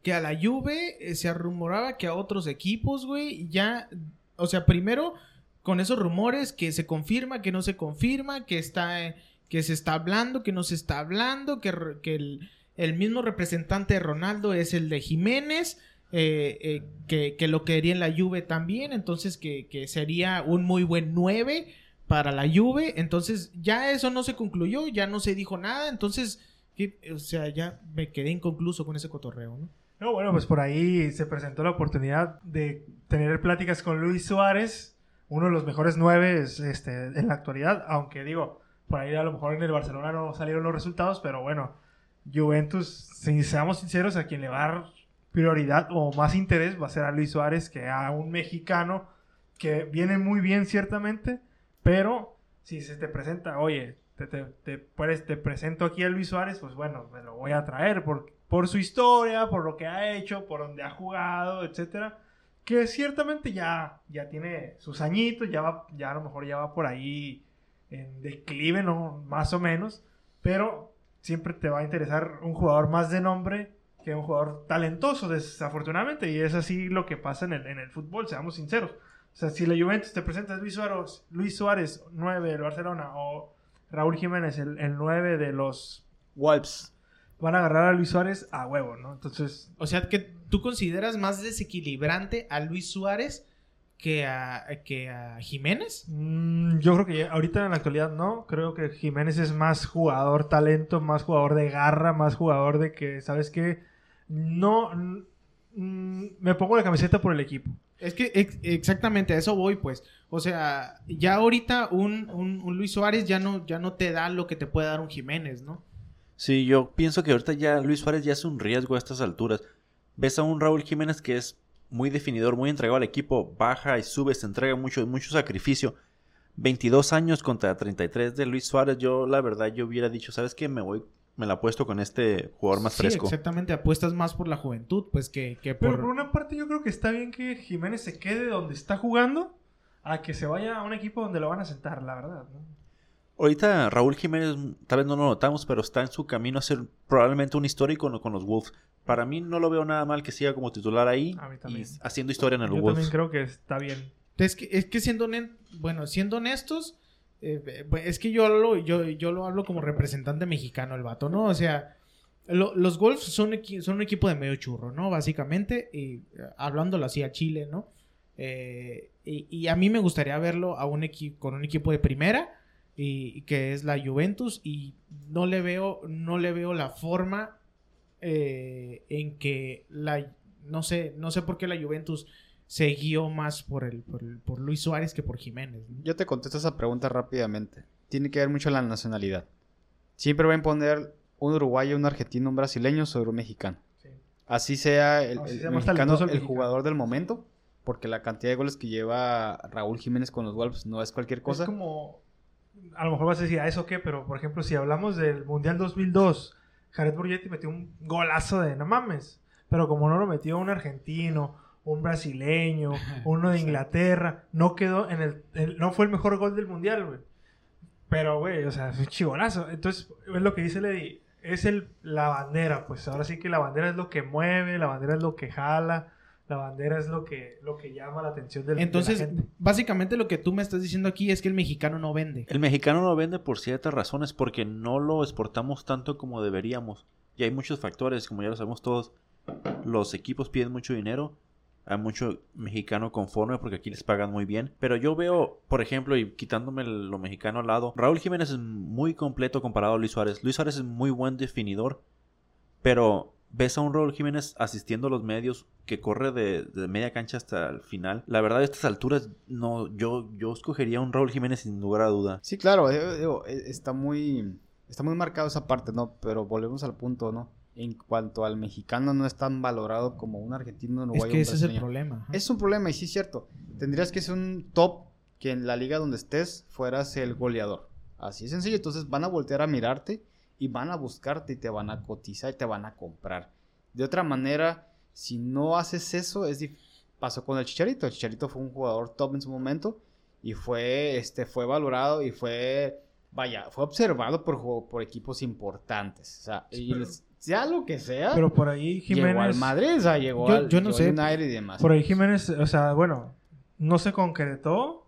que a la Juve, se rumoraba que a otros equipos, güey, ya, o sea, primero con esos rumores que se confirma, que no se confirma, que está, que se está hablando, que no se está hablando, que, que el, el mismo representante de Ronaldo es el de Jiménez. Eh, eh, que, que lo quería en la Juve también, entonces que, que sería un muy buen 9 para la Juve, entonces ya eso no se concluyó, ya no se dijo nada, entonces, ¿qué? o sea, ya me quedé inconcluso con ese cotorreo, ¿no? No, bueno, pues por ahí se presentó la oportunidad de tener pláticas con Luis Suárez, uno de los mejores nueve este, en la actualidad, aunque digo, por ahí a lo mejor en el Barcelona no salieron los resultados, pero bueno, Juventus, si seamos sinceros, a quien le va a prioridad o más interés va a ser a Luis Suárez que a un mexicano que viene muy bien ciertamente, pero si se te presenta, oye, te, te, te, te presento aquí a Luis Suárez, pues bueno, me lo voy a traer por, por su historia, por lo que ha hecho, por donde ha jugado, etcétera. Que ciertamente ya, ya tiene sus añitos, ya, va, ya a lo mejor ya va por ahí en declive, ¿no? Más o menos. Pero siempre te va a interesar un jugador más de nombre que un jugador talentoso, desafortunadamente. Y es así lo que pasa en el, en el fútbol, seamos sinceros. O sea, si la Juventus te presenta a Luis Suárez, Luis Suárez 9 del Barcelona, o Raúl Jiménez, el, el 9 de los... Wolves. Van a agarrar a Luis Suárez a huevo, ¿no? Entonces, O sea, que tú consideras más desequilibrante a Luis Suárez que a, que a Jiménez. mm, yo creo que ya- ahorita en la actualidad no. Creo que Jiménez es más jugador talento, más jugador de garra, más jugador de que, ¿sabes qué? No... mm, me pongo la camiseta por el equipo. Es que ex- exactamente a eso voy, pues. O sea, ya ahorita un, un- un Luis Suárez ya no, ya no te da lo que te puede dar un Jiménez, ¿no? Sí, yo pienso que ahorita ya Luis Suárez ya es un riesgo a estas alturas. Ves a un Raúl Jiménez que es muy definidor, muy entregado al equipo, baja y sube, se entrega mucho, mucho sacrificio. 22 años contra 33 de Luis Suárez, yo la verdad yo hubiera dicho, ¿sabes qué? Me voy, me la apuesto con este jugador más Sí, fresco. exactamente. Apuestas más por la juventud, pues, que, que Pero por... una parte yo creo que está bien que Jiménez se quede donde está jugando a que se vaya a un equipo donde lo van a sentar, la verdad. ¿no? Ahorita Raúl Jiménez, tal vez no lo notamos, pero está en su camino a ser probablemente un histórico con, con los Wolves. Para mí no lo veo nada mal que siga como titular ahí A mí y haciendo historia en el Yo Wolves. también creo que está bien. Es que, es que siendo, bueno, siendo honestos, eh, eh, es que yo hablo, yo, yo lo hablo como representante mexicano, el vato, ¿no? O sea, lo- los Wolves son, un equipo de medio churro, ¿no? Básicamente, y eh, hablándolo así a Chile, ¿no? Y, a mí me gustaría verlo a un con un equipo de primera, y, que es la Juventus, y no le veo, no le veo la forma en que la, no sé, no sé por qué la Juventus se guió más por el, por, el- por Luis Suárez que por Jiménez. ¿no? Yo te contesto esa pregunta rápidamente. Tiene que ver mucho la nacionalidad. Siempre va a imponer un uruguayo, un argentino, un brasileño sobre un mexicano. Sí. Así sea el, mexicano talentoso el el mexicano. jugador del momento, porque la cantidad de goles que lleva Raúl Jiménez con los Wolves no es cualquier cosa. Es como, a lo mejor vas a decir, ¿a eso qué? Pero, por ejemplo, si hablamos del Mundial 2002, Jared Borgetti metió un golazo de no mames. Pero como no lo metió un argentino, un brasileño, uno de Inglaterra, no quedó en el, el- no fue el mejor gol del Mundial, güey. Pero, güey, o sea, es un chigolazo. Entonces, es lo que dice Lady, es el, la bandera, pues ahora sí que la bandera es lo que mueve, la bandera es lo que jala, la bandera es lo que, lo que llama la atención del, Entonces, de la gente. básicamente lo que tú me estás diciendo aquí es que el mexicano no vende. El mexicano lo vende por ciertas razones, porque no lo exportamos tanto como deberíamos. Y hay muchos factores, como ya lo sabemos todos. Los equipos piden mucho dinero. Hay mucho mexicano conforme porque aquí les pagan muy bien. Pero yo veo, por ejemplo, y quitándome lo mexicano al lado, Raúl Jiménez es muy completo comparado a Luis Suárez. Luis Suárez es muy buen definidor. Pero ves a un Raúl Jiménez asistiendo a los medios que corre de, media cancha hasta el final. La verdad, a estas alturas, no, yo, yo escogería un Raúl Jiménez sin lugar a duda. Sí, claro, eh, digo, eh, está muy está muy marcado esa parte, ¿no? Pero volvemos al punto, ¿no? En cuanto al mexicano no es tan valorado como un argentino, un Es uruguayo, que un ese es el problema. Es un problema y sí es cierto. Tendrías que ser un top que en la liga donde estés fueras el goleador. Así es sencillo. Entonces van a voltear a mirarte y van a buscarte y te van a cotizar y te van a comprar. De otra manera, si no haces eso, es pasó con el Chicharito. El Chicharito fue un jugador top en su momento y fue, este, fue valorado y fue, vaya, fue observado por, por equipos importantes. O sea, y les- sea lo que sea, Pero por ahí Jiménez... llegó al Madrid, o sea, llegó Yo- al yo no sé. United y demás. Por ahí Jiménez, o sea, bueno, no se concretó,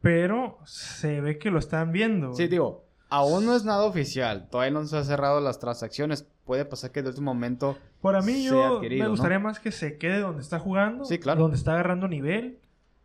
pero se ve que lo están viendo. Sí, digo, aún no es nada oficial. Todavía no se han cerrado las transacciones. Puede pasar que de último momento. Por mí sea yo adquirido, me ¿no? gustaría más que se quede donde está jugando, Sí, claro. donde está agarrando nivel,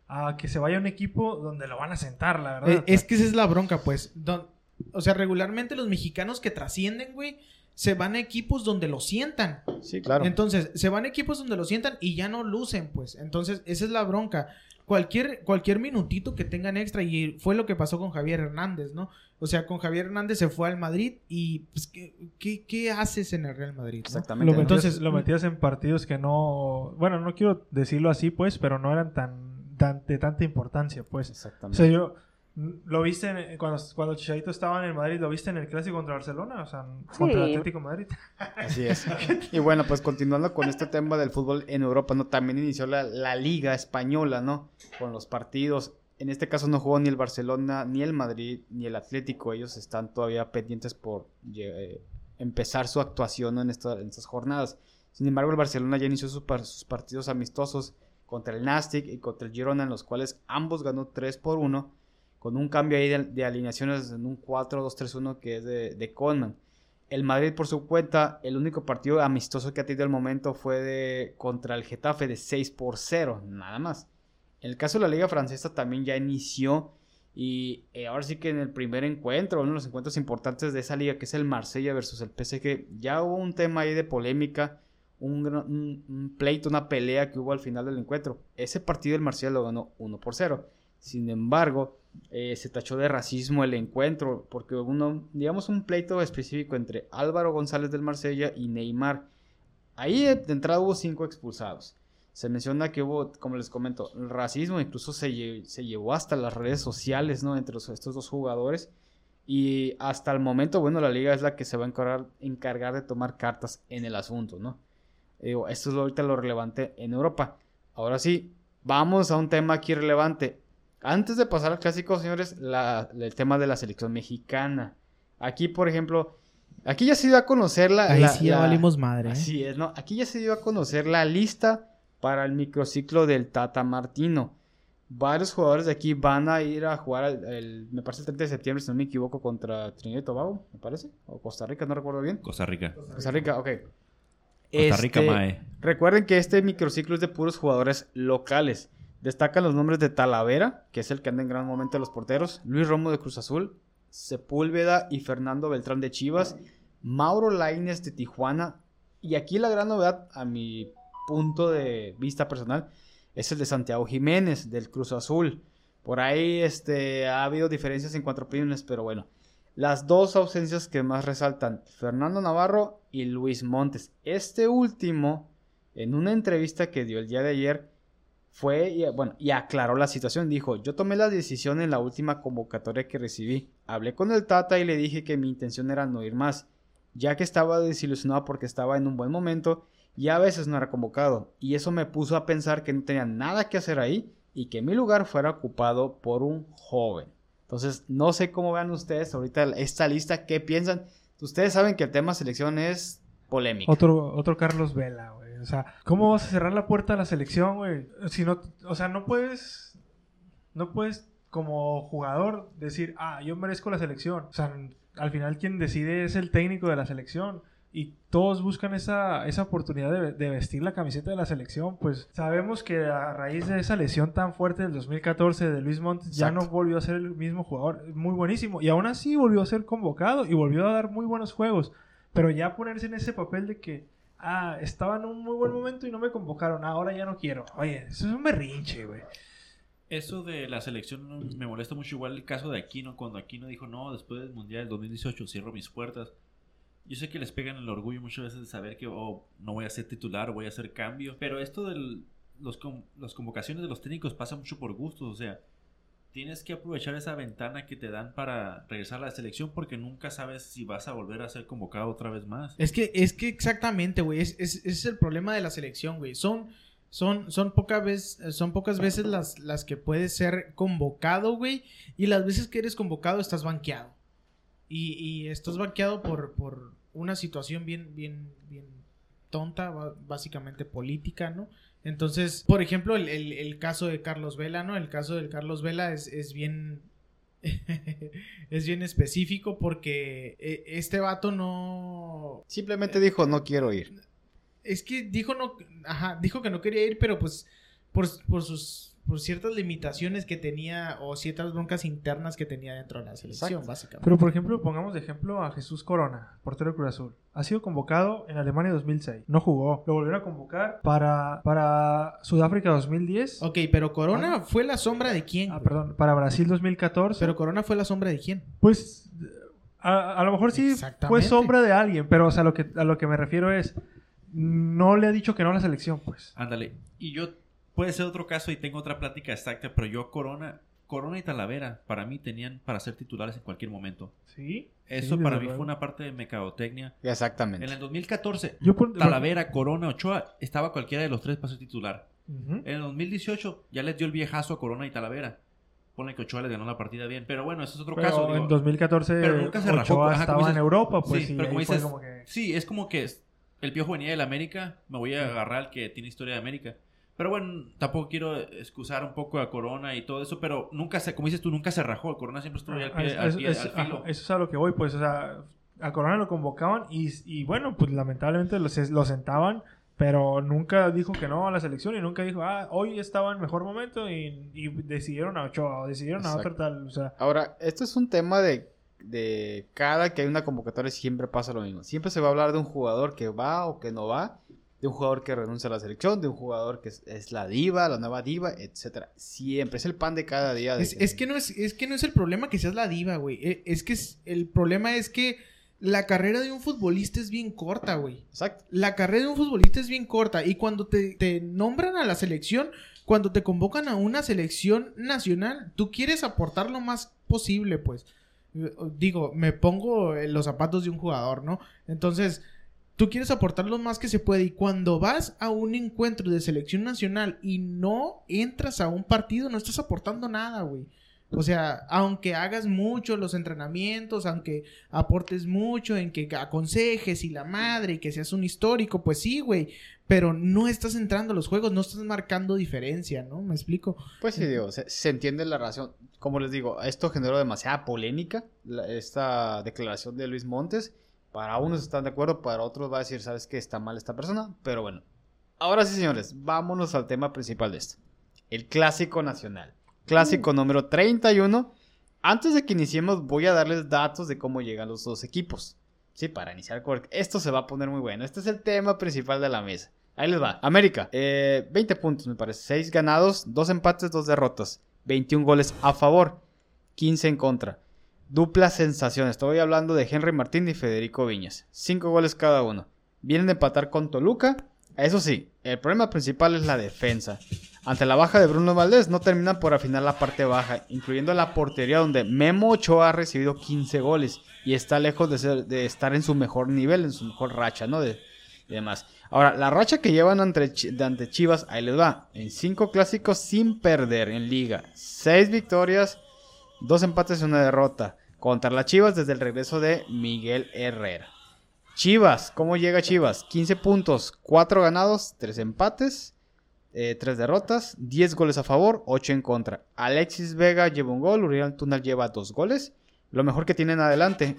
a que se vaya a un equipo donde lo van a sentar, la verdad. Eh, es que esa es la bronca, pues. Don- o sea, regularmente los mexicanos que trascienden, güey, se van a equipos donde lo sientan. Sí, claro. Entonces, se van a equipos donde lo sientan y ya no lucen, pues. Entonces, esa es la bronca. Cualquier, cualquier minutito que tengan extra, y fue lo que pasó con Javier Hernández, ¿no? O sea, con Javier Hernández se fue al Madrid y, pues, ¿qué, qué, qué haces en el Real Madrid? no? Exactamente. lo Entonces- lo metías en partidos que no, bueno, no quiero decirlo así, pues, pero no eran tan, tan de tanta importancia, pues. O Exactamente. sea, yo mm, lo viste en- cuando cuando Chicharito estaba en el Madrid, lo viste en el clásico contra Barcelona, o sea, contra el Atlético de Madrid. Así es. Y bueno, pues continuando con este tema del fútbol en Europa, ¿no? También inició la, la Liga Española, ¿no? Con los partidos. En este caso no jugó ni el Barcelona, ni el Madrid, ni el Atlético. Ellos están todavía pendientes por eh, empezar su actuación ¿no? en, esta- en estas jornadas. Sin embargo, el Barcelona ya inició sus, par- sus partidos amistosos contra el Nastic y contra el Girona, en los cuales ambos ganó 3 por 1, con un cambio ahí de, alineaciones en un 4-2-3-1 que es de, de Koeman. El Madrid, por su cuenta, el único partido amistoso que ha tenido al momento fue de, contra el Getafe de 6 por 0, nada más. En el caso de la Liga Francesa también ya inició y eh, ahora sí que en el primer encuentro, uno de los encuentros importantes de esa liga, que es el Marsella versus el PSG, ya hubo un tema ahí de polémica, un- un pleito, una pelea que hubo al final del encuentro. Ese partido el Marsella lo ganó 1 por 0. Sin embargo, eh, se tachó de racismo el encuentro, porque uno, digamos, un pleito específico entre Álvaro González del Marsella y Neymar. Ahí de entrada hubo cinco expulsados. Se menciona que hubo, como les comento, racismo, incluso se, lle- se llevó hasta las redes sociales, ¿no? Entre los- estos dos jugadores. Y hasta el momento, bueno, la liga es la que se va a encargar, de tomar cartas en el asunto, ¿no? Digo, esto es ahorita lo relevante en Europa. Ahora sí, vamos a un tema aquí relevante. Antes de pasar al clásico, señores, la- el tema de la selección mexicana. Aquí, por ejemplo, aquí ya se dio a conocer la... Ahí la- sí ya la- valimos madre. ¿eh? Así es, ¿no? Aquí ya se dio a conocer la lista para el microciclo del Tata Martino. varios jugadores de aquí van a ir a jugar, el, el- me parece el 30 de septiembre, si no me equivoco, contra Trinidad y Tobago, me parece, o Costa Rica, no recuerdo bien. Costa Rica. Costa Rica, ok. Costa Rica, Este, Mae. Recuerden que este microciclo es de puros jugadores locales. Destacan los nombres de Talavera, que es el que anda en gran momento de los porteros, Luis Romo de Cruz Azul, Sepúlveda y Fernando Beltrán de Chivas, Mauro Laines de Tijuana, y aquí la gran novedad, a mi punto de vista personal, es el de Santiago Jiménez del Cruz Azul. Por ahí este, ha habido diferencias en cuatro opiniones, pero bueno. Las dos ausencias que más resaltan, Fernando Navarro y Luis Montes. Este último, en una entrevista que dio el día de ayer, fue y, bueno, y aclaró la situación. Dijo, yo tomé la decisión en la última convocatoria que recibí. Hablé con el Tata y le dije que mi intención era no ir más, ya que estaba desilusionado porque estaba en un buen momento y a veces no era convocado. Y eso me puso a pensar que no tenía nada que hacer ahí y que mi lugar fuera ocupado por un joven. Entonces, no sé cómo vean ustedes ahorita esta lista, qué piensan. Ustedes saben que el tema selección es polémico. Otro, otro Carlos Vela. O sea, ¿cómo vas a cerrar la puerta a la selección, güey? Si no, o sea, no puedes, no puedes como jugador decir, ah, yo merezco la selección. O sea, al final quien decide es el técnico de la selección. Y todos buscan esa, esa oportunidad de, de vestir la camiseta de la selección. Pues sabemos que a raíz de esa lesión tan fuerte del 2014 de Luis Montes, ya Exacto. no volvió a ser el mismo jugador. Muy buenísimo. Y aún así volvió a ser convocado y volvió a dar muy buenos juegos. Pero ya ponerse en ese papel de que, ah, estaba en un muy buen momento y no me convocaron, ahora ya no quiero. Oye, eso es un berrinche, güey. Eso de la selección me molesta mucho. Igual el caso de Aquino, cuando Aquino dijo, no, después del Mundial del 2018 cierro mis puertas. Yo sé que les pegan el orgullo muchas veces de saber que oh, no voy a ser titular, voy a hacer cambio. Pero esto de los, las convocaciones de los técnicos pasa mucho por gustos. O sea, tienes que aprovechar esa ventana que te dan para regresar a la selección porque nunca sabes si vas a volver a ser convocado otra vez más. Es que, es que exactamente, güey. Es, es- ese es el problema de la selección, güey. Son, son, son, pocas veces, son pocas veces las, las que puedes ser convocado, güey. Y las veces que eres convocado estás banqueado. Y, y estás banqueado por, por una situación bien, bien, bien tonta, básicamente política, ¿no? Entonces, por ejemplo, el, el- el caso de Carlos Vela, ¿no? El caso de Carlos Vela es, es bien. es bien específico porque eh, este vato no. Simplemente dijo, no quiero ir. Es que dijo no, ajá, dijo que no quería ir, pero pues por, por sus por ciertas limitaciones que tenía o ciertas broncas internas que tenía dentro de la selección, Exacto. básicamente. Pero por ejemplo, pongamos de ejemplo a Jesús Corona, portero de Cruz Azul. Ha sido convocado en Alemania 2006. No jugó. Lo volvieron a convocar para, para Sudáfrica 2010. Ok, pero Corona fue la sombra de quién? Ah, perdón, para Brasil 2014. Pero Corona fue la sombra de quién? Pues a, a lo mejor sí fue sombra de alguien, pero o sea, lo que, a lo que me refiero es, no le ha dicho que no a la selección, pues. Ándale. Y yo, puede ser otro caso y tengo otra plática exacta, pero yo Corona, Corona y Talavera, para mí tenían para ser titulares en cualquier momento. Sí. Eso Sí, para mí fue una parte de mercadotecnia. Exactamente. En el 2014, Yo pon- Talavera, Corona, Ochoa, estaba cualquiera de los tres para ser titular. Ujú. En el 2018 ya les dio el viejazo a Corona y Talavera. Pone que Ochoa les ganó la partida bien. Pero bueno, eso es otro Pero caso. en digo. 2014 pero nunca se rajó, Ochoa ajá, como estaba dices- en Europa, pues sí, sí, pero como dices, como que... Sí, es como que es- el Piojo venía del América, me voy a agarrar al que tiene historia de América. Pero bueno, tampoco quiero excusar un poco a Corona y todo eso, pero nunca se, como dices tú, nunca se rajó. Corona siempre estuvo ahí al Ah, pie, es- al es- pie- es- al ajá, filo. eso es a lo que voy, pues, o sea, a Corona lo convocaban y, y bueno, pues lamentablemente lo, lo sentaban, pero nunca dijo que no a la selección y nunca dijo, ah, hoy estaba en mejor momento y, y decidieron a Ochoa o decidieron a otro Exacto. tal, o sea, Ahora, esto es un tema de, de cada que hay una convocatoria siempre pasa lo mismo. Siempre se va a hablar de un jugador que va o que no va, de un jugador que renuncia a la selección, de un jugador que es, es la diva, la nueva diva, etcétera. Siempre es el pan de cada día. de- Es, es que no es, es que no es el problema que seas la diva, güey. E- Es que es- el problema es que la carrera de un futbolista es bien corta, güey. Exacto. La carrera de un futbolista es bien corta. Y cuando te, te nombran a la selección, cuando te convocan a una selección nacional, tú quieres aportar lo más posible, pues. Digo, me pongo en los zapatos de un jugador, ¿no? Entonces, tú quieres aportar lo más que se puede. Y cuando vas a un encuentro de selección nacional y no entras a un partido, no estás aportando nada, güey. O sea, aunque hagas mucho los entrenamientos, aunque aportes mucho en que aconsejes y la madre y que seas un histórico, pues sí, güey. Pero no estás entrando a los juegos, no estás marcando diferencia, ¿no? ¿Me explico? Pues sí, digo, se, entiende la razón. Como les digo, esto generó demasiada polémica, la- esta declaración de Luis Montes. Para unos están de acuerdo, para otros va a decir, sabes que está mal esta persona, pero bueno. Ahora sí, señores, vámonos al tema principal de esto. El clásico nacional. Clásico número 31. Antes de que iniciemos, voy a darles datos de cómo llegan los dos equipos. Sí, para iniciar. Esto se va a poner muy bueno. Este es el tema principal de la mesa. Ahí les va. América, eh, 20 puntos me parece. 6 ganados, 2 empates, 2 derrotas. 21 goles a favor, 15 en contra. Dupla sensación. Estoy hablando de Henry Martín y Federico Viñas. 5 goles cada uno. Vienen de empatar con Toluca. Eso sí, el problema principal es la defensa. Ante la baja de Bruno Valdés, no terminan por afinar la parte baja, incluyendo la portería donde Memo Ochoa ha recibido 15 goles y está lejos de, ser- de estar en su mejor nivel, en su mejor racha, ¿no? De, y demás. Ahora, la racha que llevan ante, ante Chivas, ahí les va. En 5 clásicos sin perder en liga. 6 victorias, 2 empates y una derrota. Contra las Chivas desde el regreso de Miguel Herrera. Chivas, ¿cómo llega Chivas? 15 puntos, 4 ganados, 3 empates, 3 derrotas, 10 goles a favor, 8 en contra. Alexis Vega lleva un gol, Uriel Tunal lleva 2 goles. Lo mejor que tienen adelante.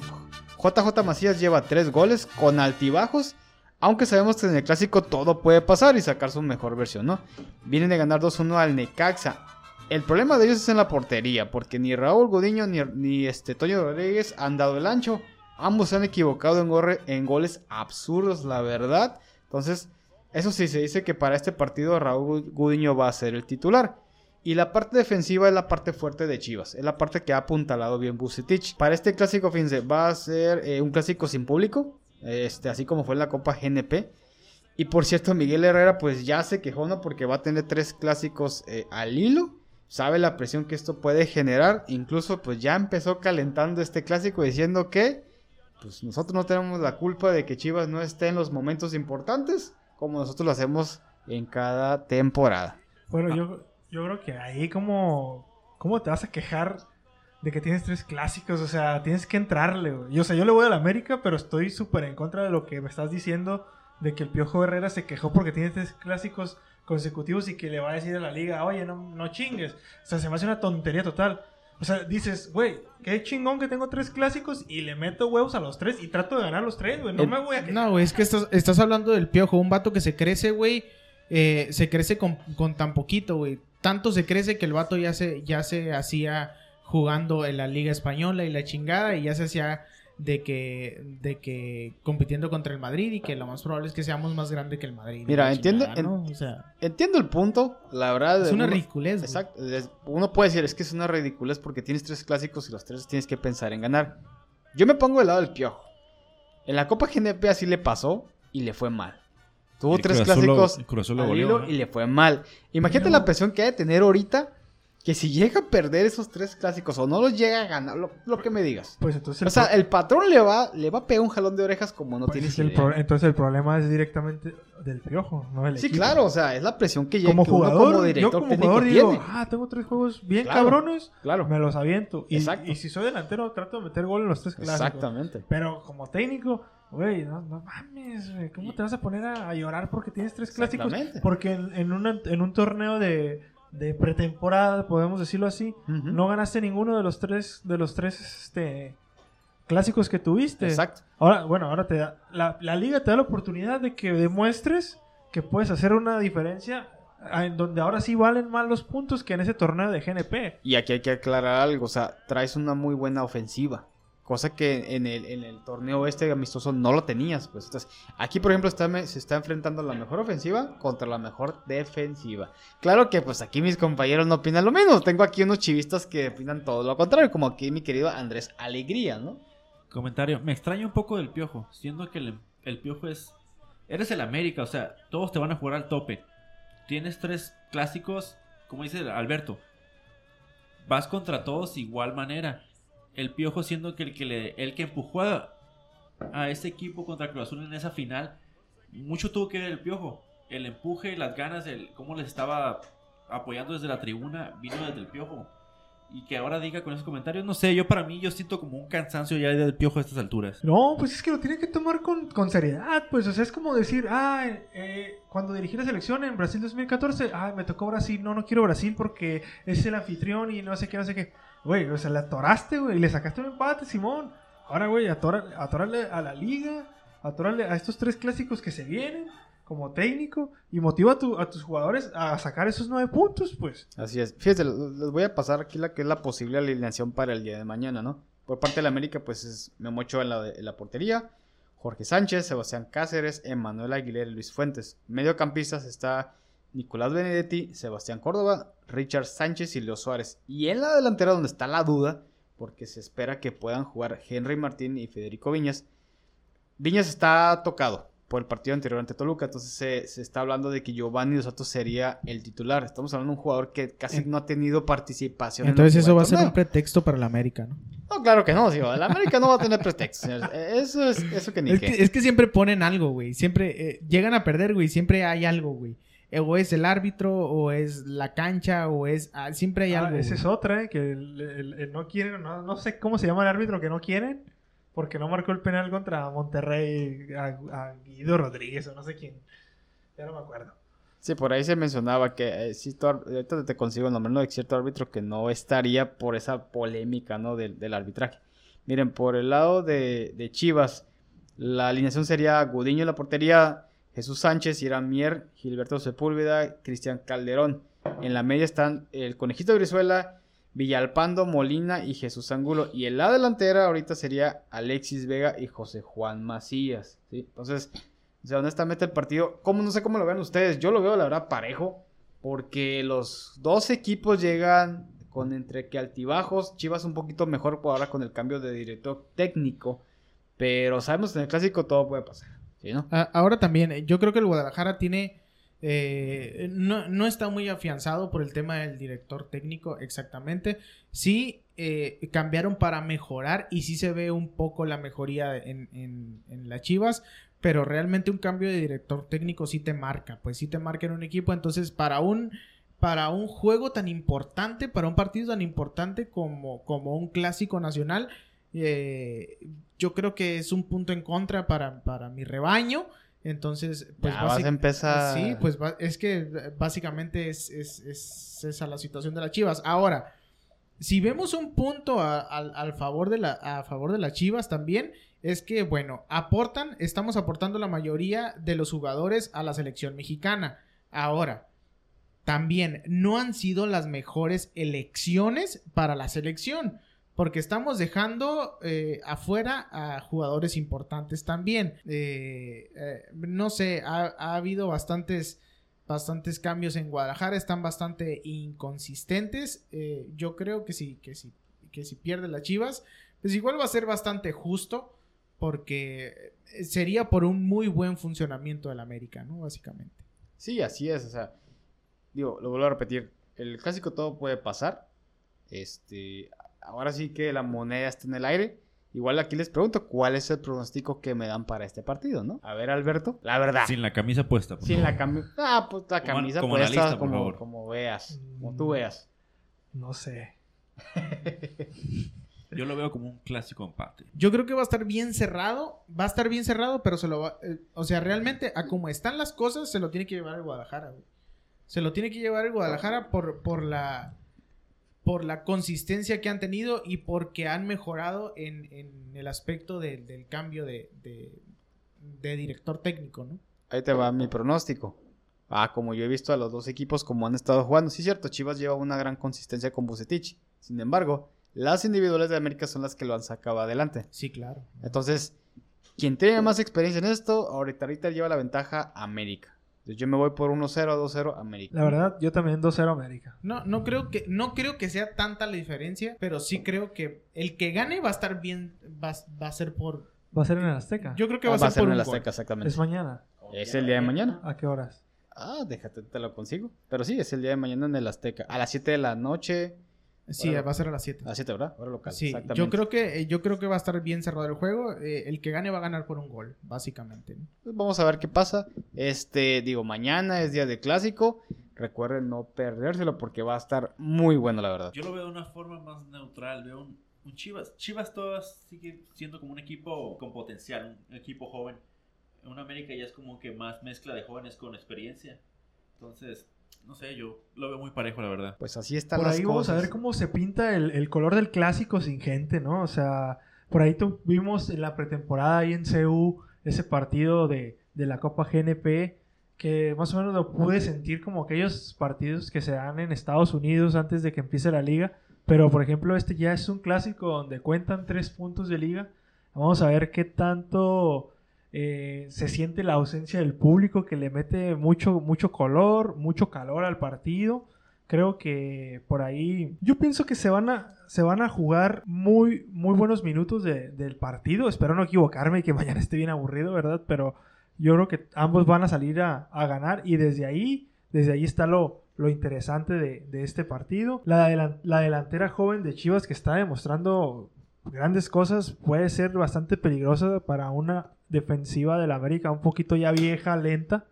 JJ Macías lleva 3 goles con altibajos. Aunque sabemos que en el clásico todo puede pasar y sacar su mejor versión, ¿no? Vienen de ganar 2-1 al Necaxa. El problema de ellos es en la portería, porque ni Raúl Godiño ni, ni este Toño Rodríguez han dado el ancho. Ambos se han equivocado en, en goles absurdos, la verdad. Entonces, eso sí, se dice que para este partido Raúl Gudiño va a ser el titular. Y la parte defensiva es la parte fuerte de Chivas. Es la parte que ha apuntalado bien Bucetich. Para este clásico, fíjense, va a ser eh, un clásico sin público. Este, así como fue en la Copa GNP. Y por cierto, Miguel Herrera pues ya se quejó, ¿no? Porque va a tener tres clásicos eh, al hilo. Sabe la presión que esto puede generar. Incluso pues ya empezó calentando este clásico diciendo que pues nosotros no tenemos la culpa de que Chivas no esté en los momentos importantes como nosotros lo hacemos en cada temporada. Bueno, yo, yo creo que ahí como... ¿Cómo te vas a quejar de que tienes tres clásicos? O sea, tienes que entrarle, güey. Yo, o sea, yo le voy a la América, pero estoy súper en contra de lo que me estás diciendo de que el Piojo Herrera se quejó porque tiene tres clásicos consecutivos y que le va a decir a la liga, oye, no, no chingues. O sea, se me hace una tontería total. O sea, dices, güey, qué chingón que tengo tres clásicos y le meto huevos a los tres y trato de ganar los tres, güey. No me voy a. No, güey, es que estás, estás hablando del piojo, un vato que se crece, güey. eh, se crece con, con tan poquito, güey. Tanto se crece que el vato ya se, ya se hacía jugando en la Liga Española y la chingada, y ya se hacía de que, de que compitiendo contra el Madrid y que lo más probable es que seamos más grande que el Madrid. Mira, entiendo- chingada, ¿no? O sea, Entiendo el punto, la verdad. es una uno- ridiculez. Exacto. es- Uno puede decir, es que es una ridiculez porque tienes tres clásicos y los tres tienes que pensar en ganar. Yo me pongo del lado del piojo. En la Copa GNP así le pasó y le fue mal. Tuvo tres clásicos lo al goleó, hilo ¿no? y le fue mal. Imagínate la presión que ha de tener ahorita que si llega a perder esos tres clásicos o no los llega a ganar, lo, lo que me digas. Pues entonces O sea, el patrón le va, le va a pegar un jalón de orejas como no pues tienes es el idea. entonces el problema es directamente del Piojo, no del Sí, equipo. claro, o sea, es la presión que llega como jugador, como yo director como técnico jugador digo, tiene. ah, tengo tres juegos bien Claro, cabrones, claro. me los aviento. Y, Exacto. y si soy delantero, trato de meter gol en los tres clásicos. Exactamente. Pero como técnico, güey, no, no mames, güey, ¿cómo te vas a poner a, a llorar porque tienes tres clásicos? Porque en, en una- en un torneo de, de pretemporada, podemos decirlo así, no ganaste ninguno de los tres, de los tres este, clásicos que tuviste. Exacto. Ahora, bueno, ahora te da, la, la liga te da la oportunidad de que demuestres que puedes hacer una diferencia ah, en donde ahora sí valen más los puntos que en ese torneo de GNP. Y aquí hay que aclarar algo, o sea, traes una muy buena ofensiva. Cosa que en el, en el torneo este amistoso no lo tenías. Pues. Entonces, aquí, por ejemplo, está, se está enfrentando la mejor ofensiva contra la mejor defensiva. Claro que pues aquí mis compañeros no opinan lo mismo. Tengo aquí unos chivistas que opinan todo lo contrario, como aquí mi querido Andrés Alegría, ¿no? Comentario. Me extraña un poco del piojo. Siendo que el, el piojo es. Eres el América, o sea, todos te van a jugar al tope. Tienes tres clásicos, como dice Alberto. Vas contra todos igual manera. El piojo siendo que el que le, el que empujó a, ese equipo contra Cruz Azul en esa final. Mucho tuvo que ver el piojo. El empuje, las ganas, el cómo les estaba apoyando desde la tribuna, vino desde el piojo. Y que ahora diga con esos comentarios, no sé, yo para mí yo siento como un cansancio ya del piojo a estas alturas. No, pues es que lo tiene que tomar con, con seriedad, pues, o sea, es como decir, ah, cuando dirigí la selección en Brasil 2014, ah, me tocó Brasil, no, no quiero Brasil porque es el anfitrión y no sé qué, no sé qué. Güey, o sea, le atoraste, güey, y le sacaste un empate, Simón. Ahora, güey, atórale a la liga, atórale a estos tres clásicos que se vienen como técnico y motiva a, tu- a tus jugadores a sacar esos nueve puntos, pues. Así es. Fíjense, les voy a pasar aquí la que es la posible alineación para el día de mañana, ¿no? Por parte de la América, pues es Memo Ochoa en la, en la portería, Jorge Sánchez, Sebastián Cáceres, Emanuel Aguilera y Luis Fuentes. Mediocampistas está Nicolás Benedetti, Sebastián Córdoba, Richard Sánchez y Leo Suárez. Y en la delantera donde está la duda, porque se espera que puedan jugar Henry Martín y Federico Viñas. Viñas está tocado por el partido anterior ante Toluca, entonces se, se está hablando de que Giovanni Dos Santos sería el titular. Estamos hablando de un jugador que casi no ha tenido participación. Entonces eso va a ser un pretexto para la América, ¿no? No, claro que no, digo, el América no va a tener pretextos, señores. Eh, Eso es eso que ni Es que, es que siempre ponen algo, güey. Siempre eh, llegan a perder, güey. Siempre hay algo, güey. Eh, O es el árbitro, o es la cancha, o es... ah, siempre hay Ah, algo. esa es otra, ¿eh? que el- el- el no quieren, no, no sé cómo se llama el árbitro que no quieren, porque no marcó el penal contra Monterrey a, Guido Rodríguez o no sé quién. Ya no me acuerdo. Sí, por ahí se mencionaba que eh, ahorita te consigo el nombre, ¿no? De cierto árbitro que no estaría por esa polémica, ¿no? Del, del arbitraje. Miren, por el lado de, de Chivas, la alineación sería Gudiño en la portería, Jesús Sánchez, Irán Mier, Gilberto Sepúlveda, Cristian Calderón. En la media están el Conejito Brizuela, Villalpando, Molina y Jesús Angulo. Y en la delantera ahorita sería Alexis Vega y José Juan Macías. Entonces, o sea, honestamente el partido, como no sé cómo lo vean ustedes, yo lo veo la verdad parejo, porque los dos equipos llegan con entre que altibajos, Chivas un poquito mejor ahora con el cambio de director técnico, pero sabemos que en el clásico todo puede pasar, ¿sí, no? Ah, Ahora también, eh, yo creo que el Guadalajara tiene... eh, no, no está muy afianzado por el tema del director técnico exactamente. Sí eh, cambiaron para mejorar y sí se ve un poco la mejoría en, en, las Chivas, pero realmente un cambio de director técnico sí te marca, pues sí te marca en un equipo. Entonces, para un, para un juego tan importante, para un partido tan importante como, como un clásico nacional, eh, yo creo que es un punto en contra para, para mi rebaño. Entonces, pues Ya vas a empezar. Sí, pues es que eh, básicamente es, es- es esa la situación de las Chivas. Ahora, si vemos un punto a, al favor de la, a favor de las Chivas también, es que, bueno, aportan, estamos aportando la mayoría de los jugadores a la selección mexicana. Ahora, también no han sido las mejores elecciones para la selección. Porque estamos dejando eh, afuera a jugadores importantes también. Eh, eh, no sé, ha, ha habido bastantes, bastantes cambios en Guadalajara. Están bastante inconsistentes. Yo creo que sí, que sí, que si pierde las Chivas, pues igual va a ser bastante justo. Porque sería por un muy buen funcionamiento del América, ¿no? Básicamente. Sí, así es, o sea, digo, lo vuelvo a repetir, el clásico todo puede pasar, este, ahora sí que la moneda está en el aire, igual aquí les pregunto, ¿cuál es el pronóstico que me dan para este partido, no? A ver, Alberto, la verdad, Sin la camisa puesta. por sin la camisa, ah, pues la camisa como puesta, como, favor. como veas, como tú veas. No sé. Yo lo veo como un clásico empate. Yo creo que va a estar bien cerrado. Va a estar bien cerrado, pero se lo va. eh, o sea, realmente, a como están las cosas, se lo tiene que llevar el Guadalajara, güey. Se lo tiene que llevar el Guadalajara por, por la. Por la consistencia que han tenido y porque han mejorado en, en el aspecto de- del cambio de, de, de director técnico, ¿no? Ahí te va mi pronóstico. Ah, como yo he visto a los dos equipos como han estado jugando. Sí, cierto, Chivas lleva una gran consistencia con Bucetich. Sin embargo, las individuales de América son las que lo han sacado adelante. Sí, claro. Entonces, quien tiene más experiencia en esto, ahorita, ahorita lleva la ventaja América. Entonces, yo me voy por 1-0, 2-0 América. La verdad, yo también 2-0 América. No, no creo que, no creo que sea tanta la diferencia, pero sí creo que el que gane va a estar bien, va, va a ser por. Va a ser en el Azteca. Yo creo que Ah, va, a ser por en un el gol. Azteca, exactamente. Es mañana. Es el día de mañana. ¿A qué horas? Ah, déjate, te lo consigo. Pero sí, es el día de mañana en el Azteca. A las 7 de la noche. Sí, va a ser a las 7. A las 7, ¿verdad? Hora local. Sí, exactamente. yo creo que eh, yo creo que va a estar bien cerrado el juego. Eh, el que gane va a ganar por un gol, básicamente. Pues vamos a ver qué pasa. Este, digo, mañana es día de clásico. recuerden no perdérselo porque va a estar muy bueno, la verdad. Yo lo veo de una forma más neutral. Veo un, un Chivas. Chivas todas sigue siendo como un equipo con potencial, un equipo joven. Un América ya es como que más mezcla de jóvenes con experiencia. Entonces, no sé, yo lo veo muy parejo, la verdad. Pues así están Por las ahí vamos a ver cómo se pinta el, el color del clásico sin gente, ¿no? O sea, por ahí tuvimos en la pretemporada ahí en CU ese partido de, de la Copa GNP que más o menos lo pude sentir como aquellos partidos que se dan en Estados Unidos antes de que empiece la liga. Pero, por ejemplo, este ya es un clásico donde cuentan tres puntos de liga. Vamos a ver qué tanto eh, se siente la ausencia del público que le mete mucho, mucho color, mucho calor al partido. Creo que por ahí. Yo pienso que se van a, se van a jugar muy, muy buenos minutos de- del partido. Espero no equivocarme y que mañana esté bien aburrido, ¿verdad? Pero yo creo que ambos van a salir a, ganar. Y desde ahí, desde ahí está lo, lo interesante de, este partido. La, la delantera joven de Chivas que está demostrando grandes cosas puede ser bastante peligrosa para una defensiva del América un poquito ya vieja, lenta.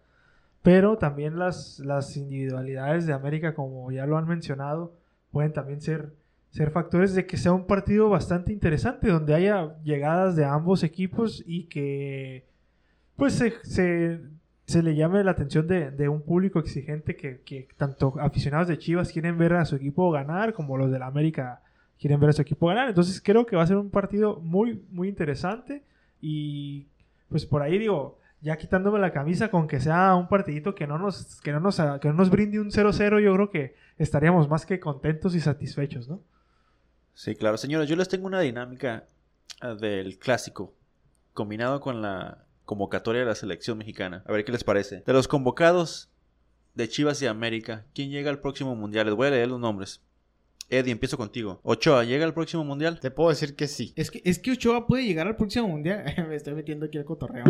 Pero también las, las individualidades de América, como ya lo han mencionado, pueden también ser, ser factores de que sea un partido bastante interesante, donde haya llegadas de ambos equipos y que pues se, se, le llame la atención de, de un público exigente que, que tanto aficionados de Chivas quieren ver a su equipo ganar como los del América quieren ver a su equipo ganar. Entonces creo que va a ser un partido muy, muy interesante y pues por ahí digo, ya quitándome la camisa con que sea un partidito que no nos, que no nos, que no nos brinde un 0-0, yo creo que estaríamos más que contentos y satisfechos, ¿no? Sí, claro. Señores, yo les tengo una dinámica ah, del clásico combinado con la convocatoria de la selección mexicana. A ver qué les parece. De los convocados de Chivas y América, ¿quién llega al próximo mundial? Les voy a leer los nombres. Eddie, empiezo contigo. Ochoa, ¿llega al próximo mundial? Te puedo decir que sí. Es que, es que Ochoa puede llegar al próximo mundial. Me estoy metiendo aquí al cotorreo.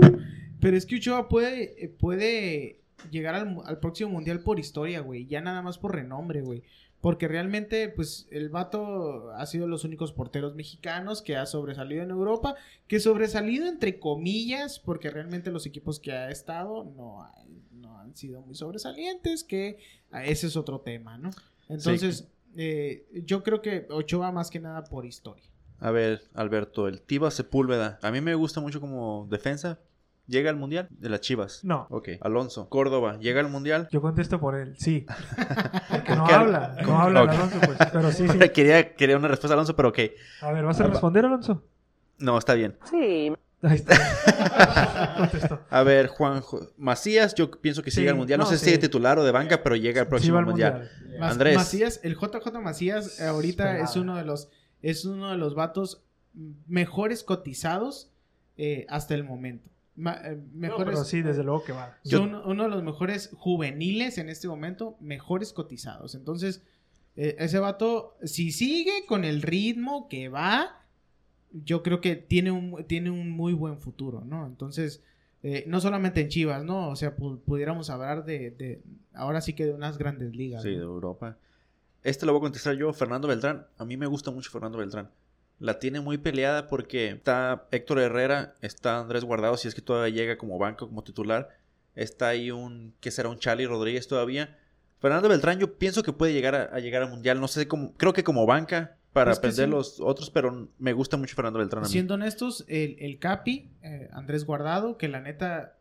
Pero es que Ochoa puede, eh, puede llegar al, próximo mundial por historia, güey. Ya nada más por renombre, güey. Porque realmente, pues, el vato ha sido los únicos porteros mexicanos que ha sobresalido en Europa. Que sobresalido entre comillas, porque realmente los equipos que ha estado no, ha- no han sido muy sobresalientes. Que ah, ese es otro tema, ¿no? Entonces, eh, yo creo que Ochoa más que nada por historia. A ver, Alberto, el Tiva Sepúlveda. A mí me gusta mucho como defensa. ¿Llega al mundial? De las Chivas. No. Ok. Alonso. Córdoba, ¿llega al mundial? Yo contesto por él, sí. Porque no habla, no habla Ok. Alonso, pues, pero sí, sí. quería, quería una respuesta, Alonso, pero ok. A ver, ¿vas a responder, Alonso? No, está bien. Ahí está. Contestó. A ver, Juan Macías, yo pienso que sí, llega al mundial. No, no, sé sí. si de titular o de banca, pero llega al próximo al mundial. mundial. Mas- Andrés. Macías, el JJ Macías eh, ahorita es uno de los es uno de los vatos mejores cotizados eh, hasta el momento. Ma- eh, No, mejores, pero sí, desde luego que va. son uno de los mejores juveniles en este momento, mejores cotizados. Entonces, eh, ese vato, si sigue con el ritmo que va, yo creo que tiene un, tiene un muy buen futuro, ¿no? Entonces, eh, no solamente en Chivas, ¿no? O sea, pu- pudiéramos hablar de, de- ahora sí que de unas grandes ligas. Sí, de. Europa. Este lo voy a contestar yo, Fernando Beltrán. A mí me gusta mucho Fernando Beltrán. La tiene muy peleada porque está Héctor Herrera, está Andrés Guardado, si es que todavía llega como banco, como titular. Está ahí un, ¿qué será? Un Charlie Rodríguez todavía. Fernando Beltrán yo pienso que puede llegar a, a llegar al Mundial. No sé cómo, creo que como banca para Es aprender sí. los otros, pero me gusta mucho Fernando Beltrán a mí. Siendo honestos, el, el Capi, eh, Andrés Guardado, que la neta,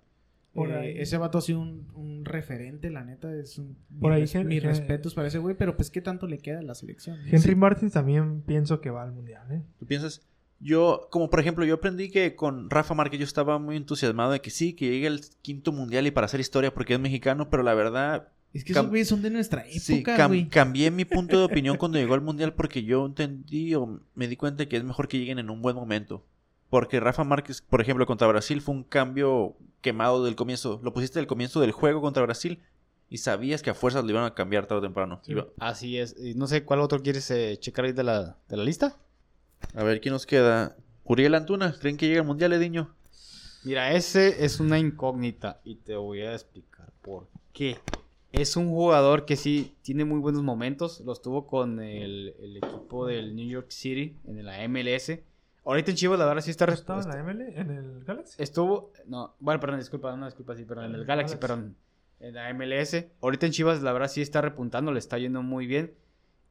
Por eh, ahí. ese vato ha sido un, un referente, la neta, es un... Por ahí, mis, respetos para ese güey, pero pues qué tanto le queda a la selección. Henry Martins también pienso que va al mundial, ¿eh? ¿Tú piensas? Yo, como por ejemplo, yo aprendí que con Rafa Márquez yo estaba muy entusiasmado de que sí, que llegue el quinto mundial y para hacer historia porque es mexicano, pero la verdad Es que Cam- esos güeyes son de nuestra Sí, época, cam- güey. cambié mi punto de opinión cuando llegó al mundial porque yo entendí o me di cuenta que es mejor que lleguen en un buen momento. Porque Rafa Márquez, por ejemplo, contra Brasil fue un cambio quemado del comienzo. Lo pusiste del comienzo del juego contra Brasil y sabías que a fuerzas lo iban a cambiar tarde o temprano. Sí. Iba- Así es. Y no sé cuál otro quieres eh, checar ahí de la, de la lista. A ver, ¿quién nos queda? Uriel Antuna, ¿creen que llega al mundial, Ediño? Mira, ese es una incógnita y te voy a explicar por qué. Es un jugador que sí tiene muy buenos momentos. Los tuvo con el, el equipo del New York City en la MLS. Ahorita en Chivas, la verdad, sí está... ¿No res- estaba en la ML? ¿En el Galaxy? Estuvo... No, bueno, perdón, disculpa, no, disculpa, sí, perdón, en el El Galaxy, Galaxy. perdón. en la MLS. Ahorita en Chivas, la verdad, sí está repuntando, le está yendo muy bien.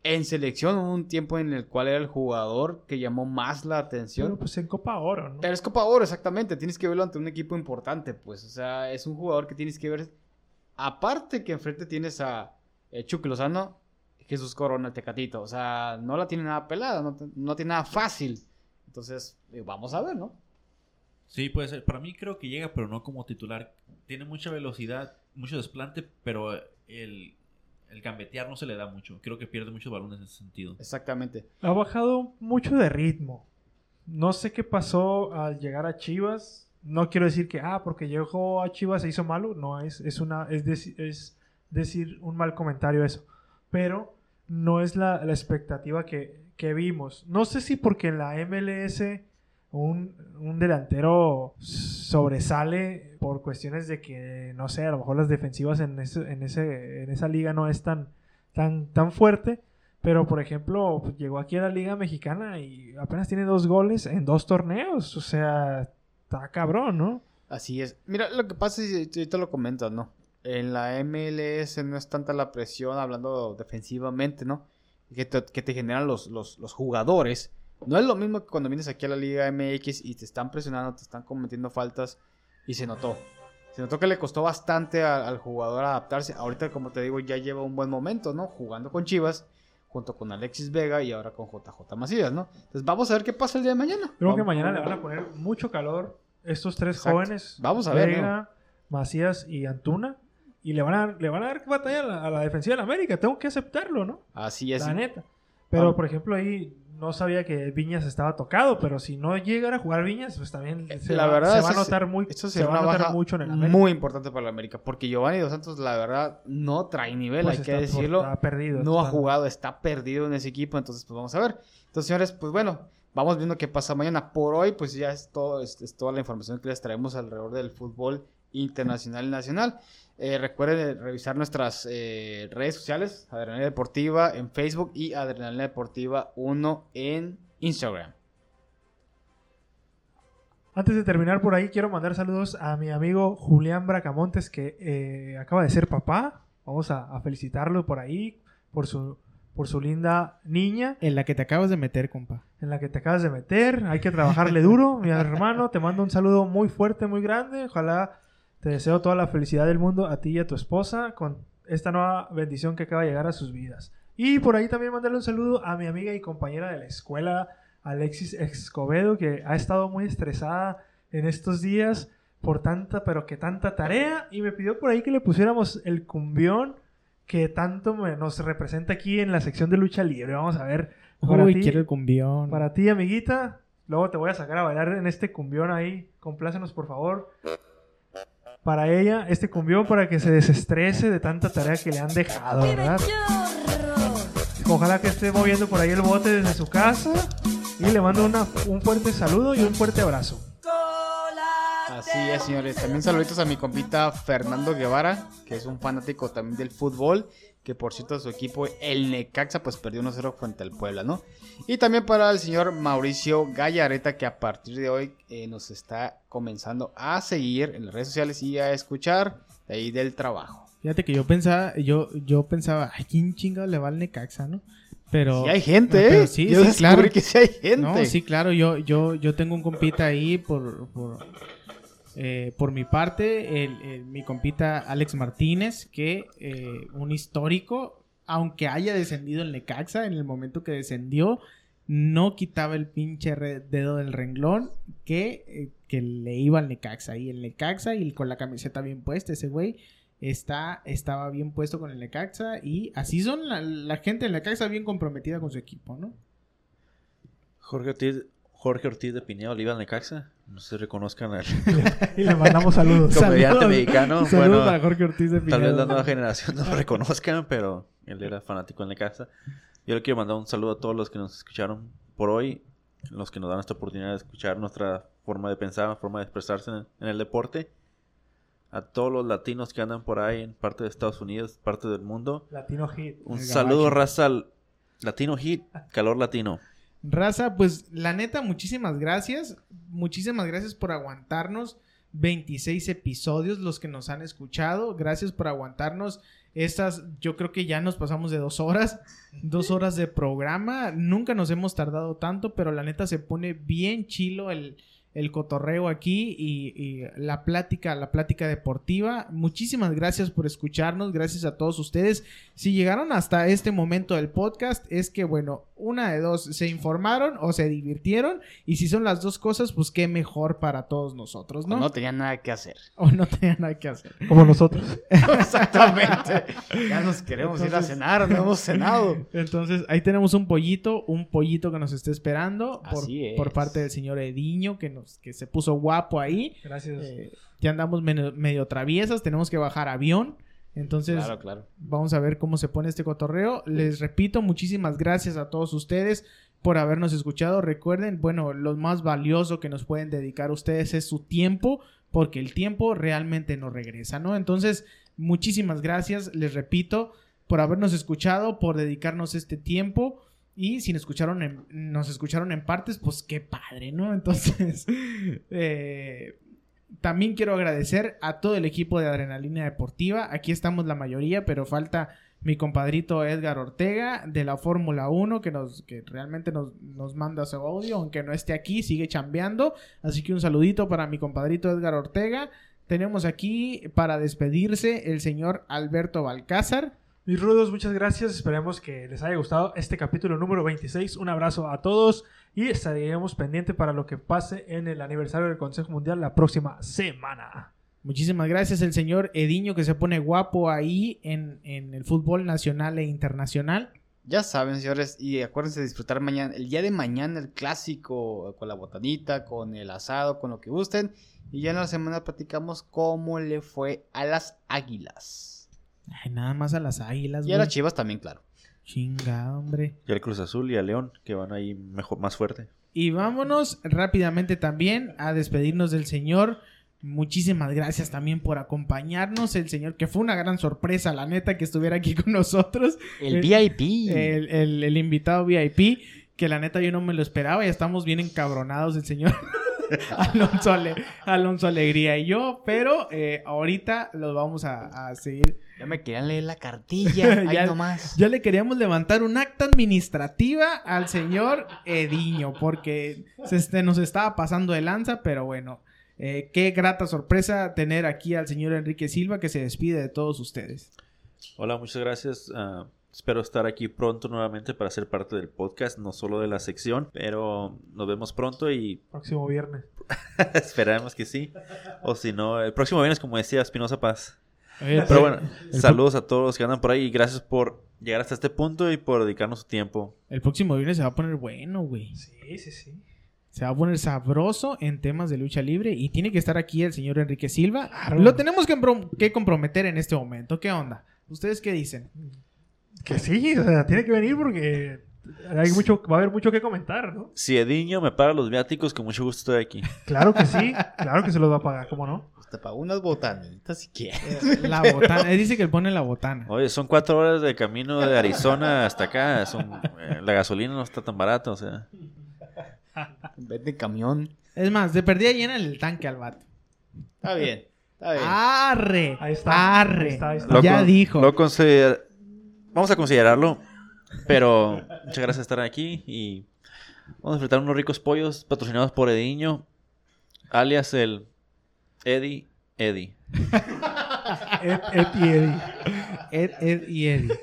En selección hubo un tiempo en el cual era el jugador que llamó más la atención. Pero pues en Copa Oro, ¿no? Pero es Copa Oro, exactamente. Tienes que verlo ante un equipo importante, pues. O sea, es un jugador que tienes que ver. Aparte que enfrente tienes a eh, Chucky Lozano, Jesús Corona, el Tecatito. O sea, no la tiene nada pelada, no, tiene nada fácil. Entonces, eh, vamos a ver, ¿no? Sí, puede ser. Para mí creo que llega, pero no como titular. Tiene mucha velocidad, mucho desplante, pero el, el gambetear no se le da mucho. Creo que pierde muchos balones en ese sentido. Exactamente. Ha bajado mucho de ritmo. No sé qué pasó al llegar a Chivas. No quiero decir que, ah, porque llegó a Chivas se hizo malo. No, es, es, una, es, es decir un mal comentario eso. Pero no es la, la expectativa que, que vimos. No sé si porque en la MLS un, un delantero sobresale por cuestiones de que, no sé, a lo mejor las defensivas en, ese, en, ese, en esa liga no es tan, tan, tan fuerte. Pero, por ejemplo, llegó aquí a la Liga Mexicana y apenas tiene dos goles en dos torneos. O sea, está cabrón, ¿no? Así es. Mira, lo que pasa es, y te lo comento, ¿no? En la MLS no es tanta la presión, hablando defensivamente, ¿no? Que te, que te generan los, los, los jugadores. No es lo mismo que cuando vienes aquí a la Liga MX y te están presionando, te están cometiendo faltas y se notó. Se notó que le costó bastante a- al jugador adaptarse. Ahorita, como te digo, ya lleva un buen momento, ¿no? Jugando con Chivas, junto con Alexis Vega y ahora con JJ Macías, ¿no? Entonces vamos a ver qué pasa el día de mañana. Creo que mañana le van a poner mucho calor estos tres Exacto. jóvenes. Vamos a ver, Macías y Antuna. Y le van a, le van a dar batalla a la, a la defensiva de la América. Tengo que aceptarlo, ¿no? Así es. La neta. Pero, por ejemplo, ahí no sabía que Viñas estaba tocado. Pero si no llegara a jugar Viñas, pues también se, la va, verdad, se va a notar muy Esto se sería va a una notar baja mucho en el América. muy importante para la América. Porque Giovanni Dos Santos, la verdad, no trae nivel, Pues hay que decirlo. está perdido, no ha jugado, está perdido en ese equipo. Entonces, pues vamos a ver. Entonces, señores, pues bueno, vamos viendo qué pasa mañana. Por hoy, pues ya es, todo, toda la información que les traemos alrededor del fútbol internacional y nacional. Eh, recuerden revisar nuestras eh, redes sociales, Adrenalina Deportiva en Facebook y Adrenalina Deportiva 1 en Instagram. Antes de terminar por ahí, quiero mandar saludos a mi amigo Julián Bracamontes, que eh, acaba de ser papá. Vamos a felicitarlo por ahí, por su, por su linda niña En la que te acabas de meter, compa. en la que te acabas de meter. Hay que trabajarle duro, mi hermano. Te mando un saludo muy fuerte, muy grande. Ojalá te deseo toda la felicidad del mundo a ti y a tu esposa con esta nueva bendición que acaba de llegar a sus vidas. Y por ahí también mandarle un saludo a mi amiga y compañera de la escuela, Alexis Escobedo, que ha estado muy estresada en estos días por tanta, pero que tanta tarea. Y me pidió por ahí que le pusiéramos el cumbión que tanto me- nos representa aquí en la sección de lucha libre. Vamos a ver. para Uy, ti- quiero el cumbión. para ti, amiguita. Luego te voy a sacar a bailar en este cumbión ahí. Complácenos, por favor. Para ella, este cumbión para que se desestrese de tanta tarea que le han dejado, ¿verdad? Ojalá que esté moviendo por ahí el bote desde su casa. Y le mando una- un fuerte saludo y un fuerte abrazo. Así es, señores. También saluditos a mi compita Fernando Guevara, que es un fanático también del fútbol, que por cierto su equipo, el Necaxa, pues perdió 1-0 frente al Puebla, ¿no? Y también para el señor Mauricio Gallareta, que a partir de hoy eh, nos está comenzando a seguir en las redes sociales y a escuchar de ahí del trabajo. Fíjate que yo pensaba, yo, yo pensaba, ay, ¿quién chingado le va al Necaxa, no? Pero... Sí hay gente, No, pero ¿eh? sí, Yo sí, claro. que sí hay gente. No, sí, claro, yo, yo, yo tengo un compita ahí por, por, eh, por mi parte, mi compita Alex Martínez, que eh, un histórico, aunque haya descendido el Necaxa en el momento que descendió, no quitaba el pinche dedo del renglón que, eh, que le iba al Necaxa. Y el Necaxa, y con la camiseta bien puesta, ese güey, está, estaba bien puesto con el Necaxa. Y así son la, gente del Necaxa bien comprometida con su equipo, ¿no? Jorge Ortiz, Jorge Ortiz de Pineo, Oliva Necaxa. No se reconozcan al Y le mandamos saludos. comediante Saludos. mexicano. Saludos Bueno, para Jorge Ortiz de tal vez la nueva generación no lo reconozcan, pero él era fanático en Necaxa. Yo le quiero mandar un saludo a todos los que nos escucharon por hoy, los que nos dan esta oportunidad de escuchar nuestra forma de pensar, forma de expresarse en, en el deporte. A todos los latinos que andan por ahí en parte de Estados Unidos, parte del mundo. Latino Hit. Un saludo, gabacho. raza, al latino hit, calor latino. Raza, pues la neta, muchísimas gracias. Muchísimas gracias por aguantarnos. 26 episodios los que nos han escuchado. Gracias por aguantarnos. Estas, yo creo que ya nos pasamos de dos horas, dos horas de programa. Nunca nos hemos tardado tanto, pero la neta se pone bien chilo el, el cotorreo aquí y, y la plática, la plática deportiva. Muchísimas gracias por escucharnos, gracias a todos ustedes. Si llegaron hasta este momento del podcast, es que bueno, una de dos, se informaron o se divirtieron. Y si son las dos cosas, pues qué mejor para todos nosotros, ¿no? No tenía nada que hacer. O no tenían nada que hacer. Como nosotros. Exactamente. ya nos queremos ir a cenar, no hemos cenado. Entonces, ahí tenemos un pollito, un pollito que nos está esperando por, Así es. por parte del señor Ediño, que nos, que se puso guapo ahí. Gracias. Eh, ya andamos medio, medio traviesas, tenemos que bajar avión. Entonces, Claro, claro. vamos a ver cómo se pone este cotorreo. Les repito, muchísimas gracias a todos ustedes por habernos escuchado. Recuerden, bueno, lo más valioso que nos pueden dedicar ustedes es su tiempo, porque el tiempo realmente no regresa, ¿no? Entonces, muchísimas gracias, les repito, por habernos escuchado, por dedicarnos este tiempo. Y si nos escucharon en, nos escucharon en partes, pues qué padre, ¿no? Entonces, eh, también quiero agradecer a todo el equipo de Adrenalina Deportiva. Aquí estamos la mayoría, pero falta mi compadrito Edgar Ortega de la Fórmula 1 que nos que realmente nos, nos manda su audio, aunque no esté aquí, sigue chambeando. Así que un saludito para mi compadrito Edgar Ortega. Tenemos aquí para despedirse el señor Alberto Balcázar. Mis rudos, muchas gracias. Esperemos que les haya gustado este capítulo número 26. Un abrazo a todos y estaremos pendientes para lo que pase en el aniversario del Consejo Mundial la próxima semana. Muchísimas gracias el señor Ediño que se pone guapo ahí en, en el fútbol nacional e internacional. Ya saben, señores, y acuérdense de disfrutar mañana, el día de mañana, el clásico, con la botanita, con el asado, con lo que gusten. Y ya en la semana platicamos cómo le fue a las águilas. Ay, nada más a las águilas, Y a las güey. chivas también, claro. Chingada, hombre. Y al Cruz Azul y al León, que van ahí mejor, más fuerte. Y vámonos rápidamente también a despedirnos del señor. Muchísimas gracias también por acompañarnos. El señor, que fue una gran sorpresa, la neta, que estuviera aquí con nosotros. El VIP. El, el- el invitado VIP, que la neta yo no me lo esperaba. Ya estamos bien encabronados el señor Alonso, Ale- Alonso Alegría y yo. Pero eh, ahorita los vamos a, a seguir. Ya me querían leer la cartilla. Ahí Ya- nomás. Ya le queríamos levantar un acta administrativa al señor Ediño, porque se este, nos estaba pasando de lanza, pero bueno, eh, qué grata sorpresa tener aquí al señor Enrique Silva que se despide de todos ustedes. Hola, muchas gracias. ah, espero estar aquí pronto nuevamente para ser parte del podcast, no solo de la sección, pero nos vemos pronto y Próximo viernes. esperamos que sí. O si no, el próximo viernes, como decía Espinosa Paz. Oye, Pero bueno, el saludos a todos los que andan por ahí y gracias por llegar hasta este punto y por dedicarnos su tiempo. El próximo viernes se va a poner bueno, güey. Sí, sí, sí. Se va a poner sabroso en temas de lucha libre y tiene que estar aquí el señor Enrique Silva. Claro. Lo tenemos que, que comprometer en este momento. ¿Qué onda? ¿Ustedes qué dicen? Que sí, o sea, tiene que venir porque hay mucho, va a haber mucho que comentar, ¿no? Si Ediño me paga los viáticos, con mucho gusto estoy aquí. Claro que sí, claro que se los va a pagar, ¿cómo no? Pues te pago unas botanitas si quieres. La botana. Él dice que él pone la botana. Oye, son cuatro horas de camino de Arizona hasta acá. Son, eh, la gasolina no está tan barata, o sea. Vete camión. Es más, de perdida llena el tanque al vato. Está bien. Está bien. Arre. Ahí está, Arre. ahí está, ahí está. Lo ya con- dijo. lo consider- Vamos a considerarlo. Pero muchas gracias por estar aquí y vamos a disfrutar unos ricos pollos patrocinados por Ediño, alias el Eddie Eddie. Ed, Ed y Eddie. Ed, Ed y Eddie.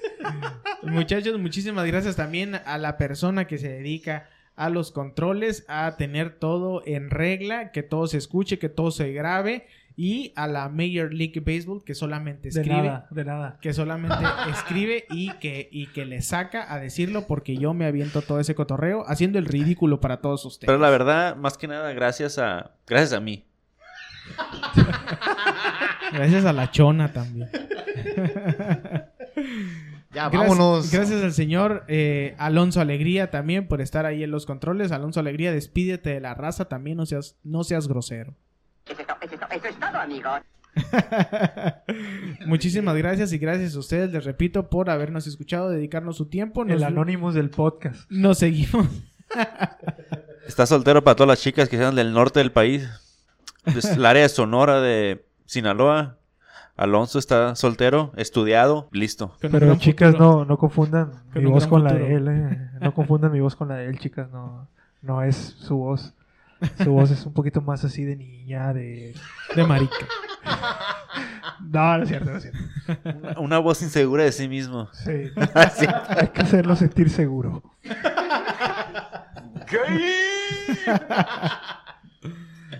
Muchachos, muchísimas gracias también a la persona que se dedica a los controles, a tener todo en regla, que todo se escuche, que todo se grabe, y a la Major League Baseball que solamente De escribe. nada, de nada. Que solamente escribe y que, y que le saca a decirlo porque yo me aviento todo ese cotorreo haciendo el ridículo para todos ustedes. Pero la verdad, más que nada, gracias a gracias a mí. Gracias a la chona también. Ya, Gracias- vámonos. Gracias al señor eh, Alonso Alegría también por estar ahí en los controles. Alonso Alegría, despídete de la raza también, no seas, no seas grosero. Eso es, to- eso es to- eso es todo, amigos. Muchísimas gracias y gracias a ustedes, les repito, por habernos escuchado, dedicarnos su tiempo. Nos, El Anonymous del podcast. nos seguimos. Está soltero para todas las chicas que sean del norte del país. Es el área de Sonora de Sinaloa. Alonso está soltero, estudiado, listo. Pero chicas, no, no confundan Con mi voz con la de él, eh. No confundan mi voz con la de él, chicas, no, no es su voz. Su voz es un poquito más así de niña, de... De marica. No, no es cierto, no es cierto. Una, una voz insegura de sí mismo. Sí. Así. Hay que hacerlo sentir seguro.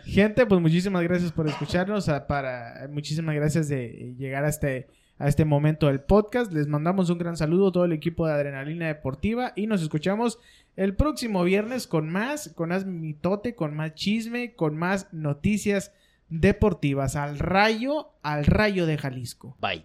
Gente, pues muchísimas gracias por escucharnos. a- Para, muchísimas gracias de llegar a este, a este momento del podcast. Les mandamos un gran saludo a todo el equipo de Adrenalina Deportiva y nos escuchamos el próximo viernes con más, con más mitote, con más chisme, con más noticias deportivas. Al rayo, al rayo de Jalisco. Bye.